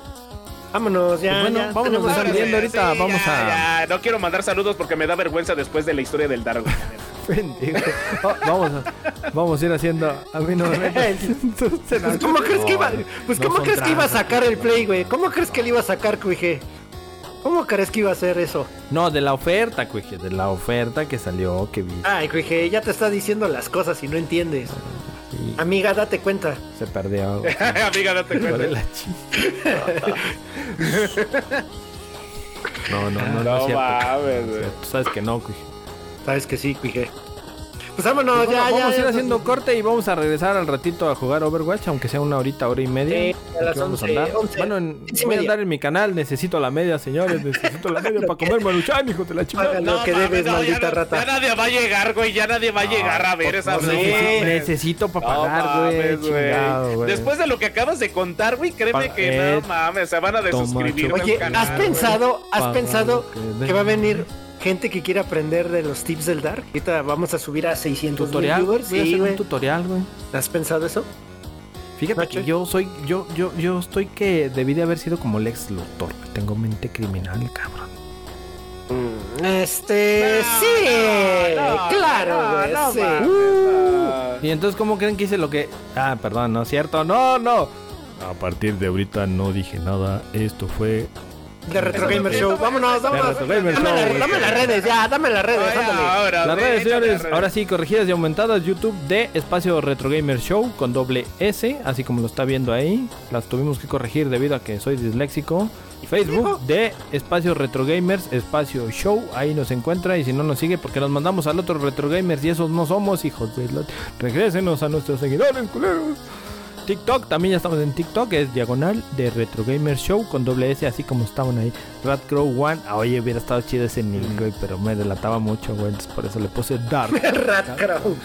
B: Vámonos, ya.
A: Pues bueno,
B: ya,
A: vámonos
B: tenemos
A: saliendo ahorita,
C: Sí,
A: vamos
C: ya,
A: a-
C: ya, No quiero mandar saludos porque me da vergüenza después de la historia del Dargo.
A: Pendejo. Oh, vamos, a, vamos a ir haciendo. A mí no me metas. Entonces,
B: Pues cómo crees que iba, pues
A: no
B: cómo crees que iba a sacar el play, güey. ¿Cómo crees que le iba a sacar, cuije? ¿Cómo crees que iba a hacer eso?
A: No, de la oferta, cuije. De la oferta que salió, que vi.
B: Ay, cuije, ya te está diciendo las cosas y no entiendes.
A: Sí,
B: Amiga, date cuenta.
A: se perdió.
C: Amiga, date cuenta.
A: No, no, no, no,
C: No
A: No sabes que no, cuije.
B: Sabes que sí, cuije. Pues vámonos,
A: Bueno,
B: ya,
A: vamos
B: ya.
A: a ir
B: ya,
A: haciendo corte y vamos a regresar al ratito a jugar Overwatch, aunque sea una horita, hora y media.
B: Sí, a las
A: Aquí vamos
B: 11,
A: andar.
B: 11,
A: Bueno, en-
B: 11
A: voy a andar en mi canal, necesito la media, señores, necesito la media para comer maruchan, hijo de la chingada.
B: Paga lo que debes,
C: no, ya
B: maldita
C: no-
B: rata.
C: Ya nadie va a llegar, güey. Ya nadie va a llegar a ver esa
B: no
C: madre.
A: Necesito para
C: No
A: pagar, güey.
C: mames, güey.
A: chingado, güey.
C: Después de lo que acabas de contar, güey, créeme
A: Pa-
C: que
A: eh,
C: no mames, se van a desuscribir.
B: Oye, ¿has pensado, has pensado
A: que
B: va a venir gente que quiera aprender de los tips del Dark? Ahorita vamos a subir a 600
A: tutorial,
B: viewers.
A: voy a hacer un tutorial, güey.
B: ¿Has pensado eso?
A: Fíjate
B: Nacho.
A: que yo soy, yo, yo, yo estoy que debí de haber sido como Lex Luthor. Tengo mente criminal, cabrón.
B: Este,
C: No,
B: sí,
C: no, no,
B: claro,
C: no,
B: güey,
C: no
B: sí.
A: Uh. Y entonces, ¿cómo creen que hice lo que.? Ah, perdón, no es cierto. No, no. A partir de ahorita no dije nada. Esto fue.
B: De Retro Gamer Show. Vámonos,
A: De
B: vámonos.
A: Retro
B: Dame, la-
A: Show.
B: dame las redes, ya, dame las redes,
C: Ay, ahora,
A: Las
C: sí,
A: redes, señores, ahora sí, corregidas y aumentadas. YouTube de Espacio Retro Gamer Show con doble S, así como lo está viendo ahí. Las tuvimos que corregir debido a que soy disléxico. Facebook de Espacio Retro Gamers, Espacio Show, ahí nos encuentra. Y si no nos sigue, porque nos mandamos al otro Retro Gamers y esos no somos hijos de la. Regrésenos a nuestros seguidores, culeros. TikTok, también ya estamos en TikTok, es diagonal de Retro Gamer Show con doble S, así como estaban ahí. Ratcrow One, ah, oye, hubiera estado chido ese nick, güey, pero me delataba mucho, güey, entonces por eso le puse Dark.
B: Rat Crow.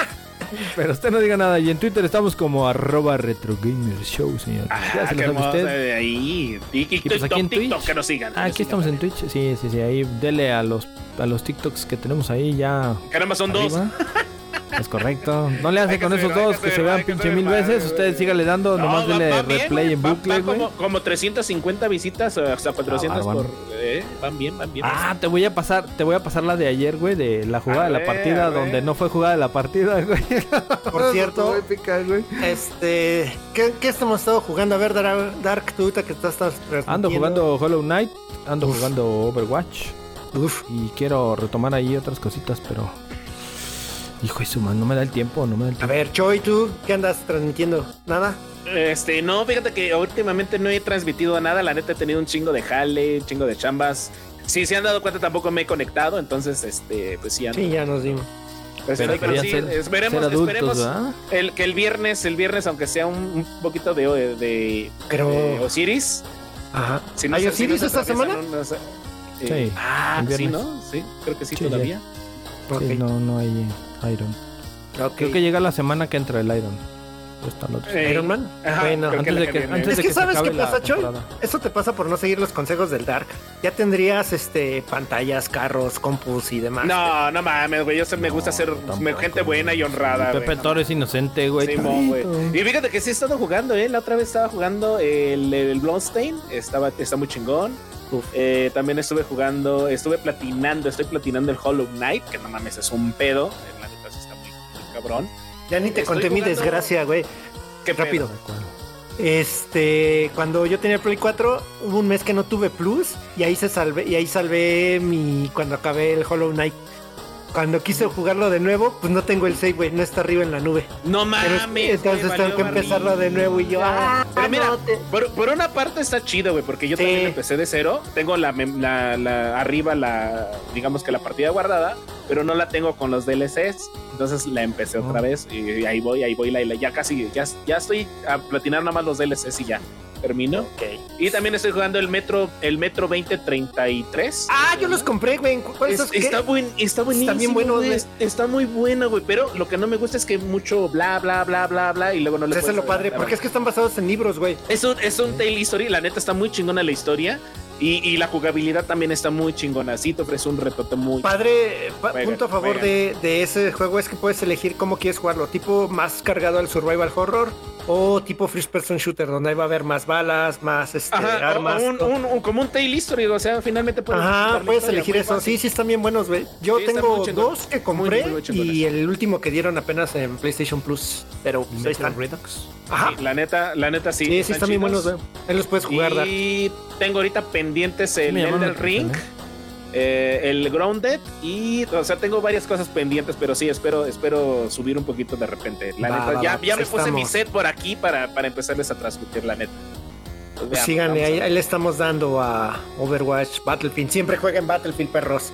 A: pero usted no diga nada, y en Twitter estamos como arroba Retro Gamer Show, señor.
C: Ah,
A: ya se lo sabe
C: hermoso,
A: usted.
C: ahí. Y, y,
A: Y pues aquí en
C: TikTok,
A: Twitch.
C: que nos sigan.
A: Ah, aquí estamos en Twitch, sí, sí, sí, ahí dele a los, a los TikToks que tenemos ahí ya.
C: Caramba, son dos.
A: Es correcto. No le hace con esos dos
C: que
A: se vean pinche mil veces.
C: güey.
A: Usted sígale dando,
C: No,
A: nomás dele replay en bucle, güey.
C: como, como 350 visitas, o hasta 400
A: bárbaro.
C: por. Eh, van bien, van bien.
A: Ah, te voy a pasar, te voy a pasar la de ayer, güey, de la jugada de la partida, donde no fue jugada de la partida, güey.
B: Por cierto,
A: Estuvo épica, güey.
B: este, ¿qué, qué estamos estado jugando? A ver, Dark, ahorita que estás,
A: Ando jugando Hollow Knight, ando jugando Overwatch
B: Uf,
A: y quiero retomar ahí otras cositas, pero hijo de su man, no me da el tiempo, no me da el
B: a
A: tiempo.
B: ver, Choi, ¿tú qué andas transmitiendo? ¿Nada?
C: Este, no, fíjate que últimamente no he transmitido nada. La neta he tenido un chingo de jale, un chingo de chambas. Si se han dado cuenta, tampoco me he conectado. Entonces, este, pues sí, ando.
B: Sí, ya nos dimos.
C: Pues,
A: Pero
C: sí, pero
A: querían
C: sí,
A: ser-
C: esperemos,
A: ser adultos,
C: esperemos el, que el viernes, el viernes, aunque sea un, un poquito de, de,
B: Pero,
C: de Osiris.
B: Ajá.
C: Si no
B: ¿Hay
C: se- si no
B: Osiris esta semana?
C: unos, eh,
A: Sí,
C: Ah, sí. ¿no? Sí, creo que sí,
A: Sí,
C: todavía.
B: Ok.
A: Sí, no, no hay eh, Iron. Creo que llega la semana que entra el Iron. Ya está el otro.
C: Eh,
B: Iron Man.
C: Ajá,
B: bueno,
C: creo que
A: antes
C: la
A: de que-
C: viene.
A: antes
B: es
A: de
B: que sabes
A: acabe
B: qué pasa, Choi.
A: temporada.
B: Eso te pasa por no seguir los consejos del Dark. Ya tendrías este pantallas, carros, compus y demás.
C: No, no mames, güey. Yo sé, me gusta ser
A: tampoco.
C: gente buena y honrada.
A: Pepe
C: güey.
A: Toro es inocente, güey.
C: Simón, güey.
A: tantito.
C: Y fíjate que sí he estado jugando, ¿eh? La otra vez estaba jugando el, el Bloodstain. Estaba, está muy chingón. Eh, también estuve jugando, estuve platinando, estoy platinando el Hollow Knight, que no mames, es un pedo. Cabrón.
B: Ya ni te
C: Estoy
B: conté mi desgracia, güey.
C: Qué.
B: Rápido. Este, cuando yo tenía el Play 4, hubo un mes que no tuve Plus y ahí se salvé y ahí salvé mi cuando acabé el Hollow Knight. Cuando quise jugarlo de nuevo, pues no tengo el save, güey, no está arriba en la nube.
C: No
B: Pero
C: mames.
B: entonces tengo que empezarlo de nuevo y yo, ah,
C: Pero mira,
B: no te-
C: por, por una parte está chido, güey, porque yo
B: Sí.
C: también empecé de cero. Tengo la, la, la- arriba la, digamos que la partida guardada, pero no la tengo con los DLCs. Entonces la empecé otra
A: Oh.
C: vez y, ahí voy, ahí voy, la, la- ya casi, ya, ya estoy a platinar nada más los DLCs y ya termino. Y también estoy jugando el Metro, el Metro 2033.
B: Ah, yo los compré, güey. ¿Cuál
C: Es- está, buen, está buenísimo.
B: bien bueno,
C: güey.
B: güey.
C: Está muy bueno, güey. Pero lo que no me gusta es que mucho bla, bla, bla, bla, bla. Y luego no le
B: eso es lo padre, porque es que están basados en libros, güey.
C: Es un, es un tale history, la neta está muy chingona la historia. Y, y la jugabilidad también está muy chingona. Sí, te ofrece un retote muy.
B: Padre, pa-
C: Juegan,
B: punto a favor de, de ese juego es que puedes elegir cómo quieres jugarlo, tipo más cargado al survival horror o tipo first person shooter, donde ahí va a haber más balas, más este,
C: Ajá,
B: armas.
C: o un, un- un- como un tale history, o sea, finalmente puedes.
B: Ajá, puedes
C: historia,
B: elegir eso.
C: fácil.
B: Sí, sí, están bien buenos, güey. Yo
C: Sí,
B: tengo dos que compré
C: Muy, muy chingones.
B: y el último que dieron apenas en PlayStation Plus. Pero ahí están.
A: Redux.
B: Ajá.
C: Sí, la neta, la neta sí.
B: Sí, sí, están bien buenos, güey. Ahí los puedes jugar, Dark.
C: Y tengo ahorita pendientes el Ring, eh, el Grounded y, o sea, tengo varias cosas pendientes, pero sí, espero, espero subir un poquito de repente. La
B: Va,
C: neta,
B: va,
C: ya,
B: va,
C: ya me
B: pues
C: puse mi set por aquí para, para empezarles a transmitir, la neta. Pues
B: Pues
C: veamos,
B: síganle,
C: vamos
B: ahí, ahí le estamos dando a Overwatch, Battlefield. Siempre jueguen Battlefield, perros.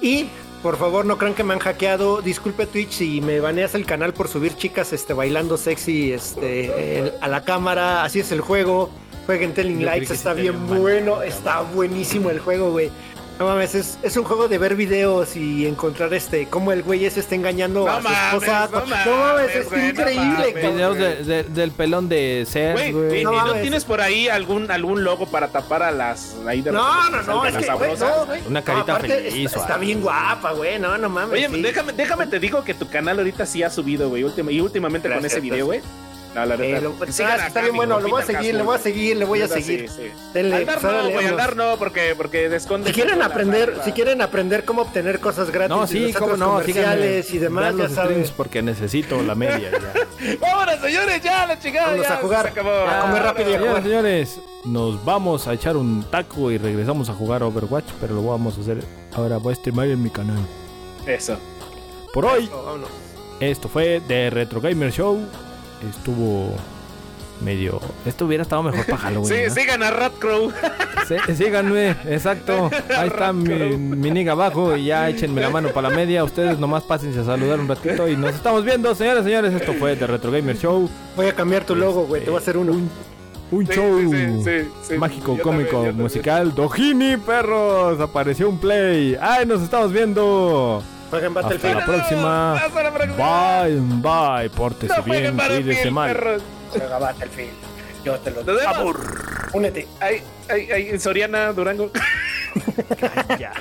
B: Y Por favor, no crean que me han hackeado. Disculpe Twitch si me baneas el canal por subir chicas este, bailando sexy este, el- a la cámara. Así es el juego. Jueguen Telling Lights, está bien bueno. Está buenísimo el juego, güey. No mames, es, es un juego de ver videos y encontrar este cómo el güey ese está engañando
C: No
B: a su
C: mames,
B: esposa.
C: no mames,
B: es
C: güey, no
B: increíble, cabrón.
D: Videos de- de- del pelón de
C: Güey,
D: güey.
C: ¿y, y
B: No
C: no, tienes por ahí algún algún logo para tapar a las ahí de
B: No, no, no, es que, güey,
C: sabrosas,
B: no.
C: güey?
D: Una carita
B: No, aparte,
D: feliz,
B: Está, bien guapa, güey. No, no mames.
C: Oye,
B: sí.
C: déjame, déjame te digo que tu canal ahorita sí ha subido, güey. última- y últimamente con ese video, güey. No, la
B: Eh, lo-
C: sigan
B: está
C: acá,
B: bien bueno, lo voy a seguir, le voy a seguir, le voy a seguir.
C: sí, sí.
B: Denle,
C: Andar no, güey,
B: vámonos.
C: andar no, porque, porque esconde.
B: Si quieren aprender, si quieren aprender cómo obtener cosas gratis,
D: No, sí, cómo no,
B: comerciales
D: síganme.
B: y demás, ya
D: los streams
B: sabes.
D: porque necesito la media ya.
C: Vámonos, señores, ya la chingada. Ya,
B: a jugar.
C: se acabó.
B: A comer rápido y a jugar.
D: Señores, nos vamos a echar un taco y regresamos a jugar Overwatch, pero lo vamos a hacer ahora. Voy a streamar en mi canal.
C: Eso.
D: Por hoy,
B: vámonos.
D: esto fue de Retro Gamer Show. Estuvo medio. Esto hubiera estado mejor para Halloween.
C: Sí,
D: ¿no?
C: sigan a Ratcrow.
D: Sí, síganme, exacto. Ahí está mi, mi niga abajo y ya échenme la mano para la media. Ustedes nomás pásense a saludar un ratito y nos estamos viendo, señores, señores. Esto fue de Retro Gamer Show.
B: Voy a cambiar tu logo, güey. Te voy a hacer uno.
D: Un
C: Sí,
D: show
C: sí, sí, sí, sí.
D: mágico,
C: Yo
D: cómico,
C: también.
D: musical. Dojini, perros. Apareció un play. Ay, nos estamos viendo.
B: Jueguen
D: Hasta
B: Battlefield.
D: la próxima.
C: Hasta la próxima.
D: Bye, bye. Pórtese
C: No
D: bien, cuídese
C: Battlefield,
D: mal.
C: perros.
B: Juega Battlefield. Yo te lo digo. Únete.
C: Ay, ay, ay, Soriana, Durango.
D: Ya.